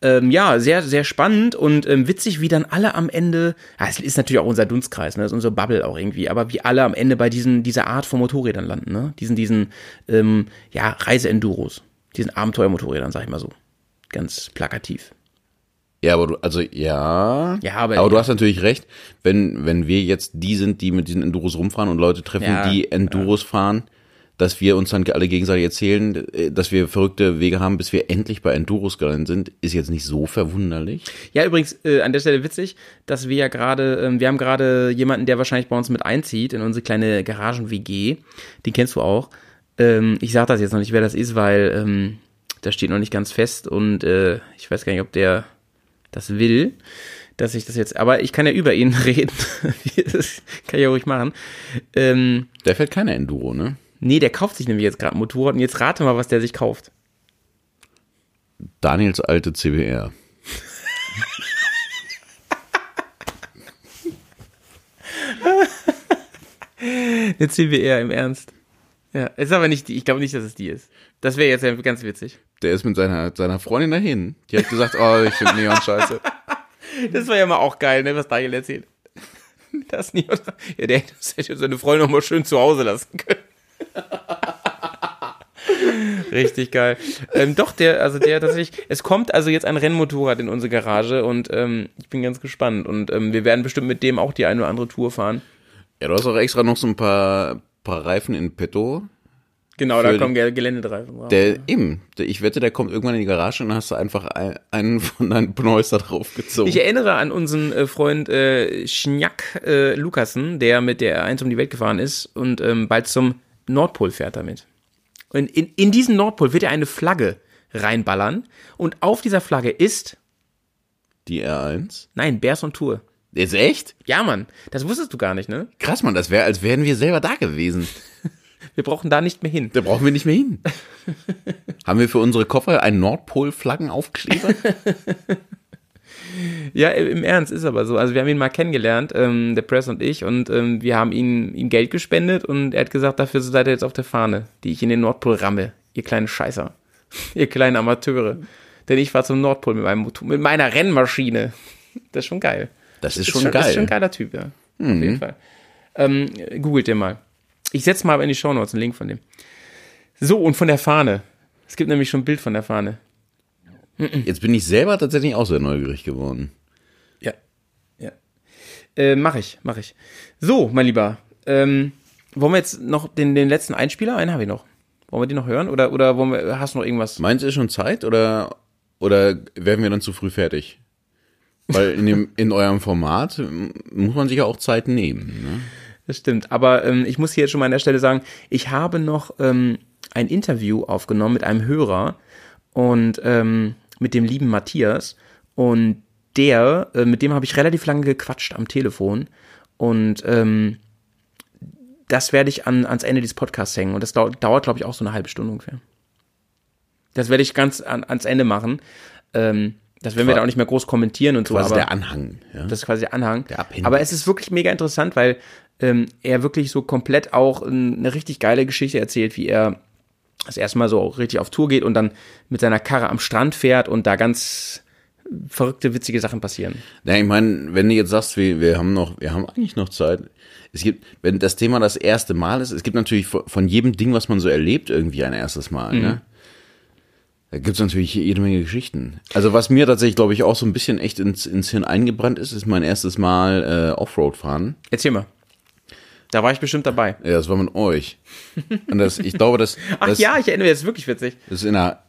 Ähm, ja, sehr, sehr spannend und ähm, witzig, wie dann alle am Ende, ja, es ist natürlich auch unser Dunstkreis, ne, das ist unsere Bubble auch irgendwie, aber wie alle am Ende bei diesen, dieser Art von Motorrädern landen, ne, diesen, diesen, ähm, ja, Reiseenduros, diesen Abenteuermotorrädern, sag ich mal so, ganz plakativ. Ja, aber du, also ja. Ja, aber- aber du ja. hast natürlich recht, wenn, wenn wir jetzt die sind, die mit diesen Enduros rumfahren und Leute treffen, Ja, die Enduros fahren, dass wir uns dann alle gegenseitig erzählen, äh, dass wir verrückte Wege haben, bis wir endlich bei Enduros gelandet sind, ist jetzt nicht so verwunderlich. Ja, übrigens, äh, an der Stelle witzig, dass wir ja gerade, ähm, wir haben gerade jemanden, der wahrscheinlich bei uns mit einzieht in unsere kleine Garagen-WG. Den kennst du auch. Ähm, ich sag das jetzt noch nicht, wer das ist, weil ähm, das steht noch nicht ganz fest und äh, ich weiß gar nicht, ob der das will, dass ich das jetzt, aber ich kann ja über ihn reden. das kann ich ja ruhig machen. Ähm, Der fährt keine Enduro, ne? nee, der kauft sich nämlich jetzt gerade ein Motorrad und jetzt rate mal, was der sich kauft. Daniels alte CBR. Eine CBR im Ernst. Ja, ist aber nicht die, ich glaube nicht, dass es die ist. Das wäre jetzt ganz witzig. Der ist mit seiner, seiner Freundin dahin. Die hat gesagt, oh, ich finde Neon scheiße. Das war ja mal auch geil, ne, was Daniel erzählt. Das oder? Ja, der hätte seine Freundin noch mal schön zu Hause lassen können. Richtig geil. Ähm, doch, der, also der tatsächlich, es kommt also jetzt ein Rennmotorrad in unsere Garage und ähm, ich bin ganz gespannt. Und ähm, wir werden bestimmt mit dem auch die eine oder andere Tour fahren. Ja, du hast auch extra noch so ein paar, paar Reifen in petto. Genau, da kommen Gel- Geländedreifen drauf. Der, eben, der, ich wette, der kommt irgendwann in die Garage und dann hast du einfach ein, einen von deinen Pneus da drauf gezogen. Ich erinnere an unseren äh, Freund äh, Schnack äh, Lukassen, der mit der R1 um die Welt gefahren ist und ähm, bald zum Nordpol fährt damit. Und in, in diesen Nordpol wird er eine Flagge reinballern und auf dieser Flagge ist, Die R1? nein, Bears on Tour. Ist echt? Ja, Mann, das wusstest du gar nicht, ne? Krass, Mann, das wäre, als wären wir selber da gewesen. Wir brauchen da nicht mehr hin. Da brauchen wir nicht mehr hin. Haben wir für unsere Koffer einen Nordpol-Flaggenaufkleber? Ja, im Ernst ist aber so. Also wir haben ihn mal kennengelernt, ähm, der Press und ich, und ähm, wir haben ihm, ihm Geld gespendet und er hat gesagt, dafür seid ihr jetzt auf der Fahne, die ich in den Nordpol ramme, ihr kleinen Scheißer, ihr kleinen Amateure. Denn ich war zum Nordpol mit, meinem mit meiner Rennmaschine. Das ist schon geil. Das ist schon Das geil. ist schon ein geiler Typ, ja. Auf Mhm. jeden Fall. Ähm, googelt den mal. Ich setze mal in die Shownotes einen Link von dem. So, und von der Fahne. Es gibt nämlich schon ein Bild von der Fahne. Jetzt bin ich selber tatsächlich auch sehr neugierig geworden. Ja. Ja. Äh, mach ich, mach ich. So, mein Lieber. Ähm, wollen wir jetzt noch den, den letzten Einspieler? Einen habe ich noch. Wollen wir den noch hören? Oder, oder wollen wir, hast du noch irgendwas? Meinst du, ist schon Zeit oder, oder werden wir dann zu früh fertig? Weil in, dem, in eurem Format muss man sich ja auch Zeit nehmen. Ne? Das stimmt. Aber ähm, ich muss hier jetzt schon mal an der Stelle sagen, ich habe noch ähm, ein Interview aufgenommen mit einem Hörer und ähm, mit dem lieben Matthias. Und der, äh, mit dem habe ich relativ lange gequatscht am Telefon. Und ähm, das werde ich an, ans Ende dieses Podcasts hängen. Und das dauert, dauert glaube ich, auch so eine halbe Stunde ungefähr. Das werde ich ganz an, ans Ende machen. Ähm, das werden wir da auch nicht mehr groß kommentieren und so. Quasi aber der Anhang. Ja? das ist quasi der Anhang. Der. Aber es ist wirklich mega interessant, weil ähm, er wirklich so komplett auch eine richtig geile Geschichte erzählt, wie er das erste Mal so richtig auf Tour geht und dann mit seiner Karre am Strand fährt und da ganz verrückte, witzige Sachen passieren. Ja, ich meine, wenn du jetzt sagst, wir, wir haben noch, wir haben eigentlich noch Zeit. Es gibt, wenn das Thema das erste Mal ist, es gibt natürlich von, von jedem Ding, was man so erlebt, irgendwie ein erstes Mal, Mhm. ne? Da gibt's natürlich jede Menge Geschichten. Also was mir tatsächlich, glaube ich, auch so ein bisschen echt ins, ins Hirn eingebrannt ist, ist mein erstes Mal äh, Offroad fahren. Erzähl mal. Da war ich bestimmt dabei. Ja, das war mit euch. Und das, ich glaube, das, Ach das, ja, ich erinnere mich, das ist wirklich witzig. das ist in einer,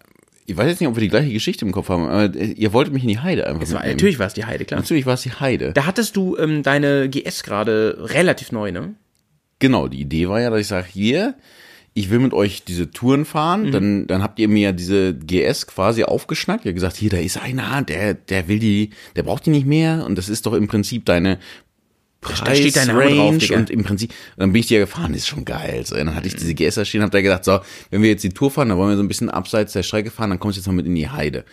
ich weiß jetzt nicht, ob wir die gleiche Geschichte im Kopf haben, aber ihr wolltet mich in die Heide einfach Es war, natürlich war es die Heide, klar. Natürlich war es die Heide. Da hattest du ähm, deine GS gerade relativ neu, ne? Genau, die Idee war ja, dass ich sage, hier, ich will mit euch diese Touren fahren, Mhm. dann, dann habt ihr mir diese GS quasi aufgeschnackt. Ihr habt gesagt, hier, da ist einer, der, der will die, der braucht die nicht mehr und das ist doch im Prinzip deine Da steht dein Name drauf, und im Prinzip, und dann bin ich dir gefahren, das ist schon geil. So, dann hatte ich diese GS da stehen, hab da gedacht, so, wenn wir jetzt die Tour fahren, dann wollen wir so ein bisschen abseits der Strecke fahren, dann kommst du jetzt mal mit in die Heide.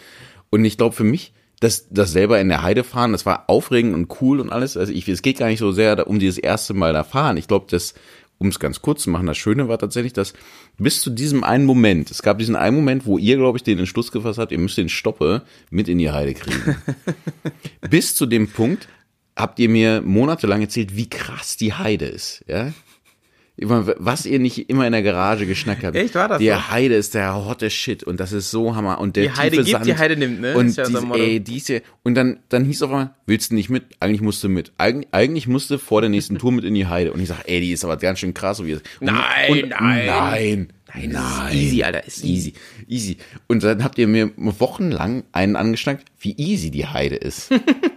Und ich glaube für mich, das, das selber in der Heide fahren, das war aufregend und cool und alles. Also ich, es geht gar nicht so sehr da- um dieses erste Mal da fahren. Ich glaube, das, um es ganz kurz zu machen, das Schöne war tatsächlich, dass bis zu diesem einen Moment, es gab diesen einen Moment, wo ihr, glaube ich, den Entschluss gefasst habt, ihr müsst den Stoppe mit in die Heide kriegen. bis zu dem Punkt habt ihr mir monatelang erzählt, wie krass die Heide ist, ja? Was ihr nicht immer in der Garage geschnackt habt. Echt, war das Die so? Heide ist der hotte Shit und das ist so Hammer und der Die Heide gibt, Sand die Heide nimmt, ne? Und ja diese, ey, diese und dann dann hieß auf einmal, willst du nicht mit? Eigentlich musst du mit. Eig, eigentlich musst du vor der nächsten Tour mit in die Heide und ich sag, ey, die ist aber ganz schön krass, so wie es. Nein, und, nein. nein, Nein, das ist easy, Alter, ist easy, easy. Und dann habt ihr mir wochenlang einen angeschnackt, wie easy die Heide ist.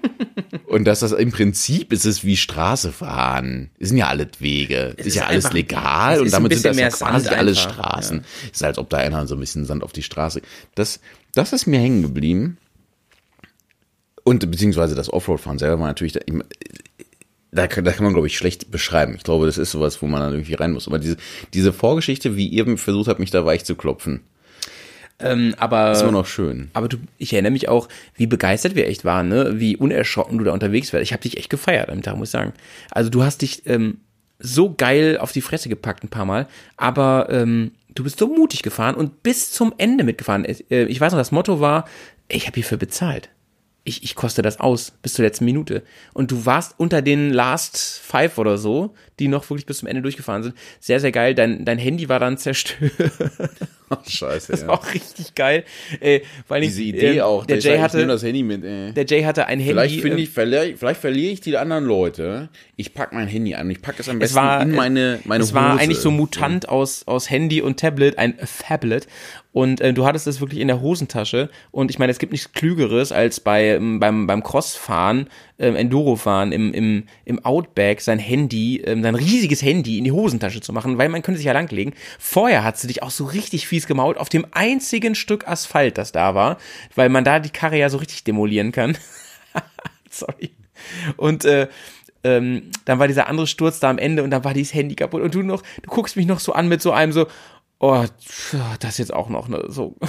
Und dass das im Prinzip ist es wie Straße fahren. Es sind ja alles Wege. Es ist, ist ja alles einfach- legal und damit sind das ja quasi alles Straßen. Ist als ob da einer so ein bisschen Sand auf die Straße. Das, das ist mir hängen geblieben. Und beziehungsweise das Offroad-Fahren selber war natürlich, da, da kann, da kann man, glaube ich, schlecht beschreiben. Ich glaube, das ist sowas, wo man dann irgendwie rein muss. Aber diese, diese Vorgeschichte, wie ihr versucht habt, mich da weich zu klopfen, Ähm, aber ist immer noch schön. Aber du, ich erinnere mich auch, wie begeistert wir echt waren, ne? Wie unerschrocken du da unterwegs warst. Ich habe dich echt gefeiert am Tag, muss ich sagen. Also du hast dich ähm, so geil auf die Fresse gepackt ein paar Mal, aber ähm, du bist so mutig gefahren und bis zum Ende mitgefahren. Äh, Ich weiß noch, das Motto war, ich habe hierfür bezahlt. Ich, ich koste das aus bis zur letzten Minute. Und du warst unter den Last Five oder so, die noch wirklich bis zum Ende durchgefahren sind. Sehr, sehr geil. Dein, dein Handy war dann zerstört. Scheiße, Das ja. war auch richtig geil. Äh, Dingen, Diese Idee ähm, auch. Der dass Jay ich hatte, das Handy mit. Ey. der Jay hatte ein Handy. Vielleicht finde ähm, ich, verliere, vielleicht verliere ich die anderen Leute. Ich packe mein Handy an. Ich packe es am es besten war, in meine, meine es war Hose. eigentlich so mutant aus, aus Handy und Tablet, ein Fablet. Und äh, du hattest es wirklich in der Hosentasche. Und ich meine, es gibt nichts Klügeres, als bei, ähm, beim, beim Crossfahren, ähm, Enduro-Fahren im, im, im Outback sein Handy, ähm, sein riesiges Handy in die Hosentasche zu machen, weil man könnte sich ja langlegen. Vorher hat sie dich auch so richtig fies gemault auf dem einzigen Stück Asphalt, das da war, weil man da die Karre ja so richtig demolieren kann. Sorry. Und äh, ähm, dann war dieser andere Sturz da am Ende und dann war dieses Handy kaputt und du noch, du guckst mich noch so an mit so einem so, oh, das jetzt auch noch, ne, so.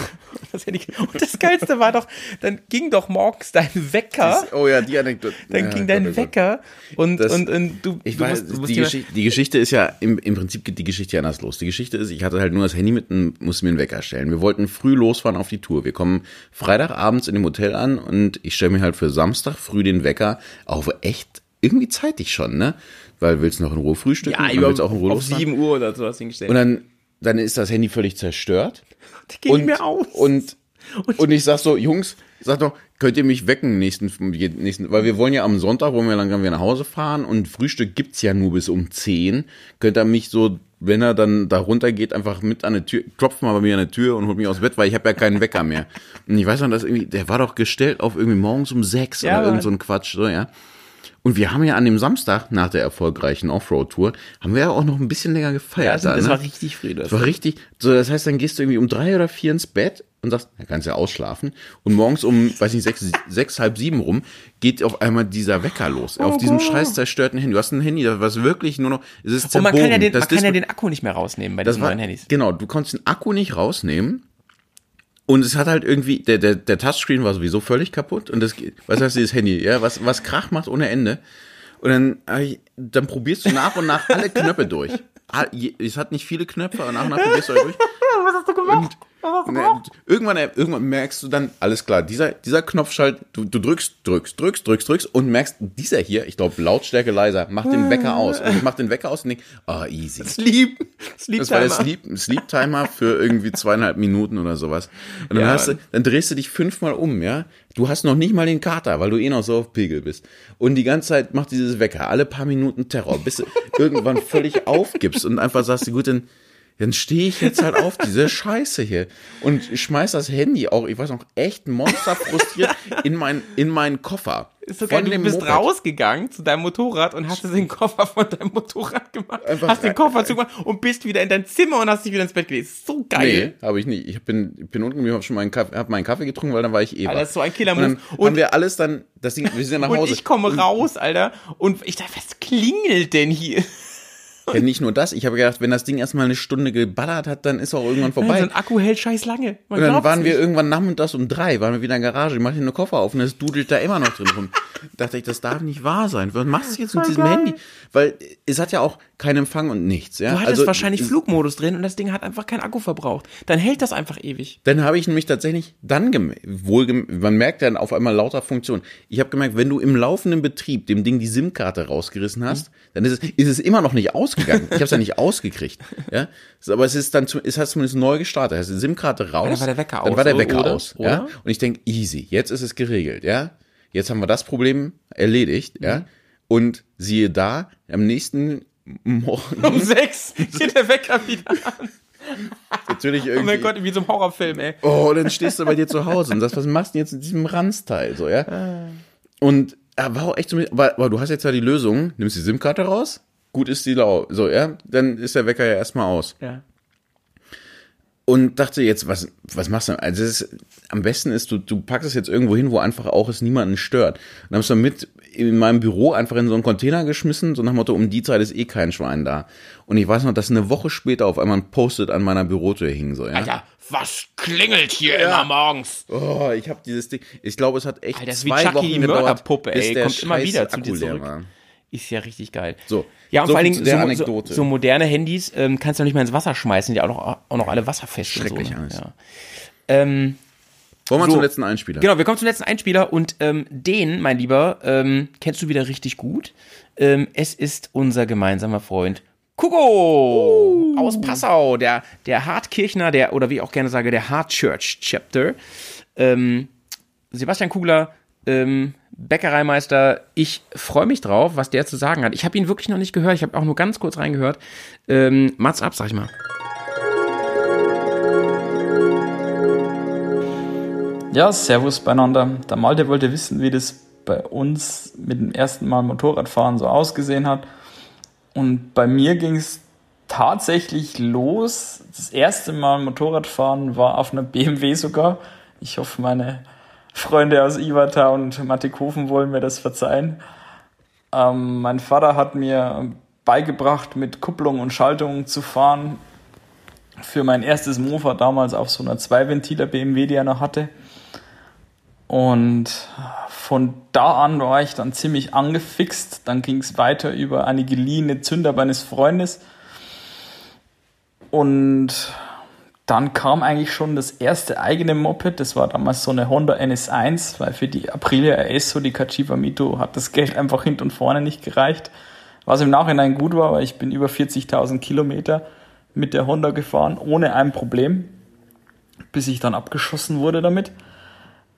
Das Handy. Und das Geilste war doch, dann ging doch morgens dein Wecker. Oh ja, die Anekdote. Dann Ja, ging dein Gott. Wecker und, Das- und, und du, Ich du weiß, musst, du musst die, Geschichte, die Geschichte ist ja, im, im Prinzip geht die Geschichte ja anders los. Die Geschichte ist, ich hatte halt nur das Handy mit und musste mir einen Wecker stellen. Wir wollten früh losfahren auf die Tour. Wir kommen Freitagabends in dem Hotel an und ich stelle mir halt für Samstag früh den Wecker auf echt irgendwie zeitig schon, ne? Weil willst du noch in Ruhe frühstücken? ja, über, willst auch in Ruhe auf losfahren? 7 Uhr oder so hast du hingestellt. Und dann, dann ist das Handy völlig zerstört. ging und, mir aus. Und, und ich sag so, Jungs, sag doch, könnt ihr mich wecken nächsten, nächsten, weil wir wollen ja am Sonntag, wollen wir langsam wieder nach Hause fahren und Frühstück gibt's ja nur bis um 10. Könnt ihr mich so, wenn er dann da runter geht, einfach mit an die Tür, klopft mal bei mir an die Tür und holt mich aus dem Bett, weil ich habe ja keinen Wecker mehr. Und ich weiß noch, dass irgendwie, der war doch gestellt auf irgendwie morgens um sechs Ja, oder irgend so ein Quatsch, so, ja. Und wir haben ja an dem Samstag nach der erfolgreichen Offroad-Tour, haben wir ja auch noch ein bisschen länger gefeiert. ja, das, da, das ne? war richtig früh. Das war richtig. So, das heißt, dann gehst du irgendwie um drei oder vier ins Bett und sagst, da kannst ja ausschlafen. Und morgens um, weiß nicht, sechs, sechs halb sieben rum, geht auf einmal dieser Wecker los. auf diesem scheiß zerstörten Handy. Du hast ein Handy, was wirklich nur noch, es ist und zerbogen. man kann ja den, das man kann ja den Akku nicht mehr rausnehmen bei das diesen war, neuen Handys. Genau, du konntest den Akku nicht rausnehmen. Und es hat halt irgendwie, der, der, der Touchscreen war sowieso völlig kaputt. Und das, was heißt dieses Handy, ja, was, was Krach macht ohne Ende. Und dann, dann probierst du nach und nach alle Knöpfe durch. Es hat nicht viele Knöpfe, aber nach und nach probierst du alle durch. Was hast du gemacht? Irgendwann, irgendwann merkst du dann, alles klar, dieser, dieser Knopf schalt, du, du drückst, drückst, drückst, drückst, drückst und merkst, dieser hier, ich glaube, Lautstärke leiser, macht den Wecker aus. Und ich mach den Wecker aus und denk, ah, easy. Sleep. Sleep Das war der Timer. Sleep, Sleep Timer für irgendwie zweieinhalb Minuten oder sowas. Und dann, Ja, hast du, dann drehst du dich fünfmal um, ja. Du hast noch nicht mal den Kater, weil du eh noch so auf Pegel bist. Und die ganze Zeit macht dieses Wecker, alle paar Minuten Terror, bis du irgendwann völlig aufgibst und einfach sagst, gut, dann, Dann stehe ich jetzt halt auf diese Scheiße hier und schmeiß das Handy auch, ich weiß noch, echt monsterfrustriert in, mein, in meinen Koffer. Ist so geil, Von du bist Moped. rausgegangen zu deinem Motorrad und hast den Koffer von deinem Motorrad gemacht, Einfach hast den rein- Koffer zugemacht und bist wieder in dein Zimmer und hast dich wieder ins Bett gelegt. So geil. Nee, habe ich nicht. Ich bin, ich bin unten, ich habe schon meinen Kaffee, hab meinen Kaffee getrunken, weil dann war ich eh Alter, das ist so ein Killer-Move. Und dann Und- haben wir alles dann, das Ding, wir sind ja nach Und Hause. ich komme Und- raus, Alter, und ich dachte, was klingelt denn hier? Ja, nicht nur das. Ich habe gedacht, wenn das Ding erstmal eine Stunde geballert hat, dann ist auch irgendwann vorbei. So ein Akku hält scheiß lange. Man und dann waren wir nicht. irgendwann nachmittags um drei, waren wir wieder in der Garage, ich mache hier eine Koffer auf und es dudelt da immer noch drin rum. Dachte ich, das darf nicht wahr sein. Was machst du jetzt mit diesem geil. Handy? Weil es hat ja auch keinen Empfang und nichts. Ja? Du hattest also, wahrscheinlich Flugmodus drin und das Ding hat einfach keinen Akku verbraucht. Dann hält das einfach ewig. Dann habe ich nämlich tatsächlich dann wohl man merkt dann auf einmal lauter Funktionen. Ich habe gemerkt, wenn du im laufenden Betrieb dem Ding die SIM-Karte rausgerissen hast, dann ist es, ist es immer noch nicht ausgegangen. Ich habe es ja nicht ausgekriegt. Ja? Aber es ist dann es hat zumindest neu gestartet. Also die SIM-Karte raus. dann war der Wecker Dann aus, war der oder? Wecker aus. Ja? Oder? Und ich denke, easy, jetzt ist es geregelt. Ja? Jetzt haben wir das Problem erledigt. Mhm. Ja? Und siehe da, am nächsten Morgen Um sechs geht der Wecker wieder an. natürlich Oh irgendwie. mein Gott, wie so ein Horrorfilm, ey. Oh, dann stehst du bei dir zu Hause und sagst, was machst du denn jetzt mit diesem Ranzteil, so, ja? Und, ja, war auch echt so, aber, aber du hast jetzt ja die Lösung, nimmst die SIM-Karte raus, gut ist die lau, so, ja? Dann ist der Wecker ja erstmal aus. Ja. Und dachte jetzt, was, was machst du? Also, es ist, am besten ist, du, du packst es jetzt irgendwo hin, wo einfach auch es niemanden stört. Und dann hast du mit in meinem Büro einfach in so einen Container geschmissen, so nach dem Motto, um die Zeit ist eh kein Schwein da. Und ich weiß noch, dass eine Woche später auf einmal ein Post-it an meiner Bürotür hing, so, ja? Alter, was klingelt hier immer morgens? Oh, ich habe dieses Ding. Ich glaube, es hat echt Alter, das ist wie zwei Chucky Wochen die gedauert, Mörderpuppe, bis ey. der Kommt immer scheiß wieder zu Akku dir zurück. war. Ist ja richtig geil. So. Ja, und So vor allen Dingen so. So, moderne Handys ähm, kannst du nicht mal ins Wasser schmeißen, die auch noch, auch noch alle wasserfest Schrecklich so. ne? alles. Ja. Ähm, Wollen wir so. zum letzten Einspieler? Genau, wir kommen zum letzten Einspieler und ähm, den, mein Lieber, ähm, kennst du wieder richtig gut. Ähm, es ist unser gemeinsamer Freund Kugo aus Passau, der, der Hartkirchner, der, oder wie ich auch gerne sage, der Hart Church Chapter. Ähm, Sebastian Kugler, ähm, Bäckereimeister, ich freue mich drauf, was der zu sagen hat. Ich habe ihn wirklich noch nicht gehört, ich habe auch nur ganz kurz reingehört. Ähm, Mats ab, sag ich mal. Ja, servus beieinander. Der Malte wollte wissen, wie das bei uns mit dem ersten Mal Motorradfahren so ausgesehen hat. Und bei mir ging es tatsächlich los. Das erste Mal Motorradfahren war auf einer BMW sogar. Ich hoffe, meine Freunde aus Iwata und Mattighofen wollen mir das verzeihen. Ähm, mein Vater hat mir beigebracht, mit Kupplung und Schaltung zu fahren. Für mein erstes Mofa damals auf so einer Zweiventiler BMW, die er noch hatte. Und von da an war ich dann ziemlich angefixt. Dann ging es weiter über eine geliehene Zünder meines Freundes. Und dann kam eigentlich schon das erste eigene Moped. Das war damals so eine Honda NS1, weil für die Aprilia RS, so die Kachiva Mito, hat das Geld einfach hinten und vorne nicht gereicht. Was im Nachhinein gut war, weil ich bin über 40.000 Kilometer mit der Honda gefahren, ohne ein Problem, bis ich dann abgeschossen wurde damit.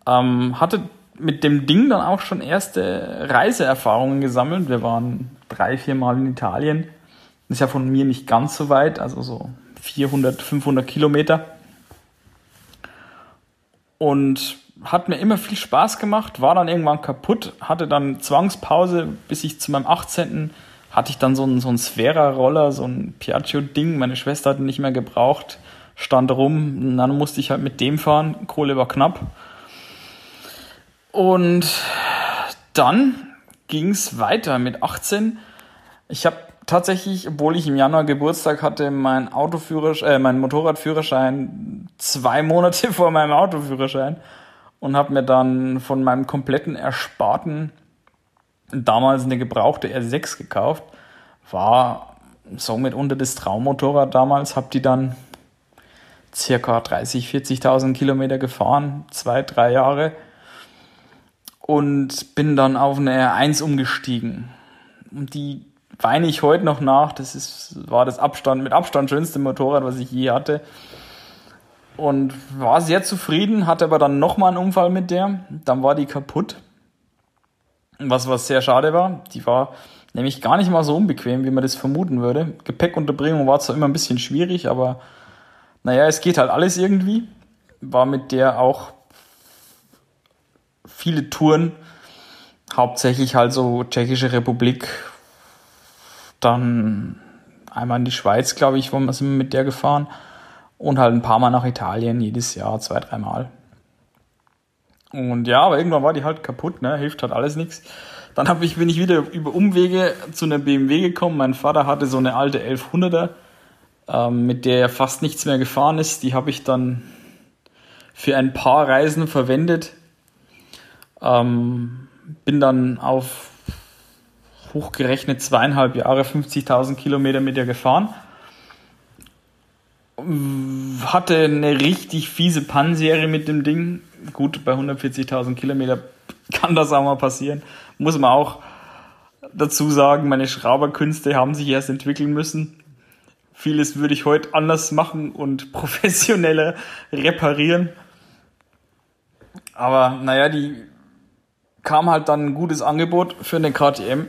Ähm, hatte mit dem Ding dann auch schon erste Reiseerfahrungen gesammelt. Wir waren drei, vier Mal in Italien. Ist ja von mir nicht ganz so weit, also so 400, 500 Kilometer. Und hat mir immer viel Spaß gemacht, war dann irgendwann kaputt, hatte dann Zwangspause, bis ich zu meinem 18. hatte ich dann so einen, so einen Sphera-Roller, so ein Piaggio-Ding. Meine Schwester hat ihn nicht mehr gebraucht, stand rum. Und dann musste ich halt mit dem fahren. Kohle war knapp. Und dann ging es weiter mit 18. Ich habe tatsächlich, obwohl ich im Januar Geburtstag hatte, mein äh, mein Motorradführerschein zwei Monate vor meinem Autoführerschein und habe mir dann von meinem kompletten Ersparten damals eine gebrauchte R6 gekauft. War somit unter das Traummotorrad damals, habe die dann circa 30, 40.000 Kilometer gefahren, zwei, drei Jahre und bin dann auf eine R1 umgestiegen. Und die weine ich heute noch nach. Das ist, war das Abstand, mit Abstand schönste Motorrad, was ich je hatte. Und war sehr zufrieden, hatte aber dann nochmal einen Unfall mit der. Dann war die kaputt. Was, was sehr schade war. Die war Nämlich gar nicht mal so unbequem, wie man das vermuten würde. Gepäckunterbringung war zwar immer ein bisschen schwierig, aber naja, es geht halt alles irgendwie. War mit der auch viele Touren, hauptsächlich halt so Tschechische Republik, dann einmal in die Schweiz, glaube ich, wo wir sind mit der gefahren und halt ein paar Mal nach Italien, jedes Jahr, zwei, dreimal. Und ja, aber irgendwann war die halt kaputt, ne? hilft halt alles nichts. Dann hab ich, bin ich wieder über Umwege zu einer BMW gekommen. Mein Vater hatte so eine alte 1100er, ähm, mit der er fast nichts mehr gefahren ist. Die habe ich dann für ein paar Reisen verwendet. Ähm, bin dann auf hochgerechnet zweieinhalb Jahre 50.000 Kilometer mit der gefahren. Hatte eine richtig fiese Pannenserie mit dem Ding. Gut, bei 140.000 Kilometer kann das auch mal passieren. Muss man auch dazu sagen, meine Schrauberkünste haben sich erst entwickeln müssen. Vieles würde ich heute anders machen und professioneller reparieren. Aber naja, die kam halt dann ein gutes Angebot für eine KTM.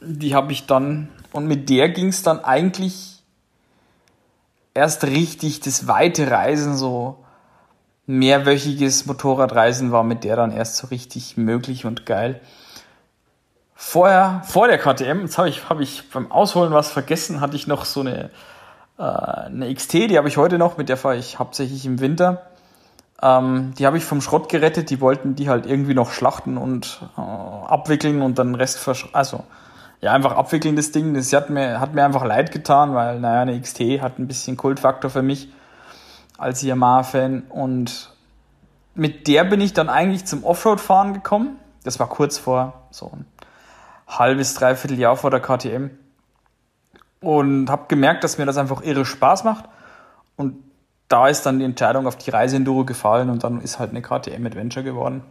Die habe ich dann, und mit der ging es dann eigentlich erst richtig das weite Reisen, so mehrwöchiges Motorradreisen war mit der dann erst so richtig möglich und geil. Vorher, vor der KTM, jetzt habe ich, hab ich beim Ausholen was vergessen, hatte ich noch so eine, äh, eine XT, die habe ich heute noch, mit der fahre ich hauptsächlich im Winter. Ähm, die habe ich vom Schrott gerettet, die wollten die halt irgendwie noch schlachten und äh, abwickeln und dann Rest also ja, einfach abwickeln das Ding. Das hat mir, hat mir einfach leid getan, weil, naja, eine XT hat ein bisschen Kultfaktor für mich als Yamaha-Fan und mit der bin ich dann eigentlich zum Offroad-Fahren gekommen. Das war kurz vor so ein halbes, dreiviertel Jahr vor der KTM und habe gemerkt, dass mir das einfach irre Spaß macht und da ist dann die Entscheidung auf die Reiseenduro gefallen und dann ist halt eine KTM Adventure geworden.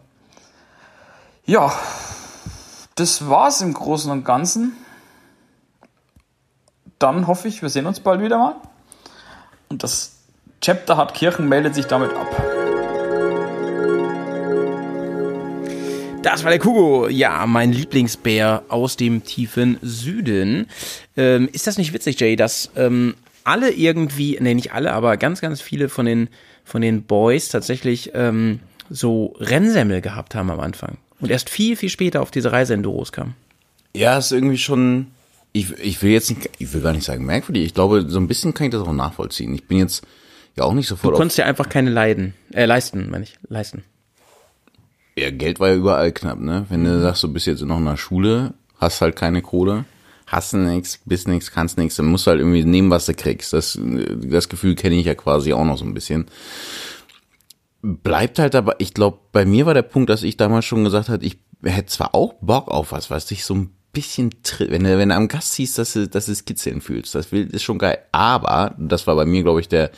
Ja, das war's im Großen und Ganzen. Dann hoffe ich, wir sehen uns bald wieder mal. Und das Chapter hat Kirchen meldet sich damit ab. Das war der Kugo. Ja, mein Lieblingsbär aus dem tiefen Süden. Ähm, ist das nicht witzig, Jay, dass ähm, alle irgendwie, nee, nicht alle, aber ganz, ganz viele von den, von den Boys tatsächlich ähm, so Rennsemmel gehabt haben am Anfang. Und erst viel, viel später auf diese Reiseenduros kamen. Ja, ist irgendwie schon, ich, ich will jetzt nicht, ich will gar nicht sagen merkwürdig. Ich glaube, so ein bisschen kann ich das auch nachvollziehen. Ich bin jetzt ja auch nicht sofort Du konntest ja einfach keine leiden, äh, leisten, meine ich, leisten. Ja, Geld war ja überall knapp, ne? Wenn du sagst, du bist jetzt noch in der Schule, hast halt keine Kohle, hast nix, bist nix, kannst nix, dann musst du halt irgendwie nehmen, was du kriegst. Das, das Gefühl kenne ich ja quasi auch noch so ein bisschen. Bleibt halt aber, ich glaube, bei mir war der Punkt, dass ich damals schon gesagt habe, ich hätte zwar auch Bock auf was, was dich so ein bisschen tritt, wenn du, wenn du am Gast siehst, dass du, dass du das Kitzeln fühlst. Das will, ist schon geil. Aber, das war bei mir, glaube ich, der,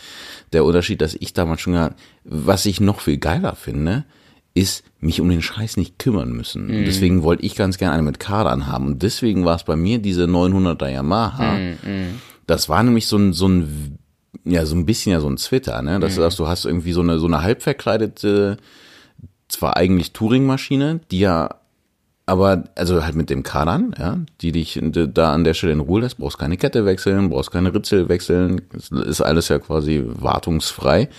der Unterschied, dass ich damals schon gesagt, was ich noch viel geiler finde, ist, mich um den Scheiß nicht kümmern müssen. Und deswegen wollte ich ganz gerne eine mit Kadern haben. Und deswegen war es bei mir diese 900er Yamaha. Mhm, mhm. Das war nämlich so ein, so ein, ja, so ein bisschen ja so ein Twitter, ne? Dass du Mhm. sagst, du hast irgendwie so eine, so eine halb verkleidete, zwar eigentlich Touring-Maschine, die ja aber, also halt mit dem Kadern, ja, die dich da an der Stelle in Ruhe lässt, brauchst keine Kette wechseln, brauchst keine Ritzel wechseln, ist alles ja quasi wartungsfrei.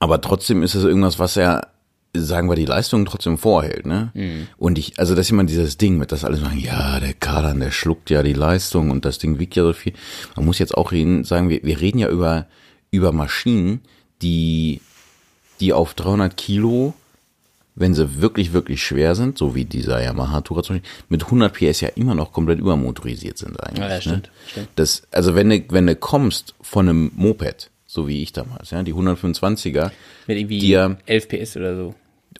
Aber trotzdem ist es irgendwas, was ja, sagen wir, die Leistung trotzdem vorhält, ne? Mhm. Und ich, also das ist immer dieses Ding mit, dass alle sagen, ja, der Kadern, der schluckt ja die Leistung und das Ding wiegt ja so viel. Man muss jetzt auch reden, sagen, wir, wir reden ja über, über Maschinen, die, die auf 300 Kilo, wenn sie wirklich, wirklich schwer sind, so wie dieser Yamaha Tourer zum Beispiel, mit 100 PS ja immer noch komplett übermotorisiert sind eigentlich. Ja, das stimmt, ne? stimmt. Das, also wenn du, wenn du kommst von einem Moped, so wie ich damals, ja, die 125er, Mit irgendwie die ja, 11 PS oder so.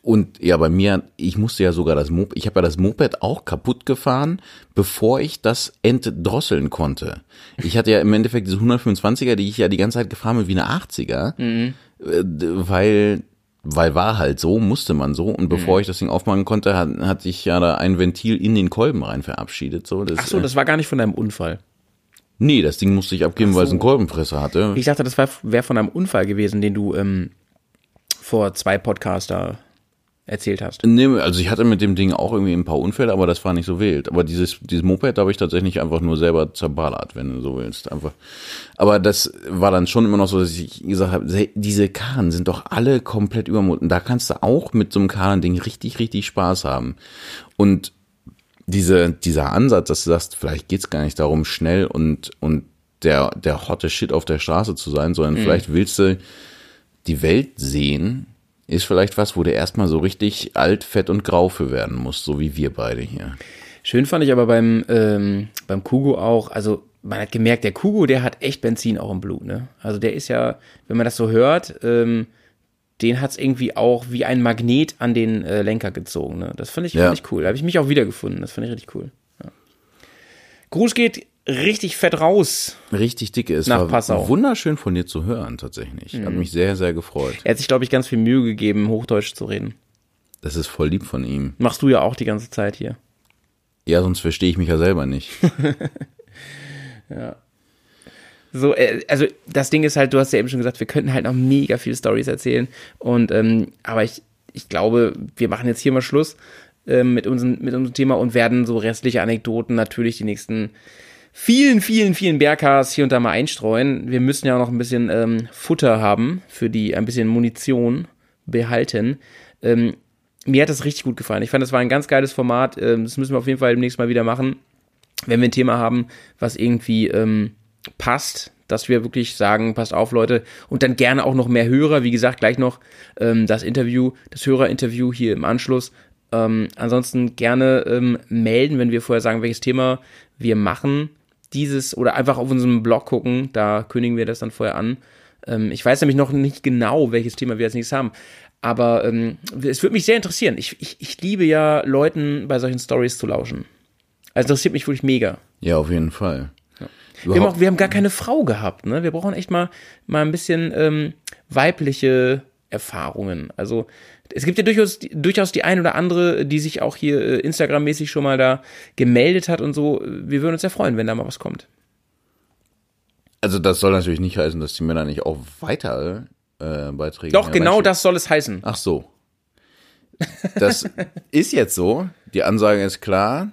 Und ja, bei mir, ich musste ja sogar das Moped, ich habe ja das Moped auch kaputt gefahren, bevor ich das entdrosseln konnte. Ich hatte ja im Endeffekt diese 125er, die ich ja die ganze Zeit gefahren bin wie eine 80er, Mhm. äh, weil weil war halt so, musste man so. Und bevor Mhm. ich das Ding aufmachen konnte, hat, hat sich ja da ein Ventil in den Kolben rein verabschiedet. So, das, Ach so, äh, das war gar nicht von deinem Unfall. Nee, das Ding musste ich abgeben, weil es so. einen Kolbenfresser hatte. Ich dachte, das wäre von einem Unfall gewesen, den du ähm, vor zwei Podcaster erzählt hast. Nee, also ich hatte mit dem Ding auch irgendwie ein paar Unfälle, aber das war nicht so wild. Aber dieses, dieses Moped habe ich tatsächlich einfach nur selber zerballert, wenn du so willst. Einfach. Aber das war dann schon immer noch so, dass ich gesagt habe, se- diese Karren sind doch alle komplett übermuten. Da kannst du auch mit so einem Karren-Ding richtig, richtig Spaß haben. Und diese, dieser Ansatz, dass du sagst, vielleicht geht's gar nicht darum, schnell und, und der, der hotte Shit auf der Straße zu sein, sondern Mhm. vielleicht willst du die Welt sehen, ist vielleicht was, wo du erstmal so richtig alt, fett und grau für werden musst, so wie wir beide hier. Schön fand ich aber beim, ähm, beim Kugo auch, also man hat gemerkt, der Kugo, der hat echt Benzin auch im Blut, ne? Also der ist ja, wenn man das so hört, ähm, den hat's irgendwie auch wie ein Magnet an den äh, Lenker gezogen, ne? Das fand ich, Ja. ich cool. Da habe ich mich auch wiedergefunden. Das fand ich richtig cool. Ja. Gruß geht richtig fett raus. Richtig dicke. Es Nach war Passau. wunderschön von dir zu hören, tatsächlich. Hat Mhm. mich sehr, sehr gefreut. Er hat sich, glaube ich, ganz viel Mühe gegeben, Hochdeutsch zu reden. Das ist voll lieb von ihm. Machst du ja auch die ganze Zeit hier. Ja, sonst verstehe ich mich ja selber nicht. Ja. So, äh, also das Ding ist halt, du hast ja eben schon gesagt, wir könnten halt noch mega viele Stories erzählen. Und ähm, aber ich, ich glaube, wir machen jetzt hier mal Schluss ähm, mit, unserem, mit unserem Thema und werden so restliche Anekdoten natürlich die nächsten vielen, vielen, vielen Berghaars hier und da mal einstreuen. Wir müssen ja auch noch ein bisschen ähm, Futter haben für die, ein bisschen Munition behalten. Ähm, mir hat das richtig gut gefallen. Ich fand, das war ein ganz geiles Format. Ähm, das müssen wir auf jeden Fall demnächst mal wieder machen wenn wir ein Thema haben, was irgendwie ähm, passt, dass wir wirklich sagen, passt auf, Leute, und dann gerne auch noch mehr Hörer. Wie gesagt, gleich noch ähm, das Interview, das Hörerinterview hier im Anschluss. Ähm, ansonsten gerne ähm, melden, wenn wir vorher sagen, welches Thema wir machen. Dieses oder einfach auf unserem Blog gucken, da kündigen wir das dann vorher an. Ähm, ich weiß nämlich noch nicht genau, welches Thema wir als nächstes haben. Aber ähm, es würde mich sehr interessieren. Ich, ich, ich liebe ja, Leuten bei solchen Stories zu lauschen. Also interessiert mich wirklich mega. Ja, auf jeden Fall. Wir haben, auch, wir haben gar keine Frau gehabt, ne? Wir brauchen echt mal, mal ein bisschen ähm, weibliche Erfahrungen. Also es gibt ja durchaus, durchaus die ein oder andere, die sich auch hier äh, Instagram-mäßig schon mal da gemeldet hat und so. Wir würden uns ja freuen, wenn da mal was kommt. Also das soll natürlich nicht heißen, dass die Männer nicht auch weitere äh, Beiträge Doch, genau das soll es heißen. Ach so. Das ist jetzt so. Die Ansage ist klar.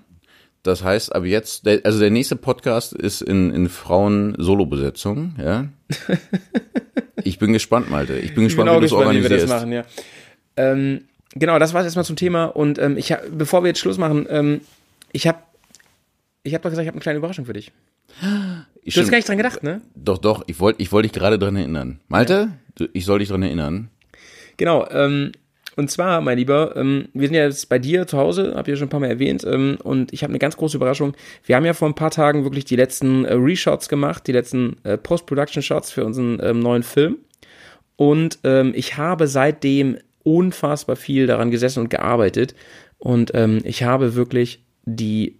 Das heißt, ab jetzt, der, also der nächste Podcast ist in, in Frauen-Solo-Besetzung, ja. Ich bin gespannt, Malte. Ich bin gespannt, genau wie du es gespannt, wie wir organisierst. das machen, ja. Ähm, genau, das war es erstmal zum Thema. Und ähm, ich bevor wir jetzt Schluss machen, ähm, ich habe ich hab doch gesagt, ich habe eine kleine Überraschung für dich. Ich Du hast gar nicht dran gedacht, ne? Doch, doch. Ich wollte ich wollte dich gerade dran erinnern. Malte, du, ich soll dich dran erinnern. Genau, ähm, und zwar, mein Lieber, ähm, wir sind ja jetzt bei dir zu Hause, hab ich ja schon ein paar Mal erwähnt, ähm, und ich habe eine ganz große Überraschung. Wir haben ja vor ein paar Tagen wirklich die letzten äh, Reshots gemacht, die letzten äh, Post-Production-Shots für unseren ähm, neuen Film. Und ähm, ich habe seitdem unfassbar viel daran gesessen und gearbeitet. Und ähm, ich habe wirklich die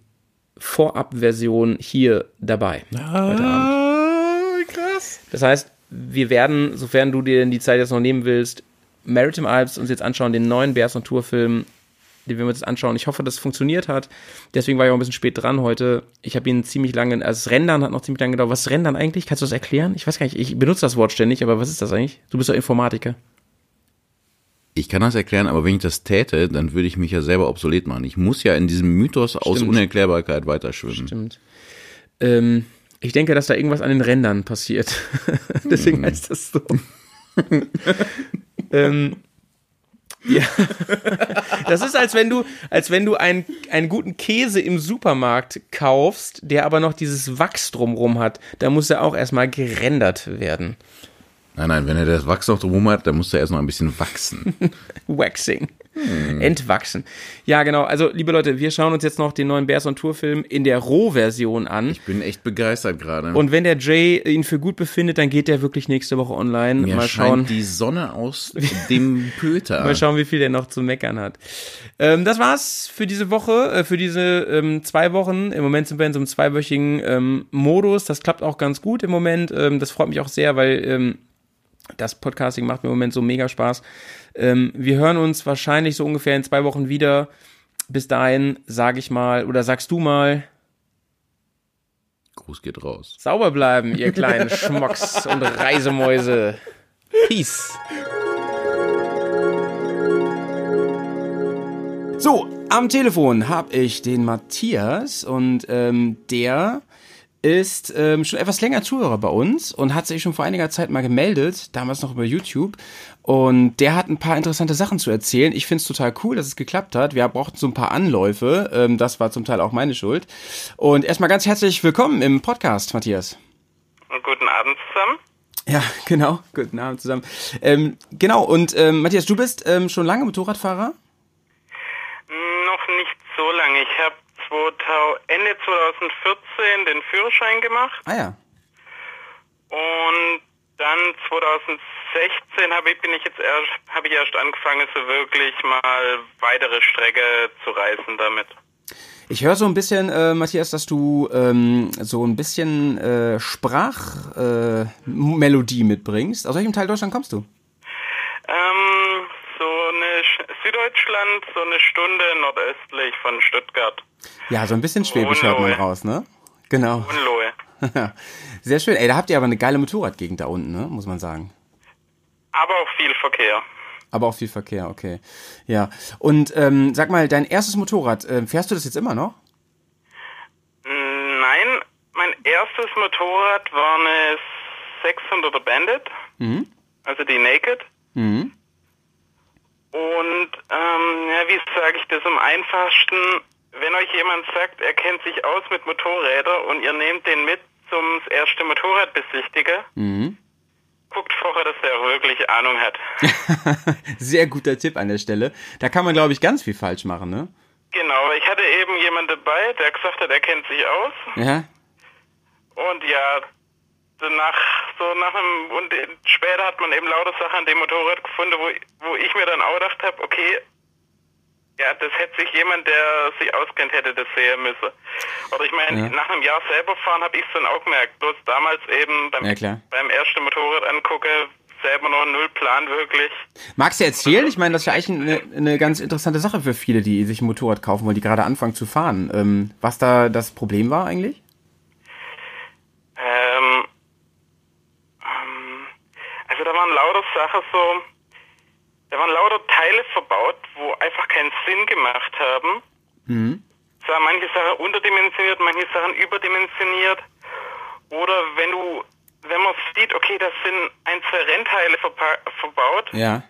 Vorab-Version hier dabei. heute Abend. krass. Das heißt, wir werden, sofern du dir die Zeit jetzt noch nehmen willst, Maritime Alps uns jetzt anschauen, den neuen Bears on Tour Film, den wir uns jetzt anschauen. Ich hoffe, das funktioniert hat. Deswegen war ich auch ein bisschen spät dran heute. Ich habe ihn ziemlich lange, also das Rendern hat noch ziemlich lange gedauert. Was ist Rendern eigentlich? Kannst du das erklären? Ich weiß gar nicht, ich benutze das Wort ständig, aber was ist das eigentlich? Du bist doch Informatiker. Ich kann das erklären, aber wenn ich das täte, dann würde ich mich ja selber obsolet machen. Ich muss ja in diesem Mythos aus Stimmt. Unerklärbarkeit weiterschwimmen. Stimmt. Ähm, ich denke, dass da irgendwas an den Rändern passiert. Deswegen heißt das so. ähm, ja. Das ist, als wenn du, als wenn du einen, einen guten Käse im Supermarkt kaufst, der aber noch dieses Wachs drumrum hat. Da muss er auch erstmal gerendert werden. Nein, nein, wenn er das Wachs noch drum hat, dann muss er erst noch ein bisschen wachsen. Waxing. Entwachsen. Ja, genau. Also, liebe Leute, wir schauen uns jetzt noch den neuen Bears on Tour Film in der Rohversion an. Ich bin echt begeistert gerade. Und wenn der Jay ihn für gut befindet, dann geht der wirklich nächste Woche online. Mir Mal schauen. die Sonne aus dem Pöter. Mal schauen, wie viel der noch zu meckern hat. Ähm, das war's für diese Woche, äh, für diese ähm, zwei Wochen. Im Moment sind wir in so einem zweiwöchigen ähm, Modus. Das klappt auch ganz gut im Moment. Ähm, das freut mich auch sehr, weil ähm, das Podcasting macht mir im Moment so mega Spaß. Ähm, wir hören uns wahrscheinlich so ungefähr in zwei Wochen wieder. Bis dahin sage ich mal, oder sagst du mal, Gruß geht raus. sauber bleiben, ihr kleinen Schmocks und Reisemäuse. Peace. So, am Telefon habe ich den Matthias und ähm, der ist ähm, schon etwas länger Zuhörer bei uns und hat sich schon vor einiger Zeit mal gemeldet, damals noch über YouTube. Und der hat ein paar interessante Sachen zu erzählen. Ich finde es total cool, dass es geklappt hat. Wir brauchten so ein paar Anläufe. Ähm, das war zum Teil auch meine Schuld. Und erstmal ganz herzlich willkommen im Podcast, Matthias. Guten Abend zusammen. Ja, genau. Guten Abend zusammen. Ähm, genau, und ähm, Matthias, du bist ähm, schon lange Motorradfahrer? Noch nicht so lange. Ich habe Ende 2014 den Führerschein gemacht Ah ja. und dann 2016 habe ich, bin ich jetzt erst, habe ich erst angefangen, so wirklich mal weitere Strecke zu reisen damit. Ich höre so ein bisschen, äh, Matthias, dass du ähm, so ein bisschen äh, Sprachmelodie äh, mitbringst. Aus welchem Teil Deutschland kommst du? Ähm, so eine Sch- Süddeutschland, so eine Stunde nordöstlich von Stuttgart. Ja, so ein bisschen Schwäbisch hört man Unlohe. raus, ne? Genau. Unlohe. Sehr schön. Ey, da habt ihr aber eine geile Motorradgegend da unten, ne? Muss man sagen. Aber auch viel Verkehr. Aber auch viel Verkehr, okay. Ja. Und ähm, sag mal, dein erstes Motorrad, äh, fährst du das jetzt immer noch? Nein, mein erstes Motorrad war eine 600er Bandit, Mhm. also die Naked. Mhm. Und ähm, ja, wie sage ich das am einfachsten? Wenn euch jemand sagt, er kennt sich aus mit Motorrädern und ihr nehmt den mit zum erste Motorradbesichtiger, Mhm. guckt vorher, dass der auch wirklich Ahnung hat. Sehr guter Tipp an der Stelle. Da kann man, glaube ich, ganz viel falsch machen, ne? Genau, ich hatte eben jemand dabei, der gesagt hat, er kennt sich aus. Ja. Und ja, danach, so nach einem, und später hat man eben lauter Sachen an dem Motorrad gefunden, wo, wo ich mir dann auch gedacht habe, okay, ja, das hätte sich jemand, der sich auskennt, hätte das sehen müssen. Oder ich meine, Ja. nach einem Jahr selber fahren habe ich es dann auch gemerkt. Bloß damals eben beim, Ja, beim ersten Motorrad angucke, selber noch null Plan wirklich. Magst du erzählen? Ich meine, das ist ja eigentlich eine, eine ganz interessante Sache für viele, die sich ein Motorrad kaufen wollen, die gerade anfangen zu fahren. Ähm, was da das Problem war eigentlich? Ähm, ähm, also da waren lauter Sachen so, da waren lauter Teile verbaut, wo einfach keinen Sinn gemacht haben. Mhm. Es waren manche Sachen unterdimensioniert, manche Sachen überdimensioniert. Oder wenn du, wenn man sieht, okay, das sind ein, zwei Rennteile verbaut, Ja.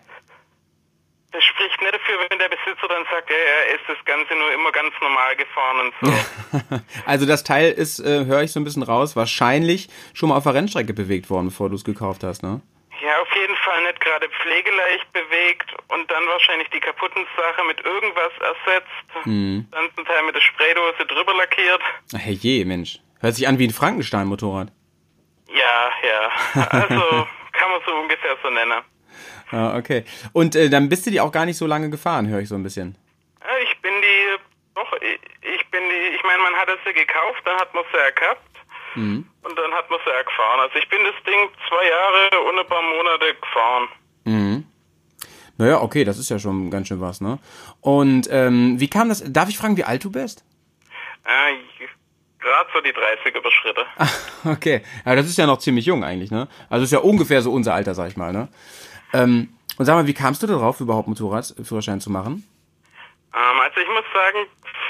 das spricht nicht dafür, wenn der Besitzer dann sagt, ja, er ist das Ganze nur immer ganz normal gefahren und so. Also das Teil ist, äh, höre ich so ein bisschen raus, wahrscheinlich schon mal auf der Rennstrecke bewegt worden, bevor du es gekauft hast, ne? Ja, auf jeden Fall nicht gerade pflegeleicht bewegt und dann wahrscheinlich die kaputten Sache mit irgendwas ersetzt. Mhm. Dann zum Teil mit der Spraydose drüber lackiert. Ach, Herrje, Mensch. Hört sich an wie ein Frankenstein-Motorrad. Ja, ja. Also kann man so ungefähr so nennen. Ah, okay. Und äh, dann bist du die auch gar nicht so lange gefahren, höre ich so ein bisschen. Ja, Ich bin die, doch, ich, ich bin die, ich meine, man hat es ja gekauft, dann hat man es ja gehabt Mhm. und dann hat man es ja gefahren. Also ich bin das Ding zwei Jahre und ein paar Monate gefahren. Mhm. Naja, okay, das ist ja schon ganz schön was, ne? Und ähm, wie kam das? Darf ich fragen, wie alt du bist? Äh, Gerade so die 30 überschritte. Okay, ja, das ist ja noch ziemlich jung eigentlich, ne? Also ist ja ungefähr so unser Alter, sag ich mal, ne? Ähm, und sag mal, wie kamst du darauf, überhaupt Motorradführerschein zu machen? Ähm, also ich muss sagen,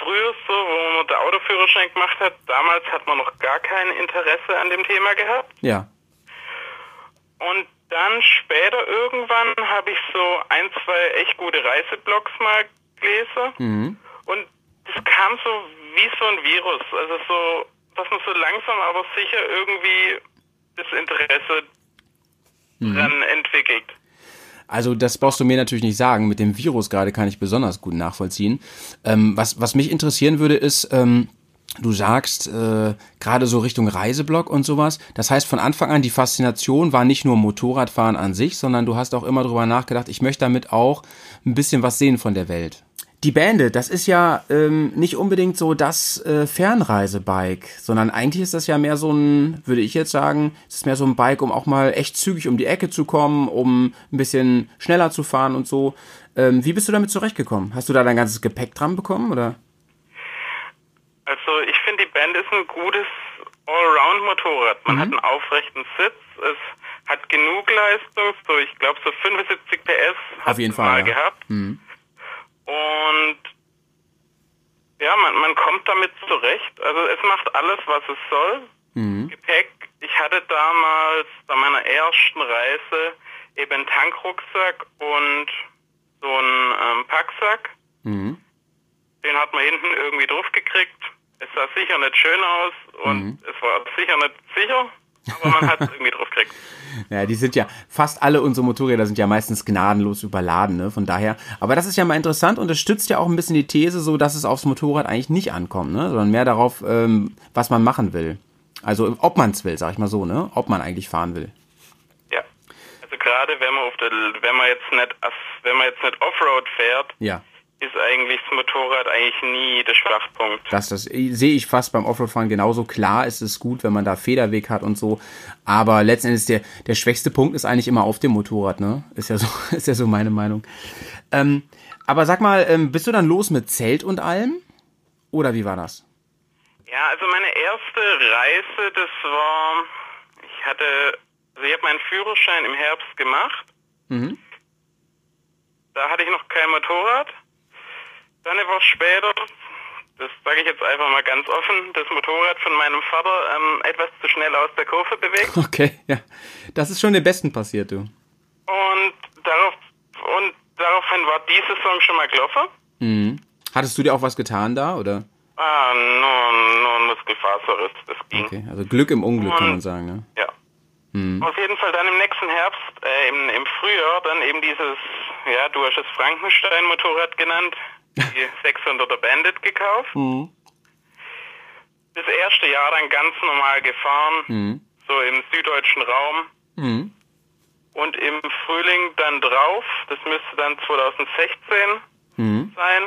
früher so, wo man den Autoführerschein gemacht hat, damals hat man noch gar kein Interesse an dem Thema gehabt. Ja. Und dann später irgendwann habe ich so ein, zwei echt gute Reiseblogs mal gelesen. Mhm. Und das kam so wie so ein Virus. Also so, dass man so langsam aber sicher irgendwie das Interesse Mhm. dran entwickelt. Also das brauchst du mir natürlich nicht sagen. Mit dem Virus gerade kann ich besonders gut nachvollziehen. Ähm, was, was mich interessieren würde, ist, ähm, du sagst äh, gerade so Richtung Reiseblog und sowas. Das heißt, von Anfang an die Faszination war nicht nur Motorradfahren an sich, sondern du hast auch immer drüber nachgedacht, ich möchte damit auch ein bisschen was sehen von der Welt. Die Bandit, das ist ja ähm, nicht unbedingt so das äh, Fernreisebike, sondern eigentlich ist das ja mehr so ein, würde ich jetzt sagen, es ist mehr so ein Bike, um auch mal echt zügig um die Ecke zu kommen, um ein bisschen schneller zu fahren und so. Ähm, wie bist du damit zurechtgekommen? Hast du da dein ganzes Gepäck dran bekommen oder? Also ich finde, die Band ist ein gutes Allround-Motorrad. Man Mhm. hat einen aufrechten Sitz, es hat genug Leistung, so ich glaube so 75 PS Auf jeden es mal Fall. Ja. gehabt. Mhm. Und man kommt damit zurecht. Also es macht alles, was es soll. Mhm. Gepäck. Ich hatte damals bei meiner ersten Reise eben einen Tankrucksack und so einen ähm, Packsack. Mhm. Den hat man hinten irgendwie drauf gekriegt. Es sah sicher nicht schön aus und es war sicher nicht sicher, aber man hat es irgendwie drauf gekriegt. Ja, die sind ja, fast alle unsere Motorräder sind ja meistens gnadenlos überladen, ne? Von daher. Aber das ist ja mal interessant und das stützt ja auch ein bisschen die These, so dass es aufs Motorrad eigentlich nicht ankommt, ne? Sondern mehr darauf, ähm, was man machen will. Also ob man es will, sag ich mal so, ne? Ob man eigentlich fahren will. Ja. Also gerade wenn man auf der, wenn man jetzt nicht, wenn man jetzt nicht Offroad fährt, Ja. Ist eigentlich das Motorrad eigentlich nie der Schwachpunkt. Das, das sehe ich fast beim Offroad-Fahren genauso. Klar ist es gut, wenn man da Federweg hat und so. Aber letzten Endes der, der schwächste Punkt ist eigentlich immer auf dem Motorrad, ne? Ist ja so, ist ja so meine Meinung. Ähm, aber sag mal, ähm, bist du dann los mit Zelt und allem? Oder wie war das? Ja, also meine erste Reise, das war, ich hatte, also ich habe meinen Führerschein im Herbst gemacht. Mhm. Da hatte ich noch kein Motorrad. Dann eine Woche später, das sage ich jetzt einfach mal ganz offen, das Motorrad von meinem Vater ähm, etwas zu schnell aus der Kurve bewegt. Okay, ja. Das ist schon den Besten passiert, du. Und darauf und daraufhin war die Saison schon mal gelaufen. Mhm. Hattest du dir auch was getan da, oder? Ah, nur, nur ein Muskelfaserriss, das ging. Okay, also Glück im Unglück, kann man sagen, ne? Ja. Mhm. Auf jeden Fall dann im nächsten Herbst, äh, im, im Frühjahr, dann eben dieses, ja, du hast es Frankenstein-Motorrad genannt, die 600er Bandit gekauft. Mhm. Das erste Jahr dann ganz normal gefahren, Mhm. so im süddeutschen Raum. Mhm. Und im Frühling dann drauf, das müsste dann 2016 Mhm. sein,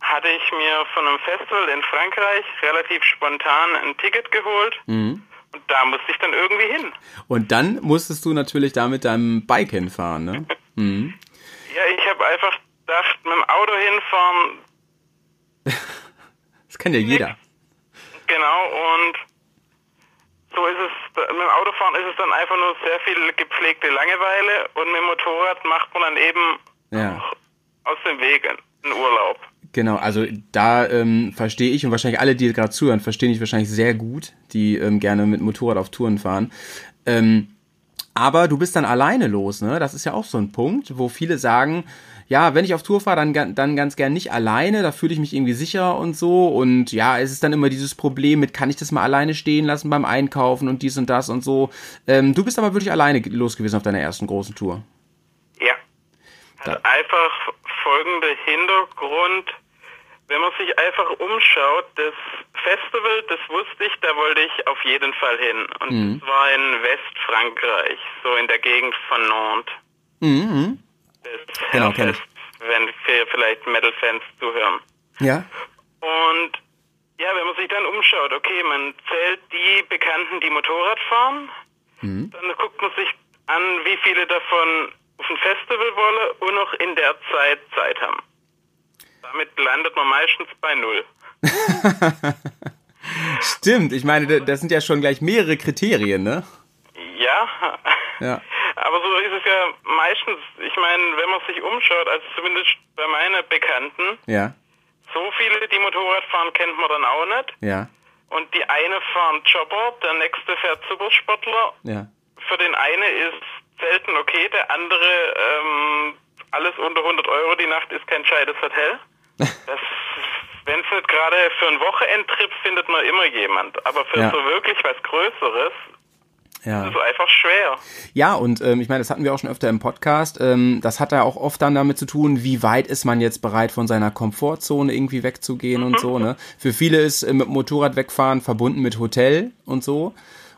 hatte ich mir von einem Festival in Frankreich relativ spontan ein Ticket geholt. Mhm. Und da musste ich dann irgendwie hin. Und dann musstest du natürlich da mit deinem Bike hinfahren, ne? Mhm. Ja, ich habe einfach gedacht, mit dem Auto hinfahren, Das kann ja jeder. genau, und so ist es, mit dem Autofahren ist es dann einfach nur sehr viel gepflegte Langeweile und mit dem Motorrad macht man dann eben Ja. aus dem Weg einen Urlaub. Genau, also da ähm, verstehe ich und wahrscheinlich alle, die gerade zuhören, verstehen ich wahrscheinlich sehr gut, die ähm, gerne mit Motorrad auf Touren fahren. Ähm, aber du bist dann alleine los, ne? Das ist ja auch so ein Punkt, wo viele sagen, ja, wenn ich auf Tour fahre, dann, dann ganz gern nicht alleine, da fühle ich mich irgendwie sicher und so. Und ja, es ist dann immer dieses Problem mit, kann ich das mal alleine stehen lassen beim Einkaufen und dies und das und so. Ähm, du bist aber wirklich alleine los gewesen auf deiner ersten großen Tour. Ja. Hat einfach folgender Hintergrund. Wenn man sich einfach umschaut, das Festival, das wusste ich, da wollte ich auf jeden Fall hin. Und Mhm. das war in Westfrankreich, so in der Gegend von Nantes. Mhm. Das Genau, kenn ich. Wenn vielleicht Metal-Fans zuhören. Ja. Und ja, wenn man sich dann umschaut, okay, man zählt die Bekannten, die Motorrad fahren, Mhm. dann guckt man sich an, wie viele davon auf ein Festival wollen und noch in der Zeit Zeit haben. Damit landet man meistens bei null. Stimmt, ich meine, da- das sind ja schon gleich mehrere Kriterien, ne? Ja, Ja. aber so ist es ja meistens. Ich meine, wenn man sich umschaut, also zumindest bei meinen Bekannten, Ja. so viele, die Motorrad fahren, kennt man dann auch nicht. Ja. Und die eine fahren Jobber, der nächste fährt Supersportler. Ja. Für den eine ist selten okay, der andere ähm, alles unter 100 Euro die Nacht ist kein scheides Hotel. Das, wenn es nicht gerade für einen Wochenendtrip findet man immer jemand, aber für Ja. so wirklich was Größeres Ja. ist es einfach schwer. Ja, und ähm, ich meine, das hatten wir auch schon öfter im Podcast. Ähm, das hat ja auch oft dann damit zu tun, wie weit ist man jetzt bereit, von seiner Komfortzone irgendwie wegzugehen und so. Ne? Für viele ist äh, mit Motorrad wegfahren verbunden mit Hotel und so.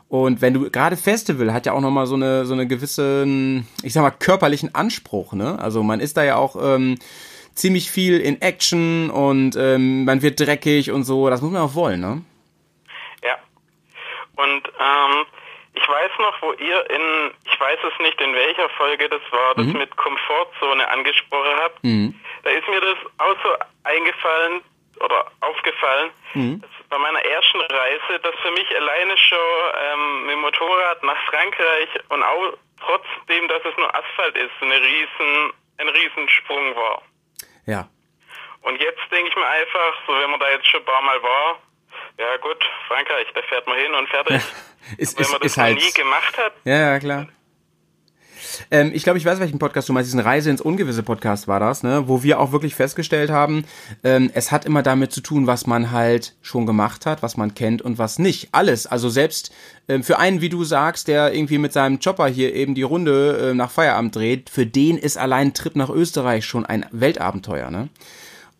Und wenn du gerade Festival hat ja auch nochmal so eine so eine gewissen, ich sag mal körperlichen Anspruch. Ne? Also man ist da ja auch ähm, ziemlich viel in Action und ähm, man wird dreckig und so. Das muss man auch wollen, ne? Ja. Und ähm, ich weiß noch, wo ihr in, ich weiß es nicht, in welcher Folge das war, das Mhm. mit Komfortzone angesprochen habt. Mhm. Da ist mir das auch so eingefallen oder aufgefallen, Mhm. bei meiner ersten Reise, dass für mich alleine schon ähm, mit dem Motorrad nach Frankreich und auch trotzdem, dass es nur Asphalt ist, eine riesen, ein Riesensprung war. Ja. Und jetzt denke ich mir einfach, so wenn man da jetzt schon ein paar Mal war, ja gut, Frankreich, da fährt man hin und fertig. ist, wenn ist, man das halt. nie gemacht hat, Ja, ja, klar. Ähm, ich glaube, ich weiß, welchen Podcast du meinst. Diesen Reise ins Ungewisse Podcast war das, ne? Wo wir auch wirklich festgestellt haben, ähm, es hat immer damit zu tun, was man halt schon gemacht hat, was man kennt und was nicht. Alles. Also selbst ähm, für einen, wie du sagst, der irgendwie mit seinem Chopper hier eben die Runde äh, nach Feierabend dreht, für den ist allein ein Trip nach Österreich schon ein Weltabenteuer, ne?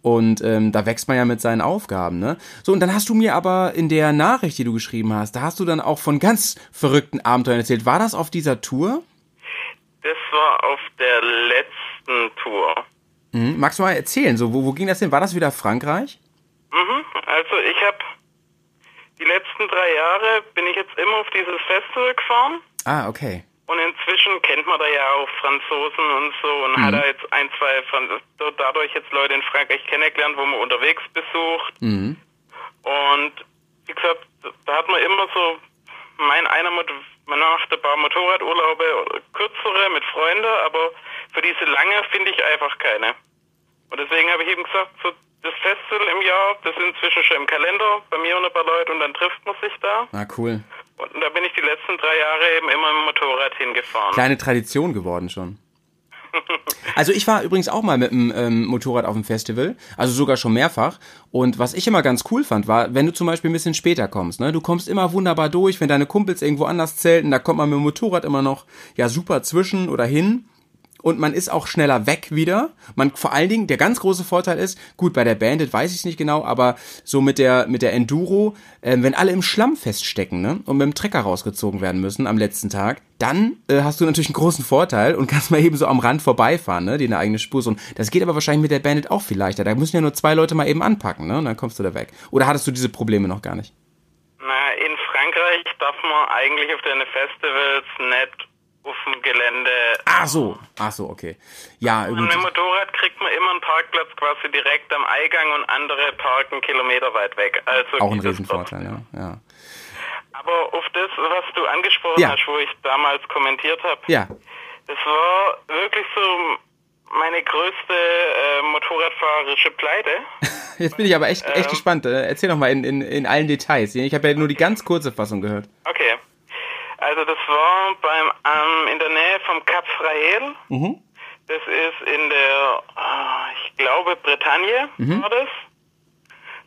Und ähm, da wächst man ja mit seinen Aufgaben, ne? So, und dann hast du mir aber in der Nachricht, die du geschrieben hast, da hast du dann auch von ganz verrückten Abenteuern erzählt. War das auf dieser Tour? das war auf der letzten Tour. Mhm. Magst du mal erzählen? So, wo, wo ging das hin? War das wieder Frankreich? Mhm. Also ich habe die letzten drei Jahre bin ich jetzt immer auf dieses Festival gefahren Ah, okay. Und inzwischen kennt man da ja auch Franzosen und so und Mhm. hat da jetzt ein, zwei Fran dadurch jetzt Leute in Frankreich kennengelernt, wo man unterwegs besucht Mhm. und wie gesagt, da hat man immer so mein einer man macht ein paar Motorradurlaube kürzere mit Freunden, aber für diese lange finde ich einfach keine. Und deswegen habe ich eben gesagt, so das Festival im Jahr, das ist inzwischen schon im Kalender, bei mir und ein paar Leute und dann trifft man sich da. Ah, cool. Und da bin ich die letzten drei Jahre eben immer mit dem Motorrad hingefahren. Kleine Tradition geworden schon. Also ich war übrigens auch mal mit dem ähm, Motorrad auf dem Festival, also sogar schon mehrfach. Und was ich immer ganz cool fand, war, wenn du zum Beispiel ein bisschen später kommst, ne, du kommst immer wunderbar durch, wenn deine Kumpels irgendwo anders zelten, da kommt man mit dem Motorrad immer noch ja super zwischen oder hin. Und man ist auch schneller weg wieder. Man vor allen Dingen, der ganz große Vorteil ist, gut, bei der Bandit weiß ich nicht genau, aber so mit der mit der Enduro, äh, wenn alle im Schlamm feststecken, ne, und mit dem Trecker rausgezogen werden müssen am letzten Tag, dann äh, hast du natürlich einen großen Vorteil und kannst mal eben so am Rand vorbeifahren, ne, die eine eigene Spur. Und das geht aber wahrscheinlich mit der Bandit auch viel leichter. Da müssen ja nur zwei Leute mal eben anpacken, ne, und dann kommst du da weg. Oder hattest du diese Probleme noch gar nicht? Na, in Frankreich darf man eigentlich auf den Festivals nicht auf dem Gelände. Ach so, ach so, okay. Ja, gut. mit dem Motorrad kriegt man immer einen Parkplatz quasi direkt am Eingang und andere parken Kilometer weit weg. Also Auch ein Riesenvorteil, ja. ja. Aber auf das, was du angesprochen Ja. hast, wo ich damals kommentiert habe, Ja. das war wirklich so meine größte äh, motorradfahrerische Pleite. Jetzt bin ich aber echt, echt Ähm. gespannt. Äh, Erzähl doch mal in, in, in allen Details. Ich habe ja nur die ganz kurze Fassung gehört. Okay. Also das war beim ähm, in der Nähe vom Cap Frael. Mhm. Das ist in der, ah, ich glaube, Bretagne Mhm. war das.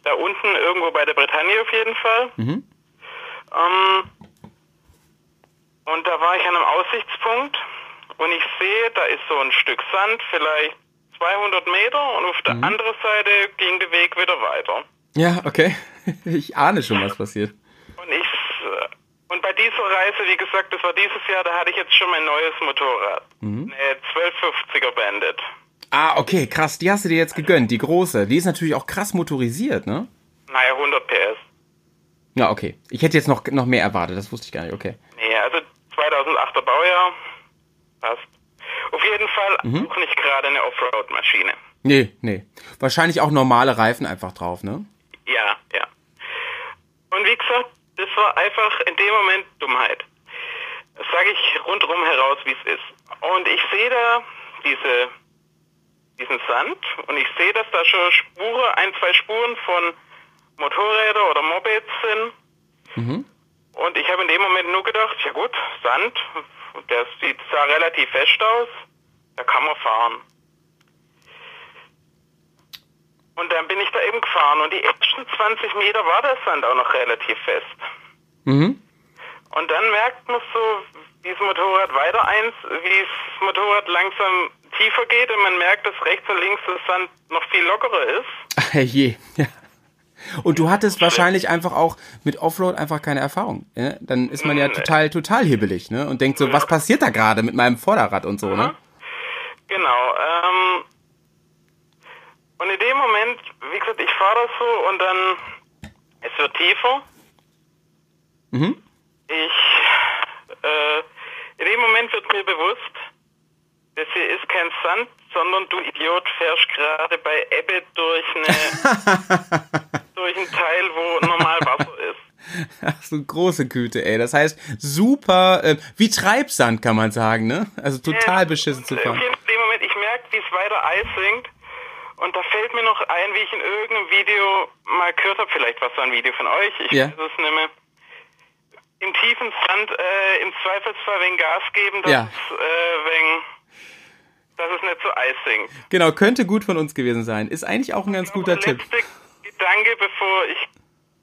Da unten irgendwo bei der Bretagne auf jeden Fall. Mhm. Ähm, und da war ich an einem Aussichtspunkt und ich sehe, da ist so ein Stück Sand, vielleicht 200 Meter und auf der Mhm. anderen Seite ging der Weg wieder weiter. Ja, okay. Ich ahne schon, was passiert. Und ich und bei dieser Reise, wie gesagt, das war dieses Jahr, da hatte ich jetzt schon mein neues Motorrad. Mhm. Eine 1250er Bandit. Ah, okay, krass. Die hast du dir jetzt gegönnt, die große. Die ist natürlich auch krass motorisiert, ne? Naja, 100 PS. Ja, okay. Ich hätte jetzt noch, noch mehr erwartet, das wusste ich gar nicht. Okay. Nee, also 2008er Baujahr. Passt. Auf jeden Fall Mhm. auch nicht gerade eine Offroad-Maschine. Nee, nee. Wahrscheinlich auch normale Reifen einfach drauf, ne? Ja, ja. Und wie gesagt, das war einfach in dem Moment Dummheit. Das sage ich rundherum heraus, wie es ist. Und ich sehe da diese, diesen Sand und ich sehe, dass da schon Spuren, ein, zwei Spuren von Motorrädern oder Mopeds sind. Mhm. Und ich habe in dem Moment nur gedacht, ja gut, Sand, der sieht, sah relativ fest aus, da kann man fahren. Und dann bin ich da eben gefahren und die ersten 20 Meter war der Sand auch noch relativ fest. Mhm. Und dann merkt man so, wie das Motorrad weiter eins, wie das Motorrad langsam tiefer geht und man merkt, dass rechts und links das Sand noch viel lockerer ist. Ach, je. Ja. Und du hattest wahrscheinlich einfach auch mit Offroad einfach keine Erfahrung. Ne? Dann ist man ja total, total hibbelig, ne? Und denkt so, was passiert da gerade mit meinem Vorderrad und so, ne? Genau. Ähm, und in dem Moment, wie gesagt, ich fahre das so und dann, es wird tiefer. Mhm. Ich, äh, in dem Moment wird mir bewusst, das hier ist kein Sand, sondern du Idiot fährst gerade bei Ebbe durch eine, durch einen Teil, wo normal Wasser ist. Ach, so große Güte, ey. Das heißt, super, äh, wie Treibsand kann man sagen, ne? Also total beschissen zu Auf fahren. jeden Fall in dem Moment, ich merke, wie es weiter Eis sinkt Und da fällt mir noch ein, wie ich in irgendeinem Video mal gehört habe, vielleicht war es so ein Video von euch, ich Ja. weiß es nicht mehr. Im tiefen Sand äh, im Zweifelsfall wegen Gas geben, dass, Ja. es, äh, wegen, dass es nicht so Eis sinkt. Genau, könnte gut von uns gewesen sein. Ist eigentlich auch ein ganz guter Tipp. Gedanke, bevor ich,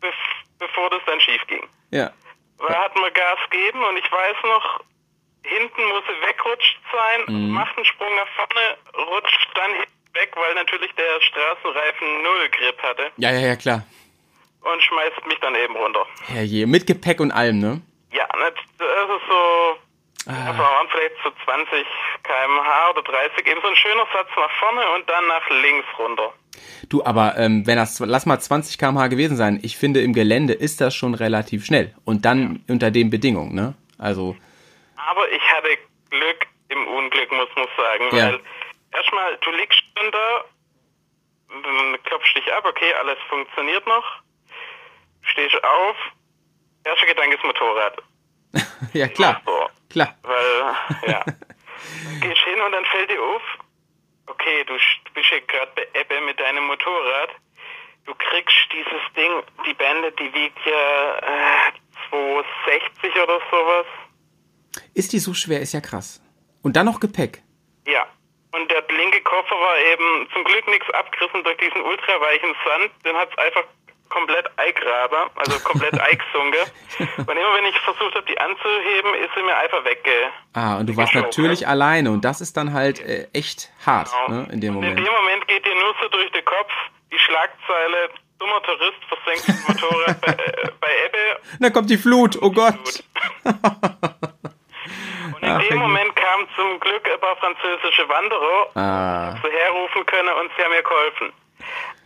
bef, bevor das dann schief ging. Ja. Da hat man Gas gegeben und ich weiß noch, hinten muss sie wegrutscht sein, Mhm. macht einen Sprung nach vorne, rutscht dann hinten weg, weil natürlich der Straßenreifen null Grip hatte Ja, ja, ja, klar. und schmeißt mich dann eben runter. Herrje, mit Gepäck und allem, ne? Ja, ne, das ist so, Ah. waren vielleicht so 20 kmh oder 30, eben so ein schöner Satz nach vorne und dann nach links runter. Du, aber ähm, wenn das, lass mal 20 km/h gewesen sein, ich finde, im Gelände ist das schon relativ schnell. Und dann unter den Bedingungen, ne? Also, Aber ich hatte Glück im Unglück, muss man sagen, Ja. weil erstmal, du liegst dann da, dann klopfst dich ab, okay, alles funktioniert noch, stehst auf, erster Gedanke ist Motorrad. ja klar, So, klar. weil, ja, gehst hin und dann fällt dir auf, okay, du bist ja gerade bei Ebbe mit deinem Motorrad, du kriegst dieses Ding, die Bände, die wiegt ja äh, 260 oder sowas. Ist die so schwer, ist ja krass. Und dann noch Gepäck. Ja. Und der linke Koffer war eben zum Glück nichts abgerissen durch diesen ultraweichen Sand. Den hat's einfach komplett eingraben, also komplett eingesunken. Und immer wenn ich versucht habe, die anzuheben, ist sie mir einfach wegge... Ah, und du warst natürlich alleine und das ist dann halt äh, echt hart, Genau. ne, in dem Und in Moment. dem Moment geht dir nur so durch den Kopf die Schlagzeile, dummer Tourist versenkt Motorrad bei, äh, bei Ebbe. Dann kommt die Flut, oh Gott. Und in Ach, dem. Moment kamen zum Glück ein paar französische Wanderer, Ah, so herrufen können und sie haben mir geholfen.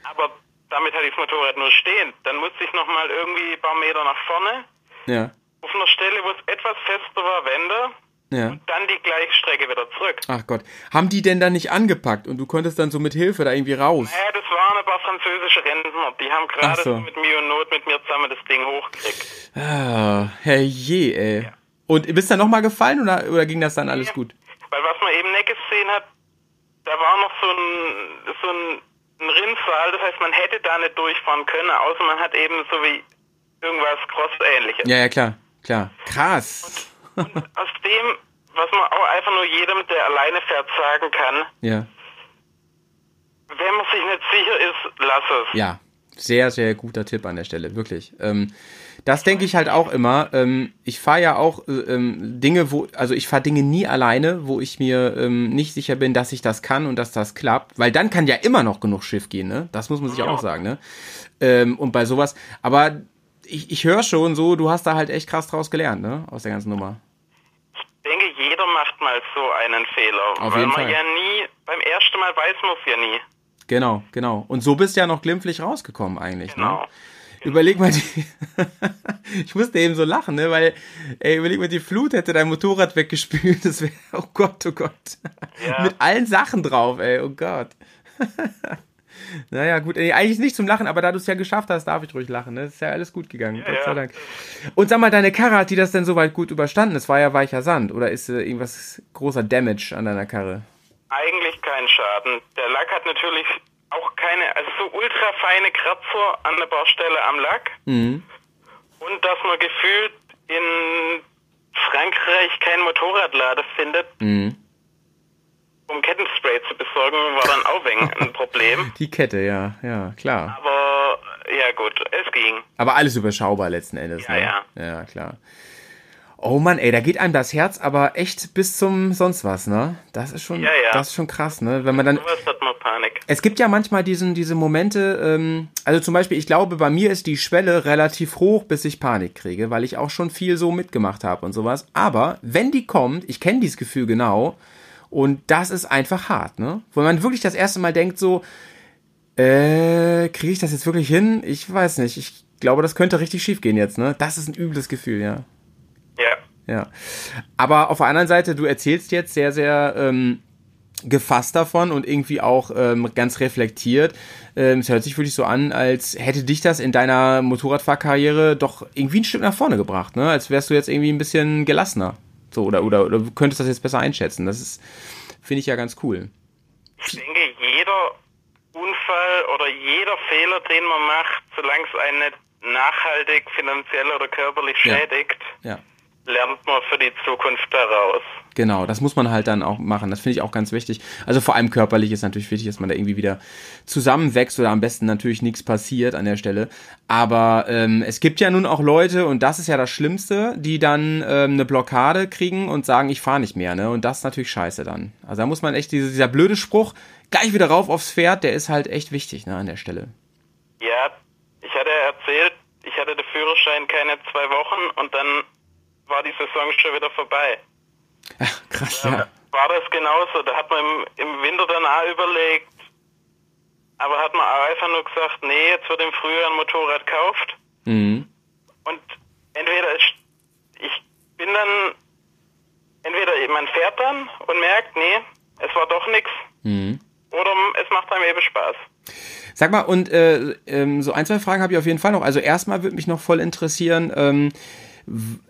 Aber damit hatte ich das Motorrad nur stehen. Dann musste ich nochmal irgendwie ein paar Meter nach vorne, ja, auf einer Stelle, wo es etwas fester war, wende, ja. dann die gleiche Strecke wieder zurück. Ach Gott. Haben die denn dann nicht angepackt und du konntest dann so mit Hilfe da irgendwie raus? Ja, das waren ein paar französische Rentner, die haben gerade so. mit Mühe und Not mit mir zusammen das Ding hochgekriegt. Ah, herrje, ey. Und bist du nochmal gefallen oder, oder ging das dann alles gut? Weil was man eben nicht gesehen hat, da war noch so ein, so ein, ein Rinnsal, das heißt, man hätte da nicht durchfahren können, außer man hat eben so wie irgendwas Cross-ähnliches. Ja, ja, klar, klar. Krass. Aus dem, was man auch einfach nur jedem, der alleine fährt, sagen kann, Ja. wenn man sich nicht sicher ist, lass es. Ja, sehr, sehr guter Tipp an der Stelle, wirklich. Ähm, das denke ich halt auch immer. Ähm, ich fahre ja auch äh, ähm, Dinge, wo, also ich fahre Dinge nie alleine, wo ich mir ähm, nicht sicher bin, dass ich das kann und dass das klappt, weil dann kann ja immer noch genug Schiff gehen, ne? Das muss man sich auch sagen, ne? Ähm, und bei sowas, aber ich, ich höre schon so, du hast da halt echt krass draus gelernt, ne? Aus der ganzen Nummer. Ich denke, jeder macht mal so einen Fehler. Auf weil jeden man Fall. ja nie, beim ersten Mal weiß man es ja nie. Genau, genau. Und so bist du ja noch glimpflich rausgekommen eigentlich, ne? Überleg mal, die ich musste eben so lachen, ne, weil, ey, überleg mal, die Flut hätte dein Motorrad weggespült, das wäre, oh Gott, oh Gott. Mit allen Sachen drauf, ey, oh Gott. naja, gut, eigentlich nicht zum Lachen, aber da du es ja geschafft hast, darf ich ruhig lachen, ne, ist ja alles gut gegangen, Gott sei ja. Dank. Und sag mal, deine Karre, hat die das denn soweit gut überstanden? Es war ja weicher Sand, oder ist äh, irgendwas großer Damage an deiner Karre? Eigentlich kein Schaden. Der Lack hat natürlich auch keine, also so ultra feine Kratzer an der Baustelle am Lack. Mhm. Und dass man gefühlt in Frankreich keinen Motorradlader findet, Mhm. um Kettenspray zu besorgen, war dann auch ein Problem. Die Kette, ja, ja, klar. Aber ja gut, es ging. Aber alles überschaubar letzten Endes, Ja, ne? ja. Ja, klar. Oh Mann, ey, da geht einem das Herz aber echt bis zum sonst was, ne? Das ist schon, Ja, ja. das ist schon krass, ne? Wenn man dann, Panik. es gibt ja manchmal diesen, diese Momente, ähm, also zum Beispiel, ich glaube, bei mir ist die Schwelle relativ hoch, bis ich Panik kriege, weil ich auch schon viel so mitgemacht habe und sowas. Aber wenn die kommt, ich kenne dieses Gefühl genau, und das ist einfach hart, ne? Wo man wirklich das erste Mal denkt so, äh, kriege ich das jetzt wirklich hin? Ich weiß nicht. Ich glaube, das könnte richtig schief gehen jetzt, ne? Das ist ein übles Gefühl, ja. Ja. Ja. Aber auf der anderen Seite, du erzählst jetzt sehr, sehr ähm, gefasst davon und irgendwie auch ähm, ganz reflektiert. Ähm, es hört sich wirklich so an, als hätte dich das in deiner Motorradfahrkarriere doch irgendwie ein Stück nach vorne gebracht, ne? Als wärst du jetzt irgendwie ein bisschen gelassener. So, oder, oder, oder du könntest das jetzt besser einschätzen. Das ist, finde ich ja ganz cool. Ich denke, jeder jeder Fehler, den man macht, solange es einen nicht nachhaltig, finanziell oder körperlich Ja. schädigt, Ja. Lernt man für die Zukunft daraus. Genau, das muss man halt dann auch machen. Das finde ich auch ganz wichtig. Also vor allem körperlich ist natürlich wichtig, dass man da irgendwie wieder zusammenwächst oder am besten natürlich nichts passiert an der Stelle. Aber ähm, es gibt ja nun auch Leute, und das ist ja das Schlimmste, die dann ähm, eine Blockade kriegen und sagen, ich fahre nicht mehr. Ne? Und das ist natürlich scheiße dann. Also da muss man echt, diese, dieser blöde Spruch, gleich wieder rauf aufs Pferd, der ist halt echt wichtig ne, an der Stelle. Ja, ich hatte erzählt, ich hatte den Führerschein keine zwei Wochen und dann war die Saison schon wieder vorbei. Krass, ja. ja. War das genauso? Da hat man im, im Winter dann auch überlegt, aber hat man auch einfach nur gesagt, nee, jetzt wird im Frühjahr ein Motorrad gekauft. Mhm. Und entweder ist, ich bin dann, entweder man fährt dann und merkt, nee, es war doch nichts, Mhm. oder es macht einem eben Spaß. Sag mal, und äh, ähm, so ein, zwei Fragen habe ich auf jeden Fall noch. Also erstmal würde mich noch voll interessieren, ähm,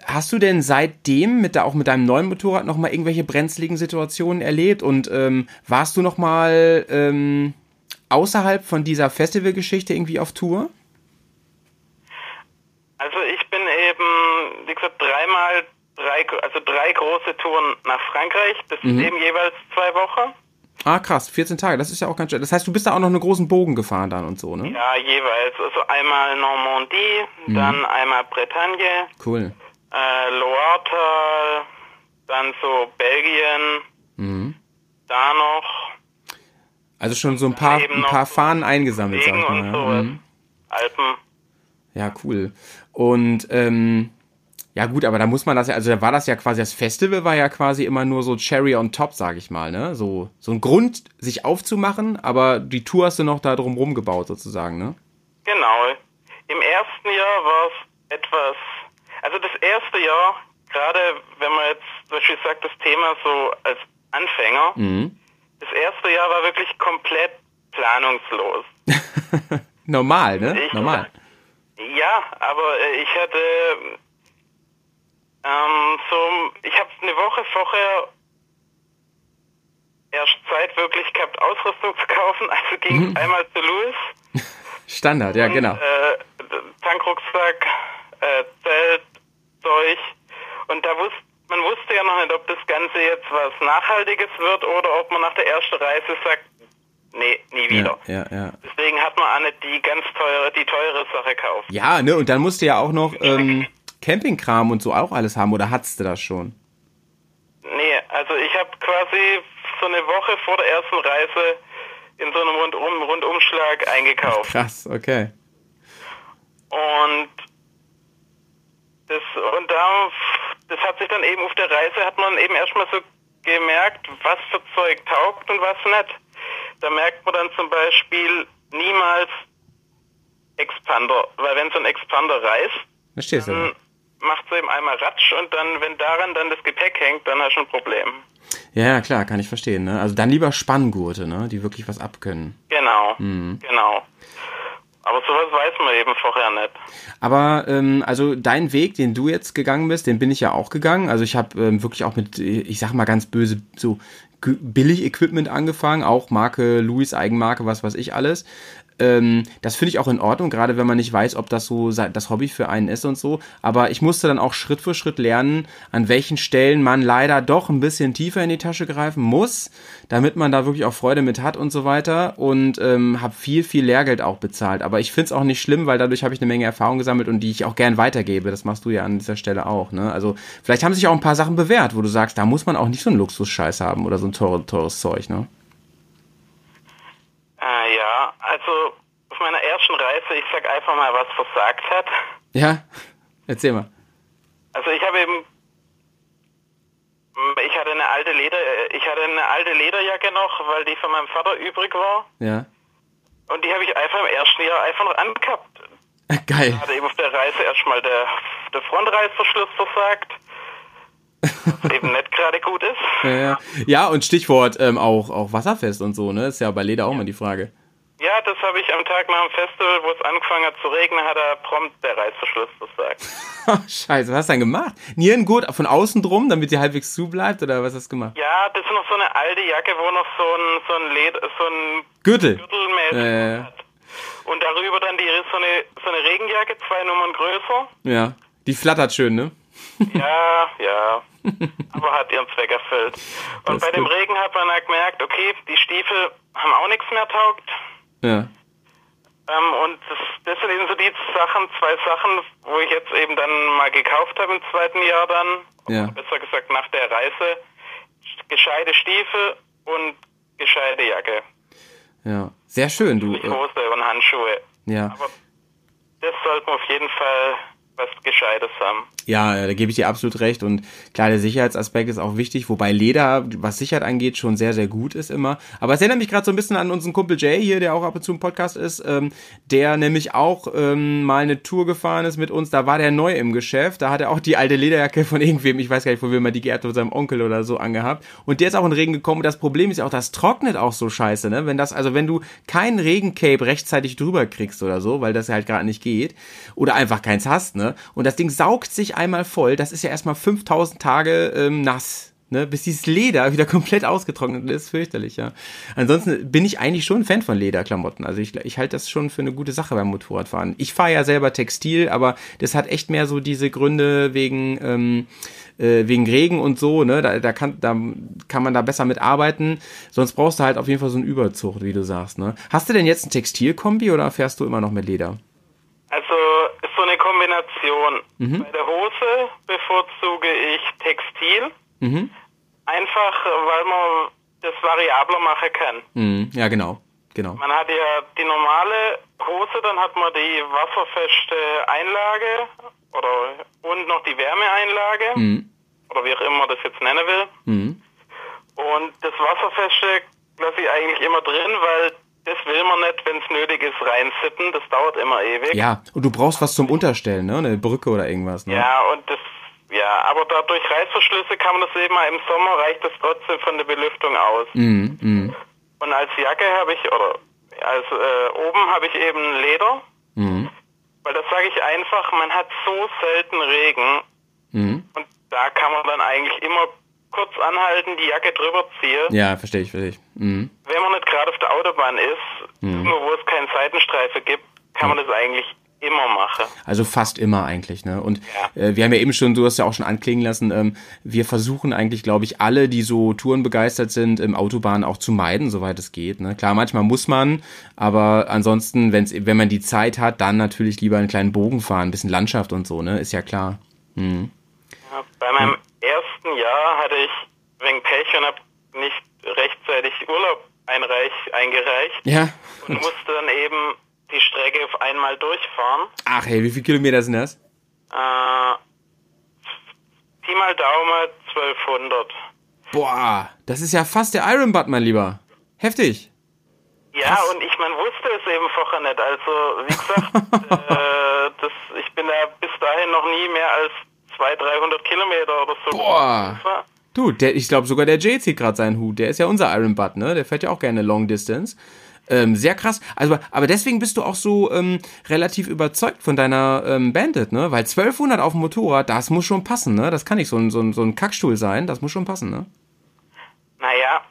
hast du denn seitdem mit der, auch mit deinem neuen Motorrad noch mal irgendwelche brenzligen Situationen erlebt? Und ähm, warst du noch mal ähm, außerhalb von dieser Festivalgeschichte irgendwie auf Tour? Also ich bin eben, wie gesagt, dreimal, drei, also drei große Touren nach Frankreich. Das Mhm. sind eben jeweils zwei Wochen. Ah, krass, 14 Tage, das ist ja auch ganz schön. Das heißt, du bist da auch noch einen großen Bogen gefahren dann und so, ne? Ja, jeweils. Also einmal Normandie, Mhm. dann einmal Bretagne, Cool. äh, Loiretal, dann so Belgien, Mhm. da noch Also schon so ein paar, ein paar Fahnen eingesammelt, sag ich mal. ja. Mhm. Alpen. Ja, cool. Und ähm, ja gut, aber da muss man das ja, also da war das ja quasi, das Festival war ja quasi immer nur so Cherry on top, sag ich mal, ne? So, so ein Grund, sich aufzumachen, aber die Tour hast du noch da drum rumgebaut sozusagen, ne? Genau. Im ersten Jahr war es etwas, also das erste Jahr, gerade wenn man jetzt zum Beispiel sagt, das Thema so als Anfänger, Mhm. das erste Jahr war wirklich komplett planungslos. Normal, ne? Ich- Normal. Ja, aber äh, ich hatte ähm, so, ich habe eine Woche vorher erst Zeit wirklich gehabt, Ausrüstung zu kaufen. Also ging es Mhm. einmal zu Louis, Standard, ja, genau. äh, Tankrucksack, äh, Zelt, Zeug. Und da wusste man wusste ja noch nicht, ob das Ganze jetzt was Nachhaltiges wird oder ob man nach der ersten Reise sagt, nee, nie wieder. Ja, ja, ja. Deswegen hat man auch nicht die ganz teure, die teure Sache gekauft. Ja, ne, und dann musst du ja auch noch ähm, Campingkram und so auch alles haben, oder hattest du das schon? Nee, also ich habe quasi so eine Woche vor der ersten Reise in so einem Rundum, Rundumschlag eingekauft. Krass, okay. Und das und da das hat sich dann eben auf der Reise hat man eben erstmal so gemerkt, was für Zeug taugt und was nicht. Da merkt man dann zum Beispiel niemals Expander, weil wenn so ein Expander reißt, Verstehst du? dann macht es eben einmal Ratsch und dann, wenn daran dann das Gepäck hängt, dann hast du ein Problem. Ja, klar, kann ich verstehen, ne? Also dann lieber Spanngurte, ne? Die wirklich was abkönnen. Genau, Mhm. genau. Aber sowas weiß man eben vorher nicht. Aber ähm, also dein Weg, den du jetzt gegangen bist, den bin ich ja auch gegangen. Also ich habe ähm, wirklich auch mit, ich sag mal ganz böse, so billig Equipment angefangen, auch Marke Louis Eigenmarke, was weiß ich alles. Ähm, das finde ich auch in Ordnung, gerade wenn man nicht weiß, ob das so das Hobby für einen ist und so. Aber ich musste dann auch Schritt für Schritt lernen, an welchen Stellen man leider doch ein bisschen tiefer in die Tasche greifen muss, damit man da wirklich auch Freude mit hat und so weiter. Und ähm, habe viel, viel Lehrgeld auch bezahlt. Aber ich finde es auch nicht schlimm, weil dadurch habe ich eine Menge Erfahrung gesammelt und die ich auch gern weitergebe. Das machst du ja an dieser Stelle auch. Ne? Also vielleicht haben sich auch ein paar Sachen bewährt, wo du sagst, da muss man auch nicht so einen Luxusscheiß haben oder so ein teures, teures Zeug. Ne? Äh, ja, also auf meiner ersten Reise, ich sag einfach mal, was versagt hat. Ja, erzähl mal. Also ich habe eben, ich hatte eine alte Leder, ich hatte eine alte Lederjacke noch, weil die von meinem Vater übrig war. Ja. Und die habe ich einfach im ersten Jahr einfach noch angehabt. Geil. Da hat eben auf der Reise erstmal der, der Frontreißverschluss versagt. Was eben nicht gerade gut ist. Ja, ja. ja und Stichwort ähm, auch, auch wasserfest und so, ne? Ist ja bei Leder auch mal die Frage. Ja, das habe ich am Tag nach dem Festival, wo es angefangen hat zu regnen, hat er prompt der Reißverschluss versagt. Scheiße, was hast du denn gemacht? Nierengurt von außen drum, damit die halbwegs zu bleibt, oder was hast du gemacht? Ja, das ist noch so eine alte Jacke, wo noch so ein, so ein Leder, so ein Gürtel. Gürtelmäßig Äh, Und darüber dann die, so, eine, so eine Regenjacke, zwei Nummern größer. Ja. Die flattert schön, ne? Ja, ja. Aber hat ihren Zweck erfüllt. Und bei ist dem gut. Regen hat man halt gemerkt, okay, die Stiefel haben auch nichts mehr taugt. Ja. Ähm, und das, das sind eben so die Sachen, zwei Sachen, wo ich jetzt eben dann mal gekauft habe im zweiten Jahr dann. Ja. Besser gesagt nach der Reise. Gescheite Stiefel und gescheite Jacke. Ja. Sehr schön, du. Äh, Hose und Handschuhe. ja. Das sollte man auf jeden Fall was Gescheites haben. Ja, äh, da gebe ich dir absolut recht. Und klar, der Sicherheitsaspekt ist auch wichtig, wobei Leder, was Sicherheit angeht, schon sehr, sehr gut ist immer. Aber es erinnert mich gerade so ein bisschen an unseren Kumpel Jay hier, der auch ab und zu im Podcast ist, ähm, der nämlich auch ähm, mal eine Tour gefahren ist mit uns. Da war der neu im Geschäft. Da hat er auch die alte Lederjacke von irgendwem, ich weiß gar nicht, von wem er die geerbt hat, von seinem Onkel oder so angehabt. Und der ist auch in den Regen gekommen. Und das Problem ist ja auch, das trocknet auch so scheiße, ne? Wenn das, also wenn du kein Regencape rechtzeitig drüber kriegst oder so, weil das halt gerade nicht geht, oder einfach keins hast, ne? Und das Ding saugt sich einmal voll. Das ist ja erstmal 5000 Tage ähm, nass. Ne, bis dieses Leder wieder komplett ausgetrocknet ist, fürchterlich, ja. Ansonsten bin ich eigentlich schon ein Fan von Lederklamotten. Also ich, ich halte das schon für eine gute Sache beim Motorradfahren. Ich fahre ja selber Textil, aber das hat echt mehr so diese Gründe wegen, ähm, äh, wegen Regen und so, ne? Da, da, kann, da kann man da besser mit arbeiten. Sonst brauchst du halt auf jeden Fall so einen Überzug, wie du sagst, ne? Hast du denn jetzt ein Textilkombi oder fährst du immer noch mit Leder? Also ist so eine Kombination. Mhm. Bei der Hose bevorzuge ich Textil. Mhm. Einfach, weil man das variabler machen kann. Mhm. Ja, genau. Genau. Man hat ja die normale Hose, dann hat man die wasserfeste Einlage oder und noch die Wärmeeinlage Mhm. oder wie auch immer man das jetzt nennen will. Mhm. Und das wasserfeste lasse ich eigentlich immer drin, weil das will man nicht, wenn es nötig ist, reinsippen. Das dauert immer ewig. Ja, und du brauchst was zum Unterstellen, ne? Eine Brücke oder irgendwas, ne? Ja, und das, ja, aber dadurch Reißverschlüsse kann man das eben mal im Sommer reicht das trotzdem von der Belüftung aus. Mhm. Mhm. Und als Jacke habe ich, oder als äh, oben habe ich eben Leder, Mhm. weil das sage ich einfach, man hat so selten Regen Mhm. und da kann man dann eigentlich immer kurz anhalten, die Jacke drüber ziehen. Ja, verstehe ich, verstehe ich. Mhm. Wenn man nicht gerade auf der Autobahn ist, Mhm. nur wo es keinen Seitenstreifen gibt, kann man das eigentlich immer machen. Also fast immer eigentlich, ne? Und äh, wir haben ja eben schon, du hast ja auch schon anklingen lassen, ähm, wir versuchen eigentlich, glaube ich, alle, die so Touren begeistert sind, im Autobahn auch zu meiden, soweit es geht. Ne? Klar, manchmal muss man, aber ansonsten, wenn's, wenn man die Zeit hat, dann natürlich lieber einen kleinen Bogen fahren, ein bisschen Landschaft und so, ne? Ist ja klar. Mhm. Ja, bei meinem ersten Jahr hatte ich wegen Pech und habe nicht rechtzeitig Urlaub einreich, eingereicht Ja. und musste dann eben die Strecke auf einmal durchfahren. Ach hey, wie viele Kilometer sind das? Äh, Pi mal Daumen 1200. Boah, das ist ja fast der Iron Butt, mein Lieber. Heftig. Ja, und ich man wusste es eben vorher nicht. Also, wie gesagt, äh, das, ich bin da bis dahin noch nie mehr als 200, 300 Kilometer oder so. Boah. Du, der, ich glaube sogar der Jay zieht gerade seinen Hut. Der ist ja unser Iron Butt, ne? Der fährt ja auch gerne Long Distance. Ähm, sehr krass. Also, aber deswegen bist du auch so ähm, relativ überzeugt von deiner ähm, Bandit, ne? Weil 1200 auf dem Motorrad, das muss schon passen, ne? Das kann nicht so ein, so ein, so ein Kackstuhl sein. Das muss schon passen, ne? Naja,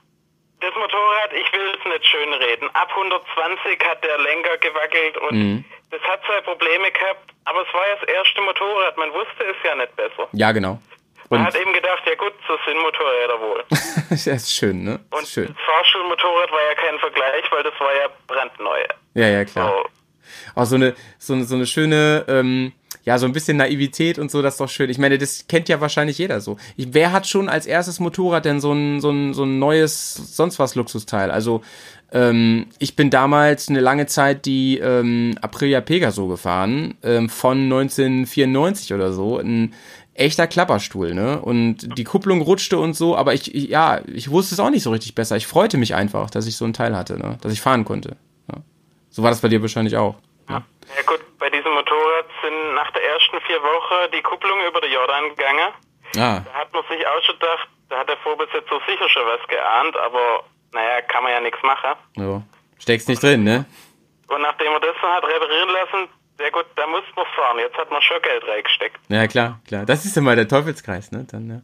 das Motorrad, ich will es nicht schönreden. Ab 120 hat der Lenker gewackelt und Mhm. das hat zwei Probleme gehabt, aber es war ja das erste Motorrad, man wusste es ja nicht besser. Ja, genau. Man Und hat eben gedacht, ja gut, so sind Motorräder wohl. das ist schön, ne? Das ist schön. Das Fahrschulmotorrad war ja kein Vergleich, weil das war ja brandneu. Ja, ja, klar. Auch so eine, so eine, so eine schöne, ähm, ja, so ein bisschen Naivität und so, das ist doch schön. Ich meine, das kennt ja wahrscheinlich jeder so. Ich, wer hat schon als erstes Motorrad denn so ein, so ein, so ein neues, sonst was Luxusteil? Also, ähm, ich bin damals eine lange Zeit die ähm, Aprilia Pegaso gefahren, ähm, von 1994 oder so. Ein echter Klapperstuhl, ne? Und die Kupplung rutschte und so, aber ich, ich ja, ich wusste es auch nicht so richtig besser. Ich freute mich einfach, dass ich so ein Teil hatte, ne? Dass ich fahren konnte. Ja. So war das bei dir wahrscheinlich auch. Ja gut, bei diesem Motorrad sind nach der ersten vier Wochen die Kupplung über den Jordan gegangen. Ah. Da hat man sich auch schon gedacht, da hat der Vorbesitzer sicher schon was geahnt, aber naja, kann man ja nichts machen. So. Steckst nicht drin, ne? Und nachdem er das dann hat reparieren lassen, Sehr gut, da muss man fahren. Jetzt hat man schon Geld reingesteckt. Ja, klar, klar. Das ist immer der Teufelskreis, ne? Dann, ja.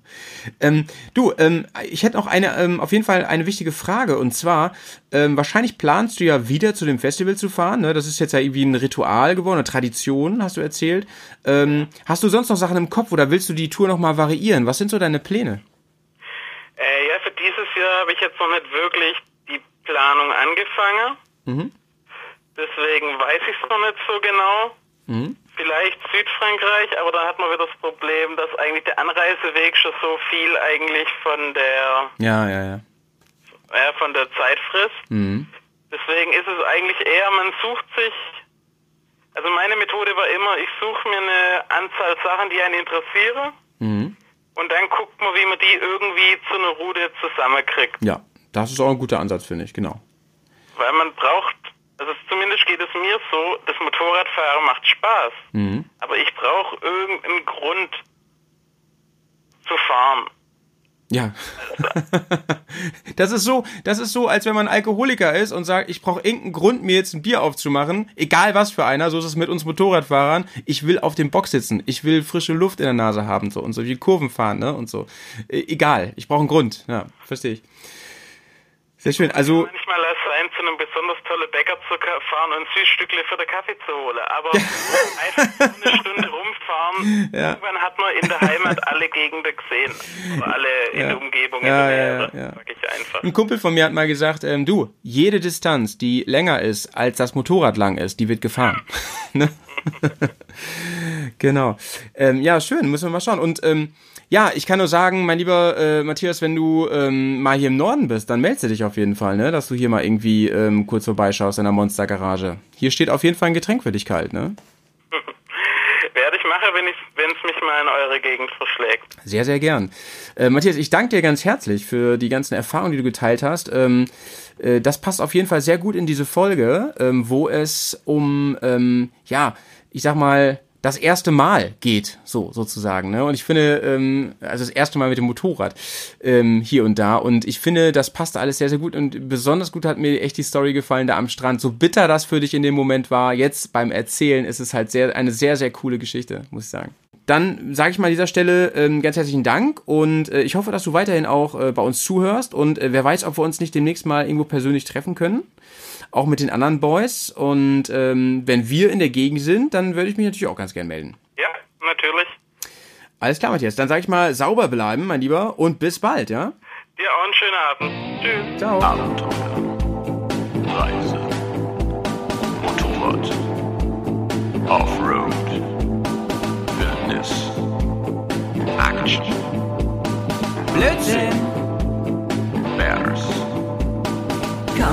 ähm, du, ähm, ich hätte noch eine, ähm, auf jeden Fall eine wichtige Frage. Und zwar, ähm, wahrscheinlich planst du ja wieder zu dem Festival zu fahren, ne? Das ist jetzt ja irgendwie ein Ritual geworden, eine Tradition, hast du erzählt. Ähm, hast du sonst noch Sachen im Kopf oder willst du die Tour nochmal variieren? Was sind so deine Pläne? Äh, ja, für dieses Jahr habe ich jetzt noch nicht wirklich die Planung angefangen. Mhm. Deswegen weiß ich es noch nicht so genau. Mhm. Vielleicht Südfrankreich, aber dann hat man wieder das Problem, dass eigentlich der Anreiseweg schon so viel eigentlich von der Ja, ja, ja. ja, von der Zeit frisst. Mhm. Deswegen ist es eigentlich eher, man sucht sich, also meine Methode war immer, ich suche mir eine Anzahl Sachen, die einen interessieren Mhm. und dann guckt man, wie man die irgendwie zu einer Route zusammenkriegt. Ja, das ist auch ein guter Ansatz, finde ich, genau. Weil man braucht, also zumindest geht es mir so, das Motorradfahren macht Spaß, Mhm. aber ich brauche irgendeinen Grund zu fahren. Ja. das ist so, das ist so, als wenn man Alkoholiker ist und sagt, ich brauche irgendeinen Grund, mir jetzt ein Bier aufzumachen, egal was für einer, so ist es mit uns Motorradfahrern. Ich will auf dem Bock sitzen, ich will frische Luft in der Nase haben, so und so wie Kurven fahren, ne? Und so. E egal, ich brauche einen Grund. Ja, verstehe ich. Sehr schön. Also Manchmal zu einem besonders tollen Bäcker zu ka- fahren und Süßstückle für den Kaffee zu holen. Aber einfach eine Stunde rumfahren, Ja. irgendwann hat man in der Heimat alle Gegenden gesehen. Also alle in Ja. der Umgebung, Ja, in der ja. Ein Kumpel von mir hat mal gesagt, ähm, du, jede Distanz, die länger ist, als das Motorrad lang ist, die wird gefahren. ne? genau. Ähm, ja, schön, müssen wir mal schauen. Und ähm, ja, ich kann nur sagen, mein lieber äh, Matthias, wenn du ähm, mal hier im Norden bist, dann meldest du dich auf jeden Fall, ne? Dass du hier mal irgendwie ähm, kurz vorbeischaust in der Monstergarage. Hier steht auf jeden Fall ein Getränk für dich kalt, ne? Werde ich machen, wenn wenn es mich mal in eure Gegend verschlägt. Sehr, sehr gern. Äh, Matthias, ich danke dir ganz herzlich für die ganzen Erfahrungen, die du geteilt hast. Ähm, äh, das passt auf jeden Fall sehr gut in diese Folge, ähm, wo es um, ähm, ja, ich sag mal, das erste Mal geht, so sozusagen. Ne? Und ich finde, ähm, also das erste Mal mit dem Motorrad ähm, hier und da. Und ich finde, das passt alles sehr, sehr gut. Und besonders gut hat mir echt die Story gefallen da am Strand. So bitter das für dich in dem Moment war, jetzt beim Erzählen ist es halt sehr eine sehr, sehr coole Geschichte, muss ich sagen. Dann sage ich mal an dieser Stelle ähm, ganz herzlichen Dank und äh, ich hoffe, dass du weiterhin auch äh, bei uns zuhörst und äh, wer weiß, ob wir uns nicht demnächst mal irgendwo persönlich treffen können, auch mit den anderen Boys und ähm, wenn wir in der Gegend sind, dann würde ich mich natürlich auch ganz gern melden. Ja, natürlich. Alles klar, Matthias, dann sage ich mal sauber bleiben, mein Lieber und bis bald, ja? Dir auch einen schönen Abend. Tschüss. Ciao. Reise. Motorrad. Offroad. Wildnis. Action. Blödsinn. Bears. Wir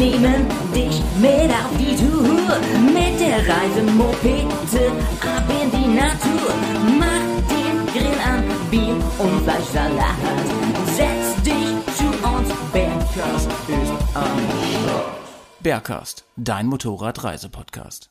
nehmen dich mit auf die Tour. Mit der Reise Mopete ab in die Natur. Mach den Grill an, Bier und Fleischsalat. Setz dich zu uns, Bergkast ist am Start. Bergcast, dein Motorradreisepodcast.